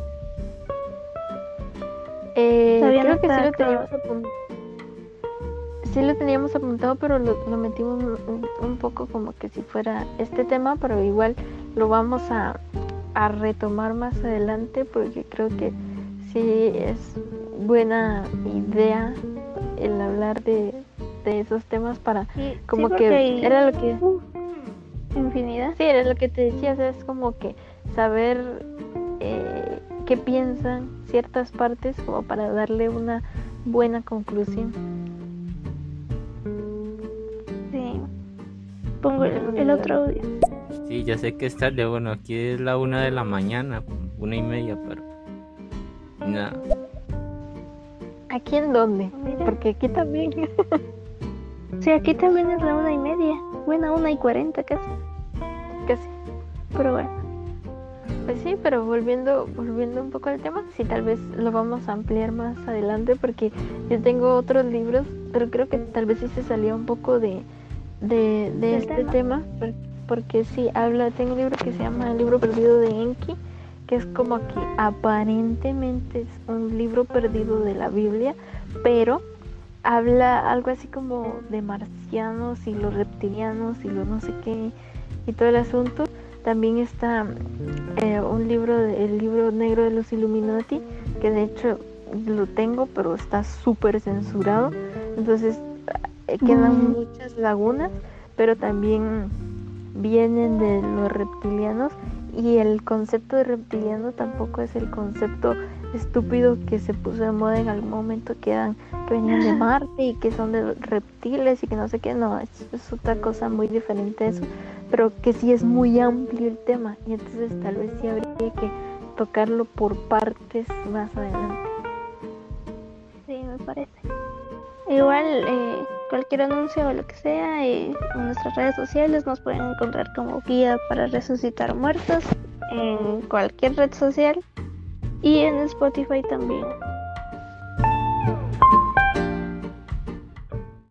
Eh, creo que sí lo teníamos apuntado sí lo teníamos apuntado, pero lo, metimos un, poco como que si fuera este tema, pero igual lo vamos a, retomar más adelante porque creo que sí es buena idea el hablar de, esos temas para como que era lo que infinidad sí era lo que te decía es como que saber eh, qué piensan ciertas partes como para darle una buena conclusión pongo el, otro audio. Sí, ya sé que es tarde, bueno, aquí es la una de la mañana, una y media, pero nada. ¿Aquí en dónde? Porque aquí también. sí, aquí también es la una y media. Bueno, una y cuarenta casi. Casi. Pero bueno. Pues sí, pero volviendo, volviendo un poco al tema, sí, tal vez lo vamos a ampliar más adelante porque yo tengo otros libros, pero creo que tal vez sí se salía un poco de, de, este tema, porque sí, habla, tengo un libro que se llama El libro perdido de Enki, que es como que aparentemente es un libro perdido de la Biblia, pero habla algo así como de marcianos y los reptilianos y lo no sé qué y todo el asunto. También está eh, un libro, el libro negro de los Illuminati, que de hecho lo tengo, pero está súper censurado. Entonces eh, quedan mm. muchas lagunas, pero también vienen de los reptilianos y el concepto de reptiliano tampoco es el concepto estúpido que se puso de moda en algún momento que eran que venían de Marte y que son de reptiles y que no sé qué. No es, otra cosa muy diferente a eso pero que sí es muy amplio el tema. Y entonces tal vez sí habría que tocarlo por partes más adelante. Sí me parece Igual eh, cualquier anuncio o lo que sea eh, en nuestras redes sociales nos pueden encontrar como guía para resucitar muertos en cualquier red social y en Spotify también.